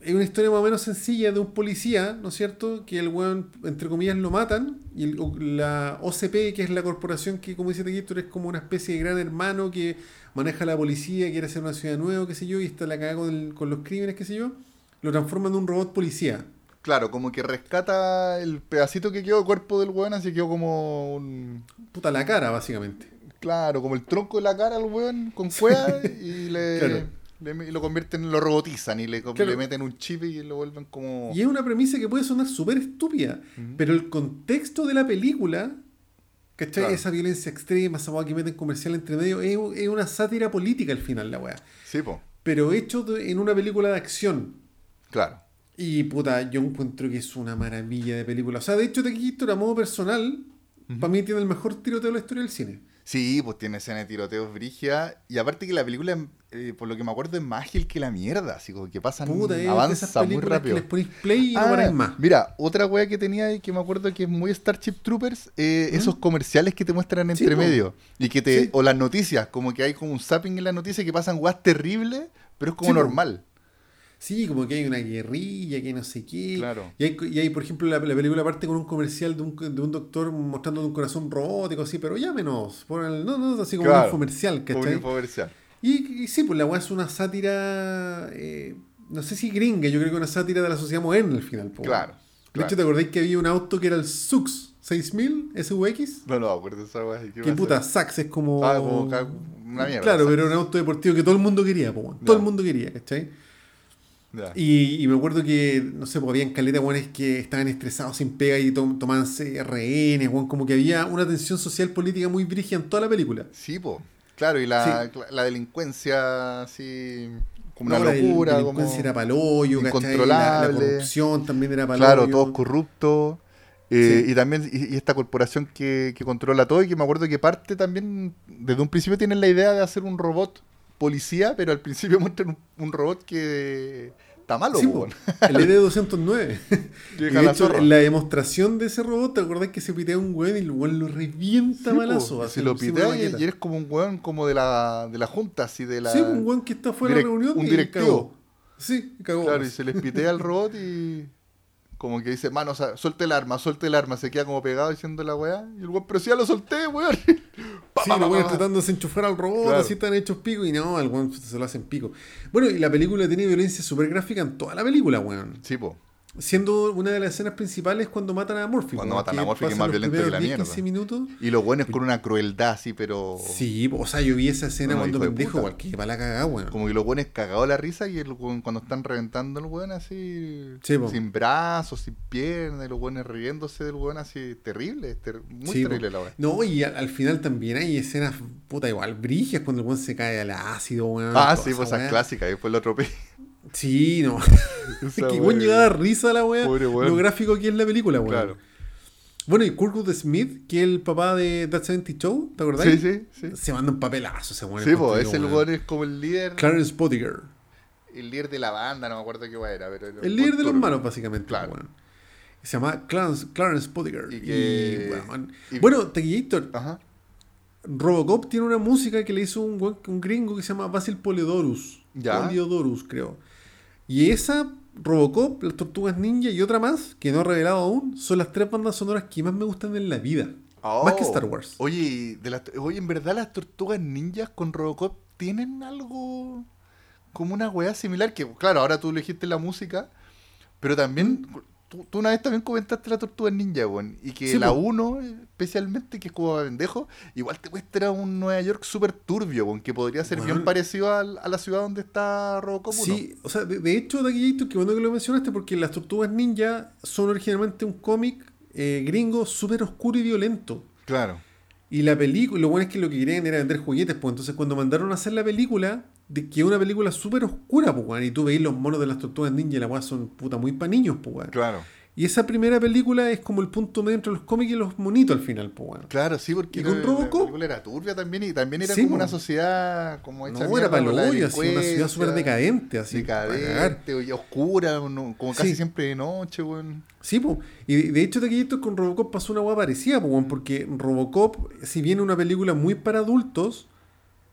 es una historia más o menos sencilla de un policía, ¿no es cierto? Que el weón, entre comillas, lo matan, y el- la OCP, que es la corporación que, como dice Tequistor, es como una especie de gran hermano que maneja la policía, quiere hacer una ciudad nueva, qué sé yo, y está la cagada con, con los crímenes, qué sé yo, lo transforma en un robot policía. Claro, como que rescata el pedacito que quedó cuerpo del weón, así quedó como un... Puta, la cara, básicamente. Claro, como el tronco de la cara al weón con cueva y le, Claro. le- y lo convierten, lo robotizan y le, Claro. le meten un chip y lo vuelven como... Y es una premisa que puede sonar súper estúpida, pero el contexto de la película, ¿cachai? Claro. Esa violencia extrema, esa weá que meten comercial entre medio, es, es una sátira política al final, la weá. Sí, po, Pero hecho de- en una película de acción. claro. Y puta, yo encuentro que es una maravilla de película. O sea, de hecho, Tequito, a modo personal, para mí tiene el mejor tiroteo de la historia del cine. Sí, pues tiene escena de tiroteos brigia. Y aparte que la película, eh, por lo que me acuerdo, es más ágil que la mierda. Así como que pasan, Puta, es de esas avanza muy rápido. que les ponéis play y no Ah, paráis más. Mira, otra wea que tenía y que me acuerdo que es muy Starship Troopers, eh, esos comerciales que te muestran ¿Mm? Sí, entre medio. Y que te, Sí. o las noticias, como que hay como un zapping en las noticias que pasan weas terribles, pero es como Sí, normal. Sí, como que hay una guerrilla, que no sé qué. Claro. Y hay, y hay, por ejemplo, la, la película parte con un comercial de un, de un doctor mostrando un corazón robótico, así, pero llámenos. Por el- no, no, así como Claro. un infomercial, Como un ¿cachai? infomercial. Y, y sí, pues la weá es una sátira, eh, no sé si gringa, yo creo que una sátira de la sociedad moderna al final. po. Claro, De claro. hecho, ¿te acordáis que había un auto que era el SUX 6000 SUX? No, no, acuerdo esa wea. ¿qué puta? Sax es como... Ah, como una mierda, Claro, pero era un auto deportivo que todo el mundo quería, po, todo Ya. el mundo quería, ¿cachai? Y, y me acuerdo que, no sé, pues habían caletas weones que estaban estresados sin pega y to tomándose rehenes, weón, como que había una tensión social política muy brígida en toda la película. Sí, po. Claro, y la, la delincuencia así como No, una la locura, delincuencia como era ¿cachai? La, la corrupción también era paloyo. claro, todos corruptos. eh, Sí. Y también y, y esta corporación que, que controla todo y que me acuerdo que parte también, desde un principio tienen la idea de hacer un robot policía, pero al principio muestran un, un robot que está malo. Sí, el E ED-209. Y Llega de la hecho, zorra. en la demostración de ese robot, ¿te acordás que se pitea un weón y el weón lo revienta Sí, así, si lo pitea y, y eres como un weón como de la, de la junta, así de la... Sí, un weón que está fuera de la reunión un y directivo. cagó. Sí, cagó. Claro, y se les pitea al robot y como que dice, mano, o sea, suelte el arma, suelte el arma, se queda como pegado diciendo la weá. Y el weón, pero si ya lo solté, weón. Pa, Sí, pa, pa, pa. tratando de desenchufar al robot, Claro. así están hechos pico, y no, al weón se lo hacen pico. Bueno, y la película tiene violencia súper gráfica en toda la película, weón. Sí, po. Siendo una de las escenas principales cuando matan a Murphy. Cuando weón, matan a Murphy, que es más violento que la 10, mierda. 15 minutos. Y los weones con una crueldad así, pero... Sí, o sea, yo vi esa escena No, cuando pendejo, puta. igual que para la cagada, weón. Como que los weones cagados la risa y el weón, cuando están reventando el weón así... Sí, sin brazos, sin piernas, y los weones riéndose del weón así... Terrible, ter- muy Sí, po. terrible la weá. No, y al, al final también hay escenas, puta, igual, brigias cuando el weón se cae al ácido, weón. Ah, sí, pues esa weá. clásica, y después lo atropella. Sí, no. Esa que weón dar risa la weá. Pobre weón. Lo gráfico que es la película, weón. Claro. Bueno, y Kurtwood Smith, que es el papá de That 70 Show, ¿te acordás? Sí, sí, sí. Se manda un papelazo ese weón. Sí, pues ese weón es como el líder... Clarence Pottinger. El líder de la banda, no me acuerdo qué weá era, pero... El líder de los malos, básicamente. Claro. weón. Se llama Clarence, Clarence Bodyguard. Y Y, que- weón. y- Bueno, Tequillator, Ajá. Robocop tiene una música que le hizo un, weón- un gringo que se llama Basil Poliodorus. Ya. Poliodorus, creo. Y esa, Robocop, las Tortugas Ninja y otra más, que no he revelado aún, son las tres bandas sonoras que más me gustan en la vida. Más que Oh. Star Wars. Oye, de las- oye, en verdad las tortugas ninjas con Robocop tienen algo como una weá similar. Que claro, ahora tú elegiste la música, pero también ¿Mm? Tú, tú una vez también comentaste la tortuga ninja, weón. Y que Sí, la po. 1, especialmente, que es como a pendejo, igual te muestra un Nueva York súper turbio, weón, que podría ser bien parecido al- a, la ciudad donde está Robocop 1. Sí, o sea, de, de hecho, Taquillator, que bueno que lo mencionaste, porque las Tortugas Ninja son originalmente un cómic eh, gringo súper oscuro y violento. Claro. Y la película, lo bueno es que lo que querían era vender juguetes, pues entonces cuando mandaron a hacer la película, de que una película súper oscura, pues, y tú veis los monos de las tortugas ninja y la weá son puta muy pa' niños, pues. Claro. Y esa primera película es como el punto medio entre los cómics y los monitos al final, pues, weón. Claro, sí, porque ¿Y con Robocop? la película era turbia también y también era Sí, como una sociedad como hecha No, era para así, una ciudad súper decadente, así. decadente y oscura, como casi Sí. siempre de noche, weón. Sí, pues. Y de, de hecho, Taquillator con Robocop pasó una hueá parecida, pues, porque Robocop, si bien es una película muy para adultos,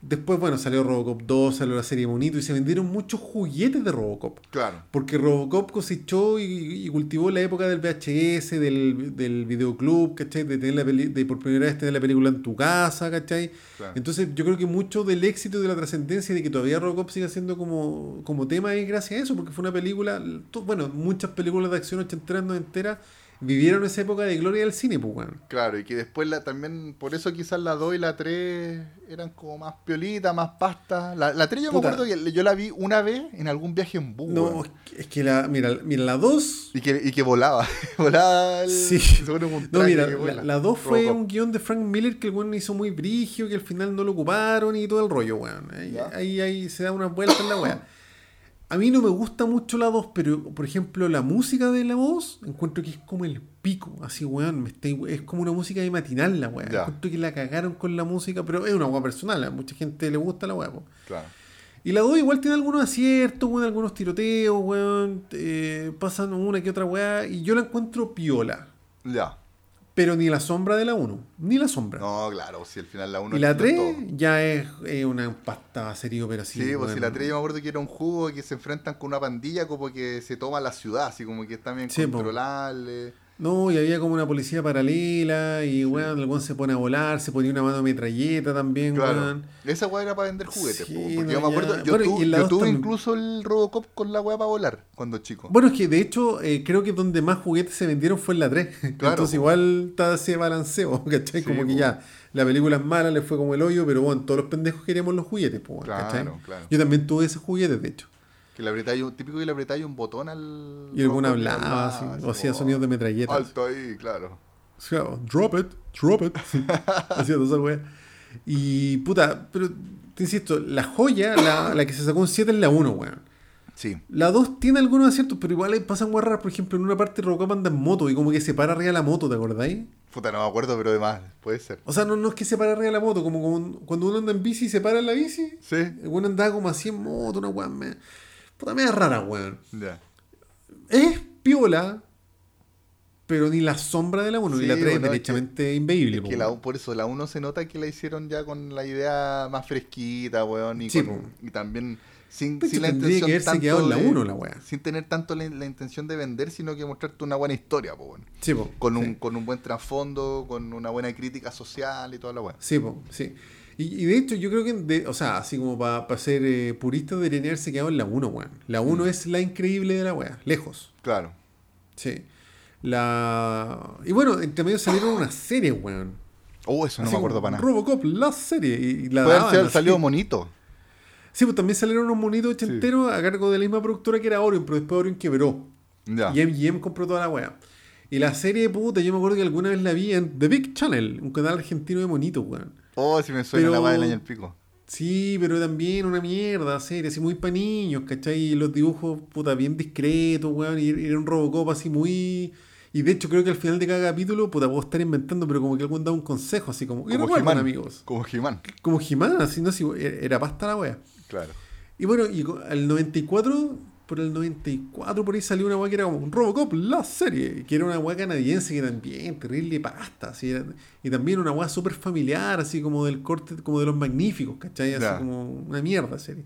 después, bueno, salió Robocop 2, salió la serie Bonito y se vendieron muchos juguetes de Robocop. Claro. Porque Robocop cosechó y, y cultivó la época del VHS, del, del videoclub, ¿cachai? De, tener la peli- de por primera vez tener la película en tu casa, ¿cachai? Claro. Entonces yo creo que mucho del éxito y de la trascendencia de que todavía Robocop siga siendo como, como tema es gracias a eso, porque fue una película, bueno, muchas películas de acción ochenteras, noventeras vivieron esa época de gloria del cine, pues, weón. Claro, y que después la, también, por eso quizás la 2 y la 3 eran como más piolitas, más pasta. La, la 3 yo Puta. me acuerdo que yo la vi una vez en algún viaje en bus. No, es que- la, mira, mira, la 2 Y que, y que volaba. volaba el, Sí. un No, mira, la, la 2 fue Robocop. un guion de Frank Miller que el weón hizo muy brigio, que al final no lo ocuparon y todo el rollo, weón. Ahí, ahí, ahí se da una vuelta en la weá. A mí no me gusta mucho la 2, pero por ejemplo la música de la voz, encuentro que es como el pico, así weón, me está- es como una música de matinal la weá. Encuentro que la cagaron con la música, pero es una weá personal, a mucha gente le gusta la weá. Claro. Y la 2 igual tiene algunos aciertos, weón, algunos tiroteos, weón, eh, pasan una que otra weá, y yo la encuentro piola. Ya. Pero ni la sombra de la 1, ni la sombra. No, claro, si al final la 1 y la 3 ya es una pasta serio, pero sí. Sí, pues si bueno. la 3 yo me acuerdo que era un juego que se enfrentan con una pandilla como que se toma la ciudad, así como que está bien Sí, po. No, y había como una policía paralela y, weón, el weón se pone a volar, se ponía una mano de metralleta también, Claro. weón. Esa weá era para vender juguetes, Sí, po, porque no, yo me acuerdo, yo, Bueno, tu- yo tuve también. incluso el Robocop con la weá para volar cuando chico. Bueno, es que de hecho eh, creo que donde más juguetes se vendieron fue en la 3. Claro, Entonces po. igual está ese balanceo, ¿cachai? Sí, como que ya, la película es mala, le fue como el hoyo, pero bueno, todos los pendejos queríamos los juguetes, po, ¿cachai? Claro, claro. Yo también tuve esos juguetes, de hecho. Que le apretáis un, típico que le apretáis un botón al. Y alguna hablaba, así, o hacía sonidos de metralleta. Alto ahí, claro. Claro, drop it, drop it. Hacía toda esa wea. Y puta, pero te insisto, la joya, la, la que se sacó un 7 es la 1, weón. Sí. La 2 tiene algunos aciertos, pero igual pasan weas raras. Por ejemplo, en una parte Robocop anda en moto y como que se para arriba de la moto, ¿te acordáis? Puta, no me acuerdo, pero además, puede ser. O sea, no, no es que se para arriba de la moto, como, como cuando uno anda en bici y se para en la bici. Sí. El weón andaba como así en moto, una me... Puta, media rara, weón. Ya. Es piola, pero ni la sombra de la 1 Sí, y la 3 es bueno, es derechamente inveíble. Es que la, por eso la 1 se nota que la hicieron ya con la idea más fresquita, weón. Y, Sí, con- y también sin, sin la intención que tanto quedado en la de- 1 la weá. Sin tener tanto la, la intención de vender, sino que mostrarte una buena historia, po, weón. Sí, po, Con, sí. un, con un buen trasfondo, con una buena crítica social y toda la weá. Sí, po, sí. Y, y de hecho, yo creo que, de- o sea, así como para ser eh, purista, deberían haberse quedado en la 1, weón. La 1 Mm. es la increíble de la weá, lejos. Claro. Sí. La... Y bueno, entre medio salieron unas series, weón. Oh, eso no Así me acuerdo para nada. Robocop, la serie. Y, y la Puede daban ser así. salió monito. Sí, pues también salieron unos monitos ochenteros a cargo de la misma productora que era Orion, pero después Orion quebró. Ya. Y MGM compró toda la weá. Y la serie, puta, yo me acuerdo que alguna vez la vi en The Big Channel, un canal argentino de monitos, weón. Oh, si me suena la Pero- weá del año el pico. Sí, pero también una mierda, serie, así muy pa' niños, ¿cachai? Y los dibujos, puta, bien discretos, weón. Y era un Robocop así muy... Y de hecho creo que al final de cada capítulo, puta, puedo estar inventando, pero como que algún da un consejo, así como... Como He-Man. amigos. Como He-Man. Como Jimán, así, no sé, era pasta la wea. Claro. Y bueno, y al 94 por el 94, por ahí salió una weá que era como un Robocop, la serie, que era una weá canadiense que también, terrible pasta, así, era- y también una weá súper familiar, así como del corte, como de los magníficos, ¿cachai? Así como una mierda serie.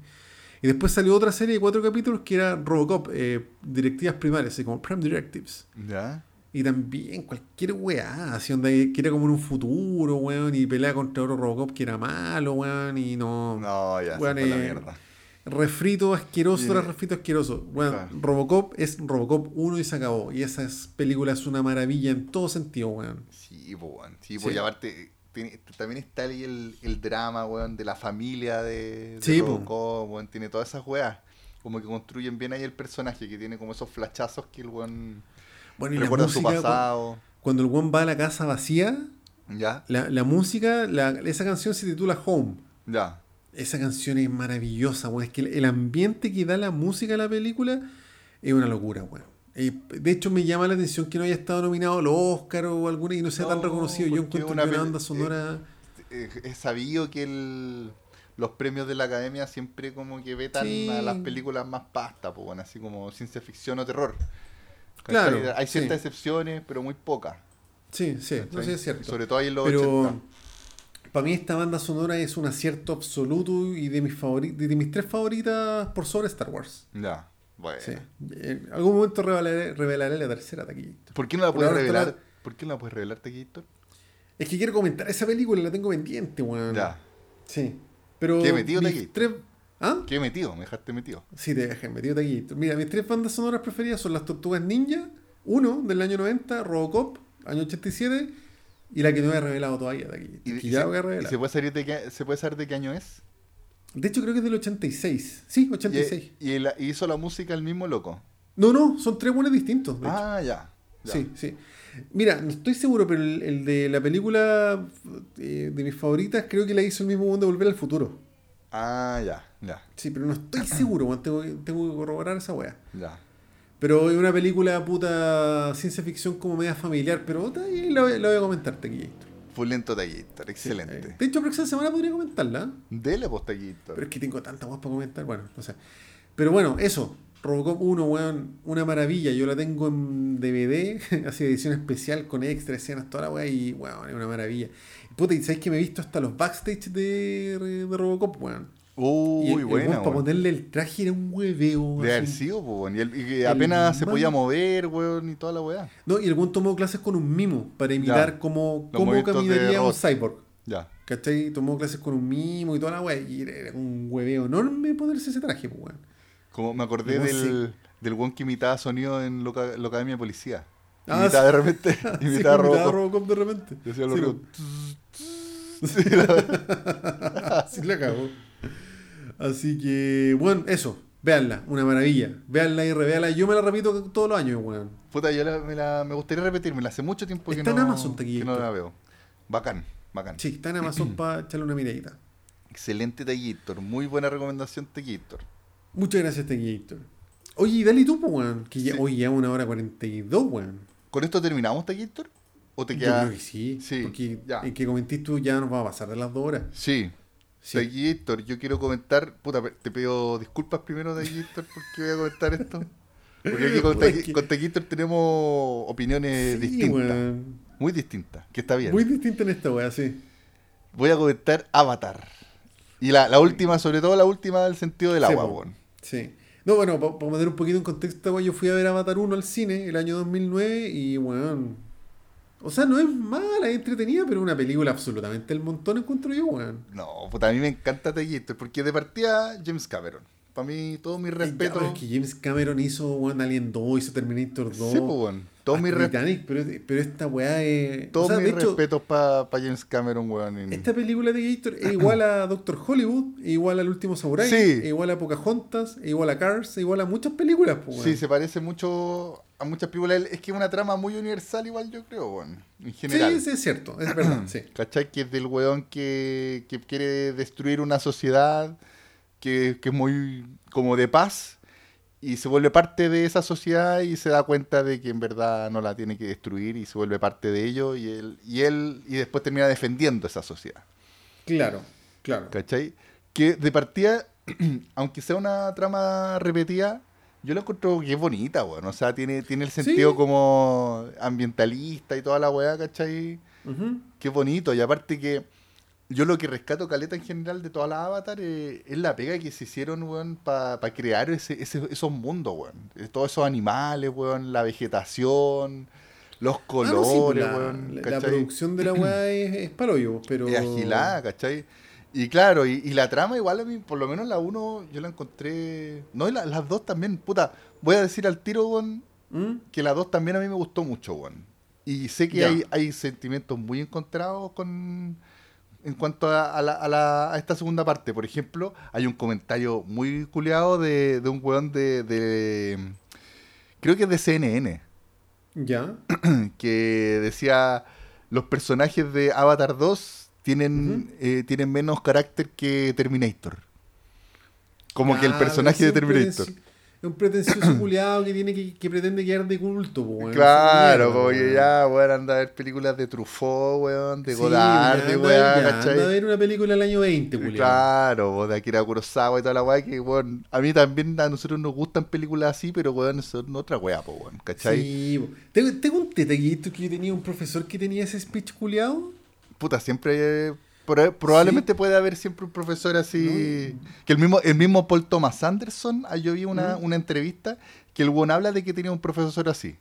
Y después salió otra serie de cuatro capítulos que era Robocop, eh, directivas primarias, así como Prime Directives. ¿Ya? Y también cualquier weá, así donde que era como en un futuro, weón, y pelea contra otro Robocop que era malo, weón, y no. No, ya, se Weón, fue la eh, mierda. Refrito asqueroso tras refrito asqueroso. Claro. Robocop es Robocop 1 y se acabó. Y esa es- película es una maravilla en todo sentido, weón. Sí, weón. Sí, Sí. y aparte, tiene- también está ahí el, el drama, weón, de la familia de, de Sí, po. Robocop, weón. Tiene todas esas weas. Como que construyen bien ahí el personaje, que tiene como esos flachazos que el weón Bueno, y recuerda su música, pasado. cuando el weón va a la casa vacía, ¿Ya? la, la música, la- esa canción se titula Home. Ya. Esa canción es maravillosa, weón. Es que el, ambiente que da la música a la película es una locura, weón. Eh, de hecho, me llama la atención que no haya estado nominado a los Oscar o alguna y no sea tan No, reconocido. Yo encuentro una que una banda eh, sonora. Eh, Es sabido que el- los premios de la academia siempre como que vetan Sí. a las películas más pasta, pues, bueno, así como ciencia ficción o terror. Claro. Hay ciertas sí. excepciones, pero muy pocas. Sí, sí, no sé, es cierto. Sobre todo ahí en los Pero 80. Para mí esta banda sonora es un acierto absoluto y de mis favori- de mis tres favoritas por sobre Star Wars. Ya, bueno. Sí. En algún momento revelaré, revelaré la tercera taquillita. ¿Por qué no la puedes revelar? la- ¿Por qué no la puedes revelar, Taquito? Es que quiero comentar esa película, la tengo pendiente, weón. Ya. Sí. Pero ¿Qué metido aquí? tres... ¿Ah? ¿Qué metido? Me dejaste metido. Sí, te dejé metido taquillito. Mira, mis tres bandas sonoras preferidas son Las Tortugas Ninja, uno del año 90, Robocop, año 87, y la que no he revelado todavía. ¿Y, que y ya se, voy a y revelar. se puede, saber de qué, se puede saber de qué año es? De hecho, creo que es del 86. Sí, Y, 86. y y hizo la música el mismo loco. No, no, son tres buenos distintos. de hecho. Ah, ya. ya. Sí, sí. Mira, no estoy seguro, pero el, el de la película eh, de mis favoritas creo que la hizo el mismo mundo de Volver al Futuro. Ah, ya, ya, Sí, pero no estoy seguro, tengo, tengo que corroborar esa wea. ya. Pero es una película puta ciencia ficción como media familiar, pero ahí la, voy- la voy a comentarte aquí. Fulento Taquito, Sí, excelente. eh, De hecho, la próxima semana podría comentarla, ¿eh? Dele pues Taquito. pero es que tengo tantas weas para comentar, bueno, no sé. Pero bueno, eso. Robocop 1, weón, una maravilla. Yo la tengo en DVD, así edición especial con extra escenas, toda la weá, y weón, es una maravilla. Puta, y sabéis que me he visto hasta los backstage de, de Robocop, weón. Uy, weón para ponerle el traje era un hueveo. De haber sido, pues. Y, el- y que El apenas se man- podía mover, weón, y toda la weá. No, y el weón tomó clases con un mimo para imitar cómo, cómo caminaría un cyborg. Ya. ¿Cachai? Tomó clases con un mimo y toda la weá. Y era un hueveo enorme ponerse ese traje, weón. Como me acordé del, del weón que imitaba sonido en la Academia de Policía. Ah, imitaba sí. de repente, Sí, imitaba Robocop. de repente. Decía Sí, ruidos. Así la cagó. Así que, bueno, eso. Véanla, una maravilla. Véanla y revéanla. Yo me la repito todos los años, weón. Puta, yo la- me, la- me gustaría repetírmela. Hace mucho tiempo que Está no, en Amazon, que no la veo. Bacán, bacán. Sí, está en Amazon para echarle una miradita. Excelente Taquitor. Muy buena recomendación, Taquitor. Muchas gracias, Tequillator. Oye, y dale tú, weón. Que ya, Sí. hoy ya una hora 42, weón. ¿Con esto terminamos, Taquitor? ¿O te Yo queda.? creo que sí. Sí, Porque ya. en que comentés tú ya nos va a pasar de las dos horas. Sí. Sí. Taquitor, yo quiero comentar. Puta, te pido disculpas primero, Taquitor, porque voy a comentar esto. Porque aquí con, Taqui- que- con tenemos opiniones Sí, distintas. Muy distintas, que está bien. Muy distinto en esta weá, sí. Voy a comentar Avatar. Y la, la última, sobre todo la última, del sentido del Sí, agua, weón. Sí. No, bueno, para meter un poquito en contexto, yo fui a ver Avatar 1 al cine el año 2009 y, weón. O sea, no es mala, es entretenida, pero una película absolutamente el montón encuentro yo, weón. No, puta, a mí me encanta Taquitor, porque de partida James Cameron. Para mí, todo mi ya, respeto. pero es que James Cameron hizo weón, Alien 2, hizo Terminator 2. Sí, pues, weón. Todo mi, hasta re- Titanic, pero, pero esta weá es. todos o sea, hecho, respetos para James Cameron, weón. en- esta película de Gator es igual a Doctor Hollywood, es igual al último Samurai, Sí. es igual a Pocahontas, es igual a Cars, es igual a muchas películas, pues, Sí, weón. se parece mucho a muchas películas. Es que es una trama muy universal, igual yo creo, weón. En general. Sí, sí, es cierto, es verdad, sí. ¿Cachai? Que es del weón que, que quiere destruir una sociedad que, que es muy como de paz y se vuelve parte de esa sociedad y se da cuenta de que en verdad no la tiene que destruir y se vuelve parte de ello y él y él y después termina defendiendo esa sociedad. Claro, claro. ¿Cachai? Que de partida, aunque sea una trama repetida, Yo la encuentro que es bonita, weón. O sea, tiene, tiene el sentido como ambientalista y toda la weá, ¿cachai? Qué bonito. Y aparte que yo lo que rescato, Caleta, en general, de todas las Avatar eh, es la pega que se hicieron, weón, para crear ese, ese, esos mundos, weón. Eh, todos esos animales, weón, la vegetación, los Ah, colores, la, weón. la- producción de la weá es, es palo yo, pero. Es agilada, ¿cachai? Y claro, y, y la trama igual a mí, por lo menos la uno, yo la encontré... No, y la- las dos también, puta. Voy a decir al tiro, weón, ¿Mm? que la dos también a mí me gustó mucho, weón. Y sé que hay, hay sentimientos muy encontrados con en cuanto a, a la- a la- a esta segunda parte. Por ejemplo, hay un comentario muy culeado de, de un weón de, de- Creo que es de CNN. Ya. Que decía. Los personajes de Avatar 2 tienen, eh, tienen menos carácter que Terminator. Como que el personaje de Terminator. Es un, un pretencioso culiado que tiene que, que pretende quedar de culto, weón. Claro, Esa como que ya, weón, anda a ver películas de Truffaut, weón, de Sí, Godard, de weón, ya, anda a ¿cachai? ver una película del año 20, culiado. Claro, po, de Akira Kurosawa y toda la weá, que, weón, a mí también a nosotros nos gustan películas así, pero, weón, son otra weá, po, weón, ¿cachai? Sí, po. ¿Te, te conté, Taquito, que yo tenía un profesor que tenía ese speech culiado? Puta, siempre, pro- probablemente puede haber siempre un profesor así, que el mismo, el mismo Paul Thomas Anderson, ah, yo vi una, Mm. una entrevista que el weón habla de que tenía un profesor así.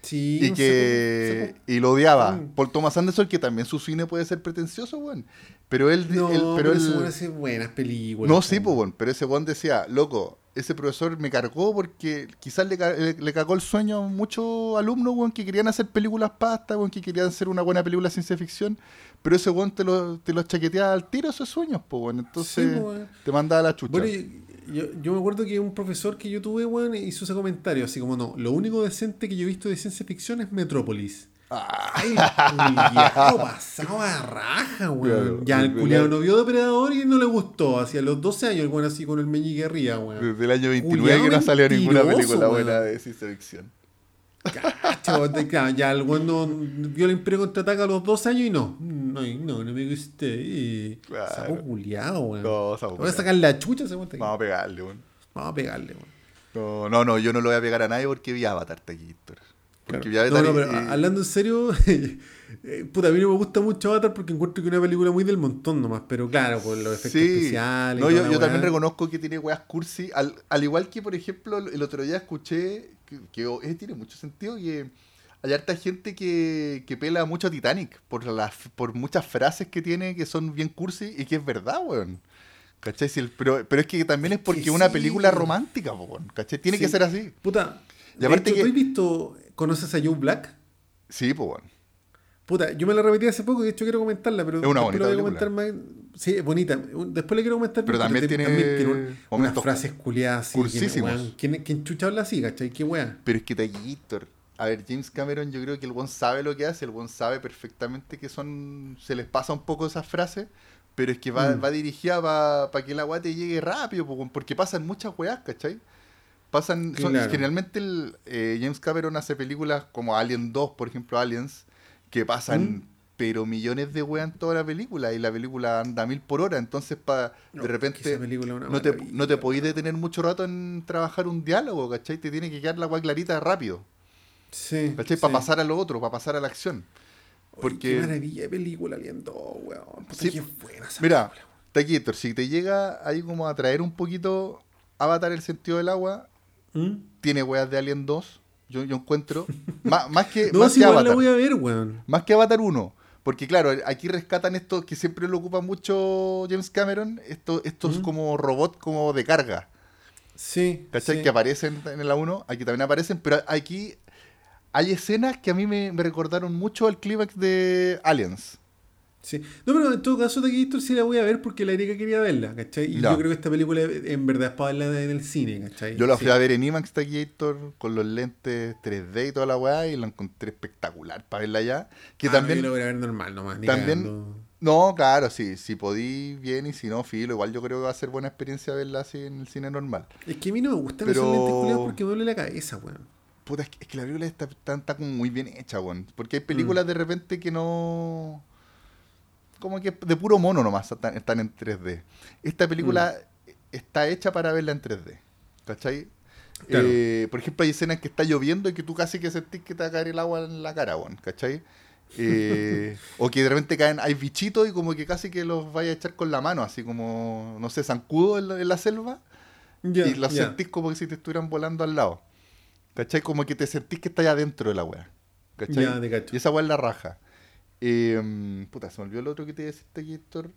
Sí. y no que y lo odiaba. Mm. Paul Thomas Anderson, que también su cine puede ser pretencioso, weón. Pero él, No, él- pero, pero él- buenas películas. no, sí, pues, weón. Pero ese weón decía, loco, ese profesor me cargó porque quizás le, le, le cagó el sueño a muchos alumnos, weón, que querían hacer películas pasta, weón, que querían hacer una buena película de ciencia ficción. Pero ese weón te lo, te lo chaqueteaba al tiro esos sueños, pues, weón. Entonces, Sí, po, weón. te mandaba la chucha. Bueno, yo, yo, yo me acuerdo que un profesor que yo tuve, weón, hizo ese comentario, así como, no, lo único decente que yo he visto de ciencia ficción es Metrópolis. Ay, culiao, pasaba a raja, weón. Claro, ya, el culiado no vio Depredador y no le gustó. Hacia los 12 años, el weón así con el meñique arriba, weón. desde el año 29 Culiao que no salió ninguna película weón. buena de ciencia ficción. Cacho, claro, ya el weón no vio el Imperio Contraataca a los 12 años y no. No, no, no me gusté. Y... Claro. Saco culiado, weón. No, saco Voy a sacar la chucha ese weón. Vamos a pegarle, weón. Vamos a pegarle, weón. No, no, no, yo no lo voy a pegar a nadie porque vi Avatar, Taquito. Porque No, Avatar no, y- pero y- hablando en serio, eh, puta, a mí no me gusta mucho Avatar porque encuentro que es una película muy del montón nomás, pero claro, por los efectos Sí. especiales. No, yo, también reconozco que tiene weas cursi. Al, al igual que, por ejemplo, el otro día escuché que, que, eh, tiene mucho sentido que hay harta gente que, que pela mucho a Titanic por, las, por muchas frases que tiene que son bien cursi y que es verdad, weón. ¿Cachai? Si el- pero, pero es que también es porque es una sí. película romántica, po, weón. ¿Cachai? Tiene que ser así. Puta, Y de aparte hecho, que- ¿tú has visto, conoces a Joe Black? Sí, pues, weón. Puta, yo me la repetí hace poco y de hecho quiero comentarla, pero Es una después bonita lo voy a comentar más. Sí, es bonita. Después le quiero comentar. Pero también tiene un- unas frases culiadas así. ¿Quién, quién chucha habla así, cachai? Qué weá. Pero es que Taquito, a ver, James Cameron, yo creo que el buen sabe lo que hace, el buen sabe perfectamente que son, se les pasa un poco esas frases, pero es que va, Mm. va dirigida para que el agua te llegue rápido, porque pasan muchas weas, ¿cachai? Pasan, son- Claro. generalmente el, eh, James Cameron hace películas como Alien 2, por ejemplo, Aliens, que pasan Mm. pero millones de weas en toda la película y la película anda a mil por hora, entonces pa, No, de repente no te, no te podéis detener mucho rato en trabajar un diálogo, ¿cachai? Te tiene que quedar la wea clarita rápido. Sí. ¿Cachai? sí. Para pasar a lo otro, para pasar a la acción. Porque, Qué maravilla de película, Alien 2, weón. Sí, qué buena esa mira. Taquito, si te llega ahí como a traer un poquito Avatar el sentido del agua, ¿Mm? tiene weas de Alien 2, yo, yo encuentro. más, más que, No, más si que la Avatar. voy a ver, weón. Más que Avatar 1. Porque claro, aquí rescatan esto que siempre lo ocupa mucho James Cameron, esto, estos Mm. como robots como de carga. Sí. ¿Cachai? sí. Que aparecen en la 1, aquí también aparecen, pero aquí hay escenas que a mí me, me recordaron mucho al clímax de Aliens. Sí. No, pero en todo caso, Taquito sí la voy a ver porque la Erika quería verla, ¿cachai? Y Ya. yo creo que esta película en verdad es para verla en el cine, ¿cachai? Yo la Sí. fui a ver en IMAX Taquillator con los lentes 3D y toda la weá y la encontré espectacular para verla allá. Que Ah, también. Yo la voy a ver normal nomás. también-. No, claro, sí, si podí bien y si no, filo. Igual yo creo que va a ser buena experiencia verla así en el cine normal. Es que a mí no me gustan Pero- esos lentes porque me duele la cabeza, weón. Puta, es que, es que la película está, está, está como muy bien hecha, weón. Porque hay películas Mm. de repente que no. Como que de puro mono nomás están, están en 3D. Esta película Mm. está hecha para verla en 3D. ¿Cachai? Claro. Eh, por ejemplo, hay escenas que está lloviendo y que tú casi que sentís que te va a caer el agua en la cara, weón, ¿cachai? Eh, o que de repente caen, hay bichitos y como que casi que los vaya a echar con la mano, así como, no sé, zancudo en la, en la selva. Y los sentís como que si te estuvieran volando al lado. ¿Cachai? Como que te sentís que estás adentro de la weá. ¿Cachai? Y esa weá es la raja. Eh, puta, se me olvidó el otro que te deciste aquí, Héctor.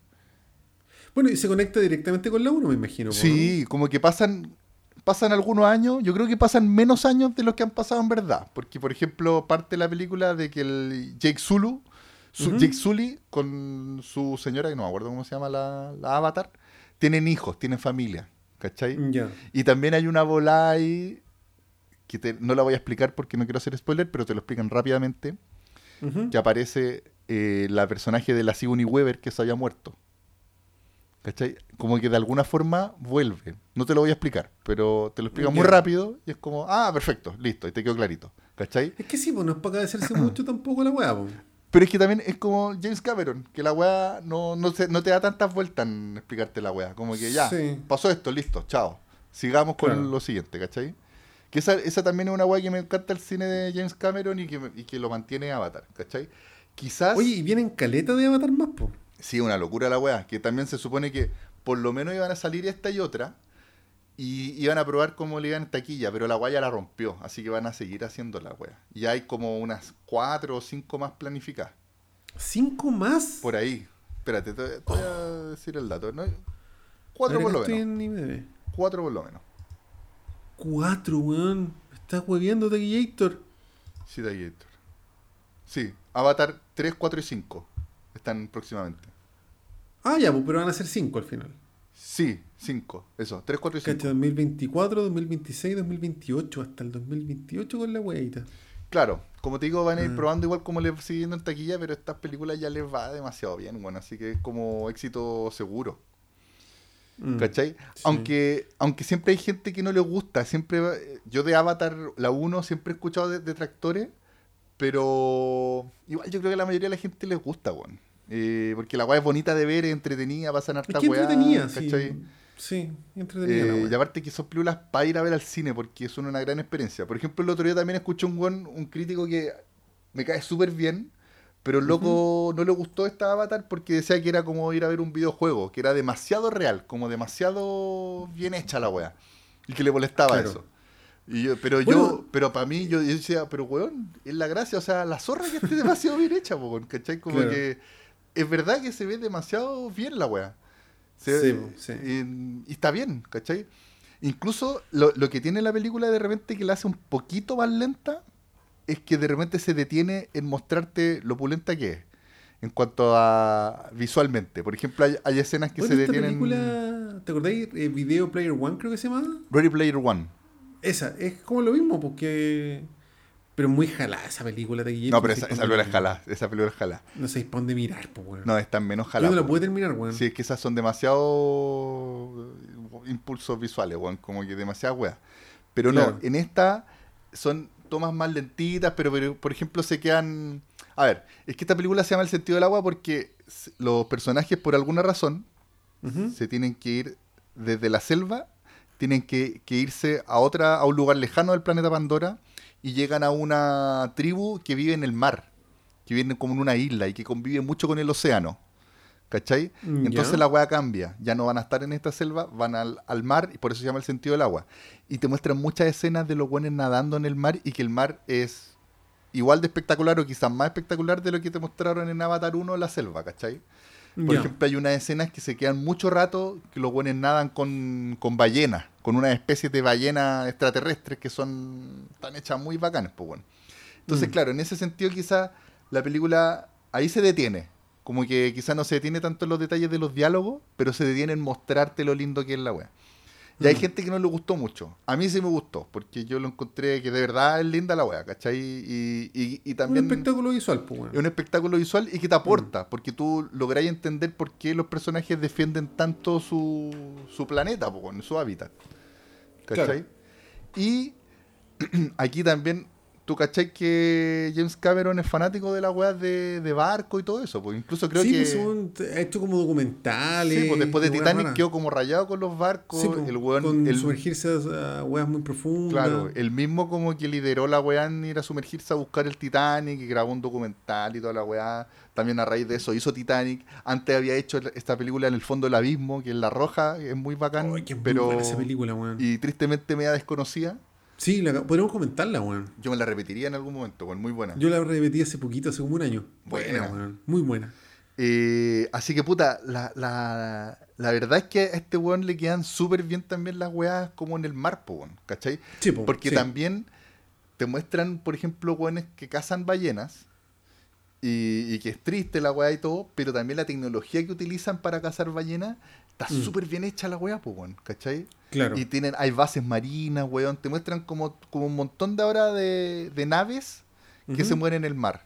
Bueno, y se conecta directamente con la 1, me imagino. Sí, como que pasan pasan algunos años, yo creo que pasan menos años de los que han pasado en verdad, porque por ejemplo parte de la película de que el Jake Zulu, su-. Jake Sully con su señora, que no me acuerdo cómo se llama la, la avatar, tienen hijos, tienen familia, ¿cachai? Ya. Y también hay una bola ahí que te- no la voy a explicar porque no quiero hacer spoiler, pero te lo explican rápidamente, que aparece eh, la personaje de la Sigourney Weaver que se había muerto. ¿Cachai? Como que de alguna forma vuelve. No te lo voy a explicar, pero te lo explican muy rápido y es como, ah, perfecto, listo, y te quedó clarito. ¿Cachai? Es que sí, pues no es para agradecerse mucho tampoco la weá, pues. Pero es que también es como James Cameron, que la weá no, no, se- no te da tantas vueltas en explicarte la weá. Como que ya, Sí. pasó esto, listo, chao. Sigamos con Claro. lo siguiente, ¿cachai? Que esa, esa también es una weá que me encanta el cine de James Cameron y que, y que lo mantiene Avatar, ¿cachai? Quizás... Oye, y vienen caleta de Avatar más, pues. Sí, una locura la weá. Que también se supone que por lo menos iban a salir esta y otra. Y iban a probar cómo le iban taquilla. Pero la weá ya la rompió. Así que van a seguir haciendo la weá. Y hay como unas cuatro o cinco más planificadas. ¿Cinco más? Por ahí. Espérate, te, te voy a decir el dato. ¿no? Cuatro Ahora por lo estoy menos. Cuatro por lo menos. Cuatro, weón. Estás hueviendo, Taquillator. Sí, Héctor. Sí, Avatar 3, 4 y 5 están próximamente. Ah, ya, pues, pero van a ser cinco al final. Sí, 5. Eso, 3, 4 y 5. Cacha, 2024, 2026, 2028, hasta el 2028 con la weita. Claro, como te digo, van a ir Mm. probando igual como les sigue yendo en taquilla, pero estas películas ya les va demasiado bien, bueno, así que es como éxito seguro, Mm. ¿cachai? Sí. Aunque, aunque siempre hay gente que no le gusta, siempre va- yo de Avatar, la 1, siempre he escuchado de- detractores, pero igual yo creo que a la mayoría de la gente les gusta, bueno. Eh, porque la weá es bonita de ver, es entretenida, pasan Es harta que weá, entretenida, sí. ¿cachai? Sí, entretenida la Eh, y aparte que son películas para ir a ver al cine, porque son una gran experiencia. Por ejemplo, el otro día también escuché un buen, un crítico que me cae súper bien, pero el loco no le gustó esta Avatar porque decía que era como ir a ver un videojuego, que era demasiado real, como demasiado bien hecha la wea. Y que le molestaba Claro. eso. Y yo, pero yo, pero para mí, yo, yo decía, pero weón, es la gracia, o sea, la zorra que esté demasiado bien hecha, weón, ¿cachai? Como Claro. que es verdad que se ve demasiado bien la. Se- Sí, sí. y, y está bien, ¿cachai? Incluso lo, lo que tiene la película de repente que la hace un poquito más lenta es que de repente se detiene en mostrarte lo opulenta que es en cuanto a visualmente. Por ejemplo, hay, hay escenas que Bueno, se esta detienen. película, ¿te acordáis? Eh, Video Player One creo que se llama. Ready Player One. Esa, es como lo mismo, porque... Pero muy jalada esa película, Taquillator. No, pero no esa, película es jalada. Esa película es jalada. No sé para dónde mirar, pues, weón. No, están menos Yo jaladas. no la pude terminar, weón. Sí, es que esas son demasiado impulsos visuales, weón, como que demasiadas weas. Pero Claro. no, en esta son tomas más lentitas, pero, pero, por ejemplo se quedan... A ver, es que esta película se llama El sentido del agua porque los personajes por alguna razón se tienen que ir desde la selva, tienen que, que irse a otra, a un lugar lejano del planeta Pandora y llegan a una tribu que vive en el mar, que vive como en una isla y que convive mucho con el océano. ¿Cachai? Mm, Entonces la weá cambia. Ya no van a estar en esta selva, van al, al mar y por eso se llama el sentido del agua. Y te muestran muchas escenas de los buenos nadando en el mar y que el mar es igual de espectacular o quizás más espectacular de lo que te mostraron en Avatar 1 la selva, ¿cachai? Por ejemplo, hay unas escenas que se quedan mucho rato que los buenos nadan con, con ballenas, con una especie de ballenas extraterrestres que son tan hechas muy bacanas, pues bueno. Entonces, Mm. claro, en ese sentido quizá la película ahí se detiene. Como que quizá no se detiene tanto en los detalles de los diálogos, pero se detiene en mostrarte lo lindo que es la wea. Y hay Mm. gente que no le gustó mucho. A mí sí me gustó, porque yo lo encontré que de verdad es linda la wea, ¿cachai? Y, y, y también... Un espectáculo visual, pues. Es un espectáculo visual y que te aporta, porque tú lográis entender por qué los personajes defienden tanto su, su planeta, con su hábitat. ¿Cachai? Claro. Y aquí también, tú cachai que James Cameron es fanático de las weas de, de barco y todo eso. Pues incluso creo sí, que. pues ha hecho como documentales. Sí, pues después de Titanic quedó como rayado con los barcos. Sí, pues, el weón. con el- sumergirse a, weas muy profundas. Claro, el mismo como que lideró la weá en ir a sumergirse a buscar el Titanic y grabó un documental y toda la weá. También a raíz de eso hizo Titanic. Antes había hecho esta película en el fondo del abismo, que es La Roja, que es muy bacán, Ay, qué muy pero esa película, weón. y tristemente media desconocida. Sí, la, podríamos comentarla, weón. Yo me la repetiría en algún momento, weón, muy buena. Yo la repetí hace poquito, hace como un año. Buena. weón. Muy buena. Eh, así que puta, la, la, la verdad es que a este weón le quedan súper bien también las weas como en el mar, po, weón, ¿cachai? Sí, po, Porque sí. también te muestran, por ejemplo, weones que cazan ballenas y, y que es triste la weá y todo, pero también la tecnología que utilizan para cazar ballenas está Mm. súper bien hecha la weá, pues, weón, ¿cachai? Claro. Y tienen, hay bases marinas, weón, te muestran como, como un montón de ahora de, de naves que se mueren en el mar,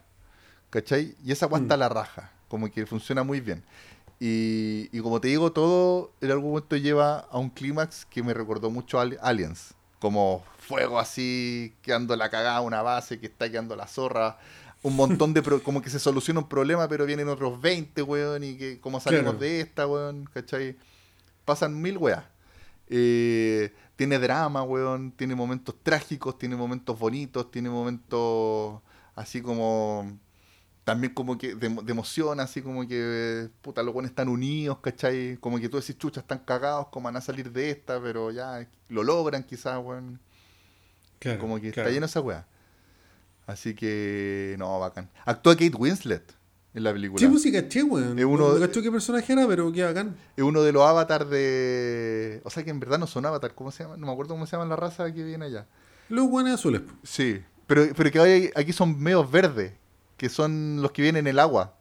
¿cachai? Y esa weá Mm. la raja, como que funciona muy bien. Y, y como te digo, todo en algún momento lleva a un clímax que me recordó mucho a Ali- Aliens. Como fuego así, quedando la cagada una base, que está quedando la zorra. Un montón de... pro- como que se soluciona un problema, pero vienen otros 20, weón. Y que cómo salimos Claro. de esta, weón. ¿Cachai? Pasan mil weas. Eh, tiene drama, weón. Tiene momentos trágicos, tiene momentos bonitos, tiene momentos así como también como que de, de emoción, así como que, puta, los buenos están unidos, ¿cachai? Como que tú decís, chucha, están cagados, como van a salir de esta, pero ya lo logran quizás, weón. Claro, Como que claro. está lleno esa weá. Así que, no, bacán. Actúa Kate Winslet en la película. Sí, sí, caché, weón. Es uno- No caché qué personaje era, pero qué bacán. Es uno de los avatars de... O sea que en verdad no son avatars, ¿cómo se llama? No me acuerdo cómo se llama la raza que viene allá. Los guanes azules. Sí, pero, pero que hay- aquí son medios verdes, que son los que vienen en el agua.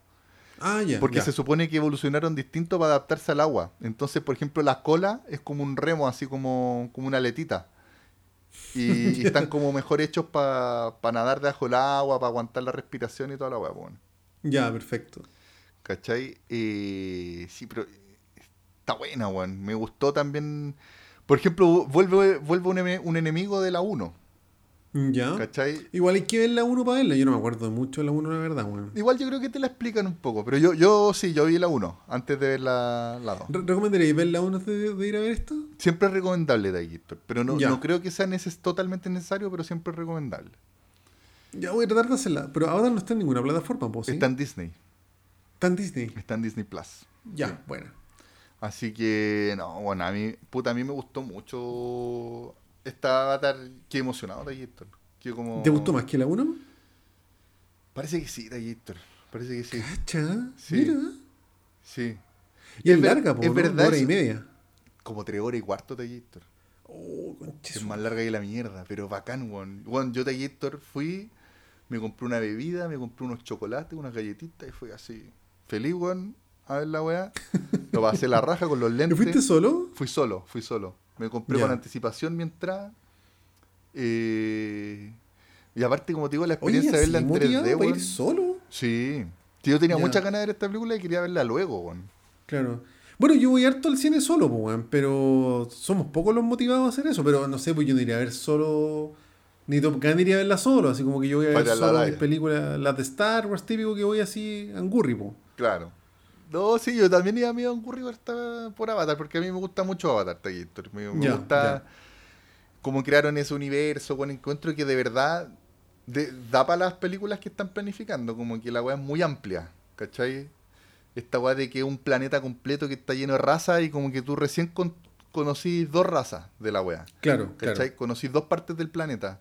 Ah, ya. Porque ya. se supone que evolucionaron distinto para adaptarse al agua. Entonces, por ejemplo, la cola es como un remo, así como, como una aletita. Y, y están como mejor hechos para nadar debajo del agua, para aguantar la respiración y toda la agua. Bueno. Ya, perfecto. ¿Cachai? Eh, sí, pero está buena, weón. Me gustó también. Por ejemplo, vuelve, vuelve un, ene- un enemigo de la 1. Ya. ¿Cachai? Igual hay que ver la 1 para verla. Yo no me acuerdo mucho de la 1, la verdad, weón. Igual yo creo que te la explican un poco. Pero yo, yo sí, yo vi la 1 antes de ver la, la 2. Re- ¿Recomendaríais ver la 1 de, de ir a ver esto? Siempre es recomendable Daguito. Pero no, Ya. no creo que sea neces totalmente necesario, pero siempre es recomendable. Ya voy a tratar de hacerla. Pero ahora no está en ninguna plataforma, pues, ¿sí? Está en Disney. Está en Disney. Está en Disney Plus. Ya, bueno. Así que, no, bueno, a mí, puta, a mí me gustó mucho esta avatar. Qué emocionado, Daguito. Qué como... ¿Te gustó más que la 1? Parece que sí, Daguito. Parece que sí. Cacha, Sí. mira. Sí. Y es, larga, po, es ¿no? verdad Dos horas y media. Como tres horas y cuarto, Daguito. Oh, Es más larga que la mierda, pero bacán, weón. Weón, yo Gator fui, me compré una bebida, me compré unos chocolates, unas galletitas y fui así. Feliz, weón, a ver la weá. Lo pasé la raja con los ¿Y lentes. fuiste solo? Fui solo, fui solo. Me compré con anticipación mi entrada. Eh, y aparte, como te digo, la Oye, experiencia de verla ¿así en motivado 3D, para weón. ir solo? Sí. Yo tenía Ya. muchas ganas de ver esta película y quería verla luego, weón. Claro. Bueno, yo voy harto al cine solo, weón, pero somos pocos los motivados a hacer eso. Pero no sé, pues yo no iría a ver solo. Ni Top Gun iría a verla solo, así como que yo voy a ver Para la solo raya. mis películas, las de Star Wars, típico que voy así angurri, po. Claro. No, sí, yo también iba medio concurrido esta por Avatar, porque a mí me gusta mucho Avatar, Taquillator. Me, me gusta cómo crearon ese universo, con encuentro que de verdad de- da para las películas que están planificando, como que la weá es muy amplia, ¿cachai? Esta weá de que es un planeta completo que está lleno de razas y como que tú recién con, conocís dos razas de la weá. Claro, ¿Cachai? claro. Conocís dos partes del planeta.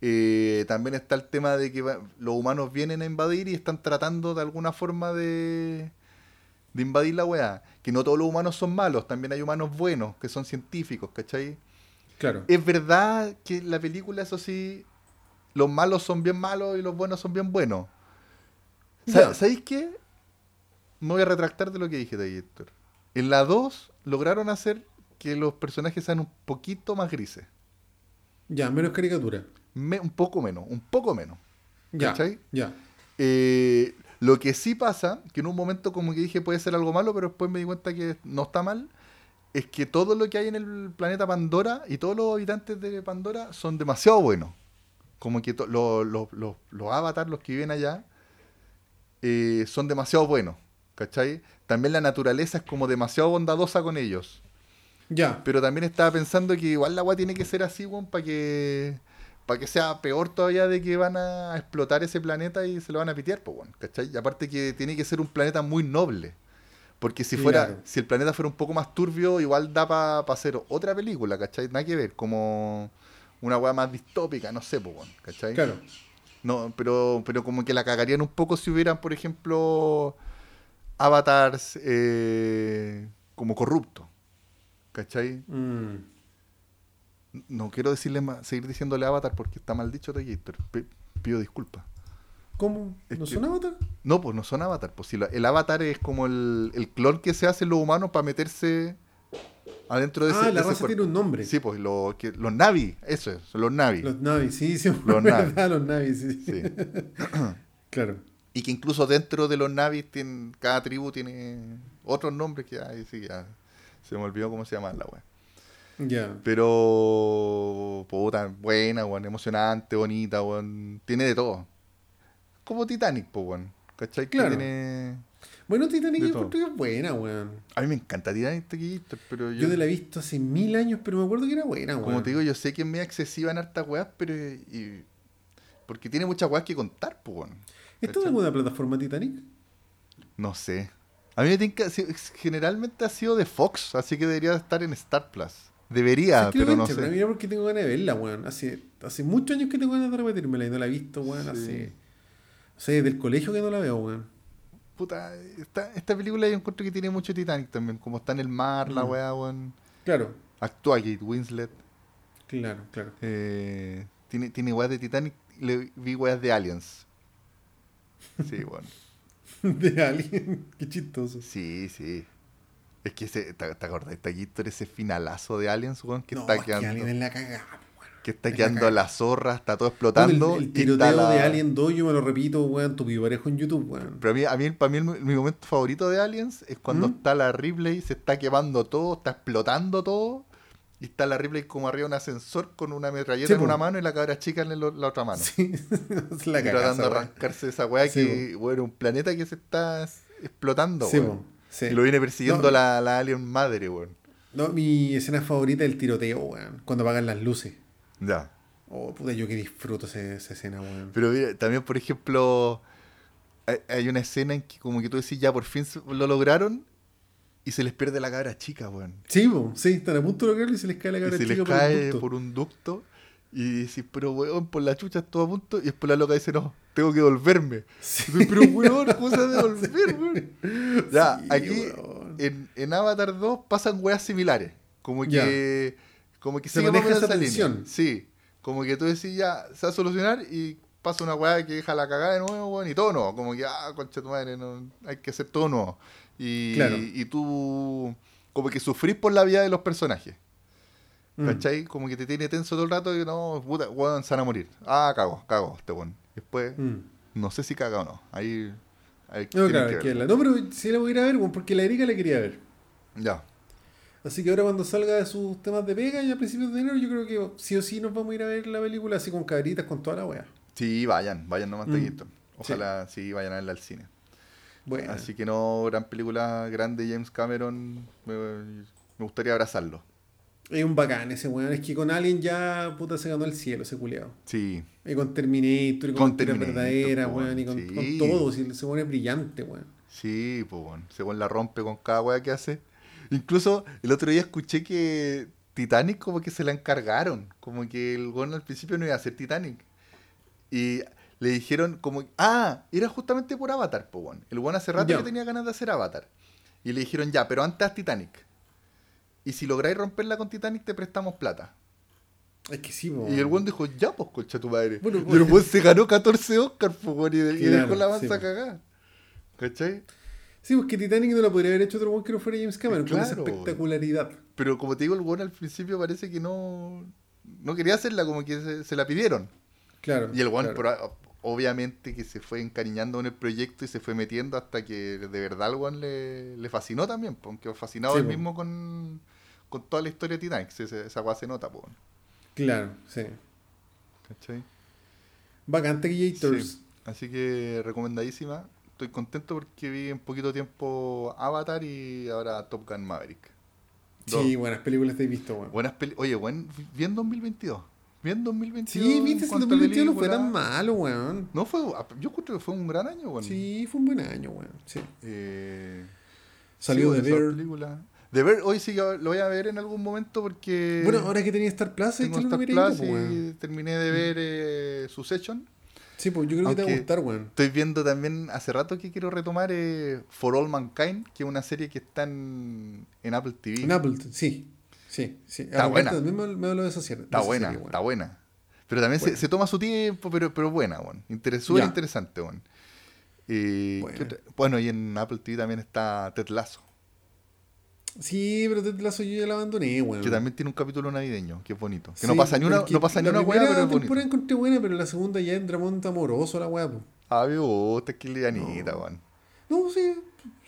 Eh, también está el tema de que los humanos vienen a invadir y están tratando de alguna forma de, de invadir la weá. Que no todos los humanos son malos, también hay humanos buenos, que son científicos, ¿cachai? Claro. Es verdad que la película, eso sí, los malos son bien malos y los buenos son bien buenos. Ya. ¿Sabéis qué? Me voy a retractar de lo que dije de Héctor. En la 2 lograron hacer que los personajes sean un poquito más grises. Ya, menos caricatura. Me- un poco menos, un poco menos. Ya. ¿Cachai? Ya. Eh, lo que sí pasa, que en un momento como que dije puede ser algo malo, pero después me di cuenta que no está mal, es que todo lo que hay en el planeta Pandora y todos los habitantes de Pandora son demasiado buenos. Como que to- lo- lo- lo- los avatars, los que viven allá, eh, son demasiado buenos, ¿cachai? También la naturaleza es como demasiado bondadosa con ellos. Ya. Pero también estaba pensando que igual la agua tiene que ser así, weón, para que para que sea peor todavía de que van a explotar ese planeta y se lo van a pitear, pues, weón, ¿cachai? Y aparte que tiene que ser un planeta muy noble. Porque si fuera, Claro. si el planeta fuera un poco más turbio, igual da para hacer otra película, ¿cachai? Nada que ver, como una weá más distópica, no sé, pues, weón, ¿cachai? Claro. No, pero, pero como que la cagarían un poco si hubieran, por ejemplo, avatars eh, como corruptos. ¿Cachai? Mm. No quiero decirle más, seguir diciéndole avatar porque está mal dicho Toyator. Pido disculpas. ¿Cómo? Es ¿No que- son avatar? No, pues no son avatar. Pues si la- el avatar es como el, el clon que se hace en los humanos para meterse adentro de ese Ah, la raza tiene un nombre. Sí, pues lo, que, los Navi, eso es, los Navi. Los Navis, sí, sí, Los verdad, los Navis, sí. Sí. Claro. Y que incluso dentro de los Navis, tienen, cada tribu tiene otros nombres que ay, sí, ya se me olvidó cómo se llama la wea. Ya. Pero, puta, buena, weón, emocionante, bonita, weón. Tiene de todo. Como Titanic, pues, weón. ¿Cachai? Que Claro. tiene... Bueno, Titanic yo encuentro que es buena, weón. A mí me encanta Titanic, pero yo, Yo te la he visto hace mil años, pero me acuerdo que era buena, weón. como te digo, yo sé que es medio excesiva en hartas weas, pero... y- porque tiene muchas weas que contar, pues, weón. ¿Está en ¿cachai? alguna plataforma Titanic? No sé. A mí me tinca, si- generalmente ha sido de Fox, así que debería estar en Star Plus. Debería, pero no Pero sé. mira porque tengo ganas de verla, weón. Hace, hace muchos años que tengo ganas de repetírmela y no la he visto, weón. Sí. Hace. O sea, desde el colegio que no la veo, weón. Puta, esta, esta película yo encuentro que tiene mucho Titanic también, como está en el mar, la Mm. wea, weón. Claro, Actúa Kate Winslet. claro, claro. Eh, tiene, tiene weas de Titanic. Le vi weas de Aliens. Sí, bueno. De alguien. Qué chistoso. Sí, sí. Es que ese, ¿te, te acordás? Está aquí ese finalazo de Aliens, weón, que no, está es que quedando. Alien es la cagada, weón. Que está es la quedando cagada. la zorra, está todo Bueno, explotando. el, el tiroteo la- de Alien 2, yo me lo repito, weón, tu parejo en YouTube, weón. Pero a mí, a mí, para mí el- mi momento favorito de Aliens es cuando ¿Mm? está la Ripley, se está quemando todo, está explotando todo. Y está la Ripley como arriba de un ascensor con una metralleta Sí, en una mano y la cabra chica en la otra mano. Sí, es la Y cagada. tratando de arrancarse de esa weá Sí, que, bueno, un planeta que se está explotando, Sí, weón. Sí. Y lo viene persiguiendo No. la, la alien madre, weón. No, mi escena favorita es el tiroteo, weón. Cuando apagan las luces. Ya. Oh, puta, yo que disfruto ese- esa escena, weón. Pero mira, también, por ejemplo, hay, hay una escena en que como que tú decís, ya por fin se- lo lograron y se les pierde la cabra chica, weón. Sí, po, sí, están a punto de lograrlo y se les cae la Y cara se les chica por el cae ducto. por un ducto y decís, pero weón, por la chucha estuvo a punto. Y después la loca dice, no, tengo que devolverme. Sí. Pero weón, ¿cómo se va a devolver, weón? Ya, Sí, aquí en, en Avatar 2 pasan weas similares. Como Ya. que. Como que Se maneja esa línea. tensión. Sí. Como que tú decís ya, se va a solucionar y pasa una wea que deja la cagada de nuevo, weón, y todo nuevo. Como que, ah, concha tu madre, no, hay que hacer todo nuevo. Y, Claro. y tú. Como que sufrís por la vida de los personajes. Mm. ¿Cachai? Como que te tiene tenso todo el rato y no, puta, weón, se van a morir. Ah, cago, cago, este weón. Después, Mm. no sé si caga o no. Ahí. ahí No, claro, que verla. No, pero sí la voy a ir a ver, weón, porque la Erika la quería ver. Ya. Así que ahora cuando salga de sus temas de pega y a principios de enero, yo creo que sí o sí nos vamos a ir a ver la película así con cabritas, con toda la wea. Sí, vayan, vayan nomás Mm. Ojalá sí. vayan a verla al cine. Bueno, Así que no, gran película grande James Cameron. Me, me gustaría abrazarlo. Es un bacán ese weón. Es que con Alien ya puta se ganó el cielo ese culeado. Sí, Y con Terminator, y con, Con Terminator, verdaderas, po, weón, y con, sí. con todo. Si ese weón es brillante, weón. sí, pues bueno. Según la rompe con cada wea que hace. Incluso el otro día escuché que Titanic como que se la encargaron. Como que el weón al principio no iba a hacer Titanic. Y le dijeron como... Ah, era justamente por Avatar, pues bueno. El weón hace rato Ya. que tenía ganas de hacer Avatar. Y le dijeron, ya, pero antes Titanic. Y si lográis romperla con Titanic, te prestamos plata. Es que sí, po. Y el weón dijo, ya, pues, concha tu madre. Bueno, el pues- weón se ganó 14 Oscars, pues, y, y dejó la sí, mansa pues. cagada. ¿Cachai? Sí, porque Titanic no la podría haber hecho otro weón que no fuera James Cameron, con esa Claro. espectacularidad. Pero como te digo, el weón al principio parece que no, no quería hacerla, como que se, se la pidieron. Claro. Y el weón, claro. obviamente, que se fue encariñando en el proyecto y se fue metiendo hasta que de verdad el weón le, le fascinó también, pues, aunque fascinado Sí, él mismo con, con toda la historia de Titanic. Esa, esa weá se nota, pues, Claro, sí. ¿cachai? Bacán, Taquillators. Sí. Así que recomendadísima. Estoy contento porque vi en poquito tiempo Avatar y ahora Top Gun Maverick. Dos Sí, buenas películas te he visto, weón. buenas Oye, buen, bien 2022. Bien 2022. Sí, en viste, a 2021 no fue tan malo, weón. No fue, yo creo que fue un gran año, weón. Sí, fue un buen año, weón. Sí. Eh, Salió sí, de ver. película. De ver, hoy sí lo voy a ver en algún momento porque. Bueno, ahora que tenía Star Plus, tengo Star Plus y terminé de ver eh, Succession. Sí, pues yo creo que te va a gustar, weón. Estoy viendo también, hace rato que quiero retomar eh, For All Mankind, que es una serie que está en, en Apple TV. En Apple, sí. Sí, sí. Está buena. También me, me habló de esa serie. de Está esa buena, serie, está buena. Pero también se, toma su tiempo, pero, pero buena, weón. Súper interesante, weón. Eh. Bueno, y en Apple TV también está Ted Lasso, Sí, pero Ted Lasso yo ya la abandoné, weón. que también tiene un capítulo navideño, que es bonito. Que Sí, no pasa ni una, no pasa ni la una weá, pero es bonito. temporada encontré buena, pero la segunda ya es dramonta amoroso la weá, po. Ah, me gusta, es que No. weón. No, sí,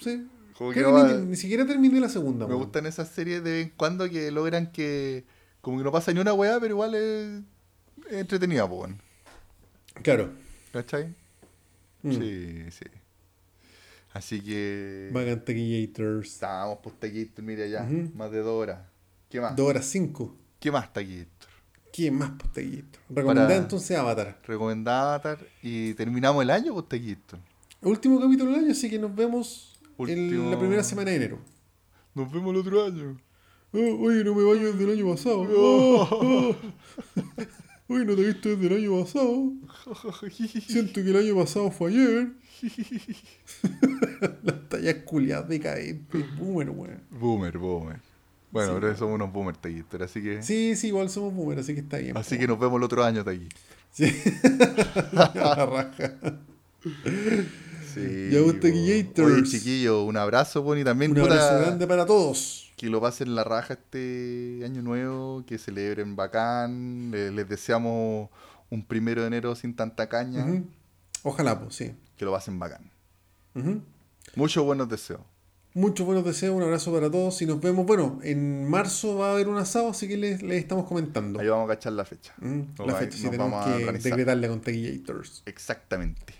sí. Como que va- ni, ni siquiera terminé la segunda, Me weón. gustan esas series de vez en cuando que logran que. Como que no pasa ni una weá, pero igual es, es entretenida, po, weón. Claro. ¿Cachai? Mm. Sí, sí. Así que. Bacán Taquillators. Estábamos pues Taquillator, mira ya. Más de dos horas. ¿Qué más? Dos horas cinco. ¿Qué más Taquillator? ¿Quién más pues Taquillator? Recomendada Para- entonces Avatar. Recomendada Avatar y terminamos el año pues Taquillator. Último capítulo del año, así que nos vemos Último- en la primera semana de enero. Nos vemos el otro año. Oh, oye, no me baño desde el año pasado. Oh, oh. Oye, no te he visto desde el año pasado. Siento que el año pasado fue ayer. Las tallas culiadas de caer, boomer, weón. boomer, boomer. Bueno, Sí. pero somos unos boomer Taquillator, así que. Sí, sí, igual somos boomer, así que está bien. Así po. que nos vemos el otro año Taquillator. Sí. La raja. Sí. Ya. Taquillators. Oye, chiquillo, un abrazo, y también Un abrazo grande para todos. que lo pasen la raja este año nuevo, que celebren bacán. Le- Les, deseamos un primero de enero sin tanta caña. Ojalá, pues, sí. Que lo pasen bacán. Ujú. Muchos buenos deseos. Muchos buenos deseos, un abrazo para todos y nos vemos. Bueno, en marzo va a haber un asado, así que les, les estamos comentando. Ahí vamos a cachar la fecha. La fecha, sí, nos tenemos vamos a que organizar. decretarla con Taquillators. Exactamente.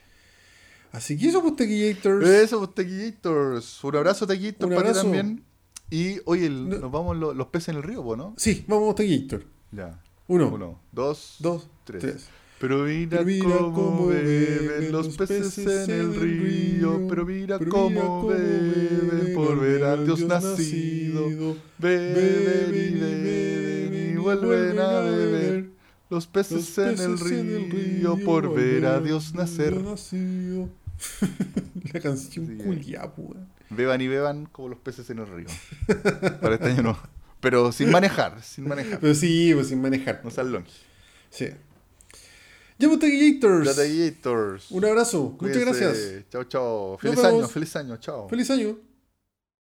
Así que eso, pues, Taquillators. Eso, pues, Taquillators. Un abrazo, Taquillators, Un para ti abrazo. también. Y, oye, el- No. nos vamos lo- los peces en el río, ¿no? Sí, vamos, Taquillator. Ya. Uno, Uno, dos, dos, tres. tres. Pero mira, Pero mira cómo, cómo beben los peces peces en el río. río. Pero mira Pero cómo mira cómo beben beben por ver al Dios nacido. nacido. Beben y beben y vuelven a beber. Los peces, Los en, el peces en el río por ver a Dios nacer. nacido. La canción Sí. culia, weón. Beban y beban como los peces en el río. Para este año no. Pero sin manejar, sin manejar. Pero sí, pues sin manejar. No sean longe. Sí. Gladiators. Un abrazo. Muchas Cuídense. gracias. Chao, chao. Feliz año, feliz año. Chao. Feliz año.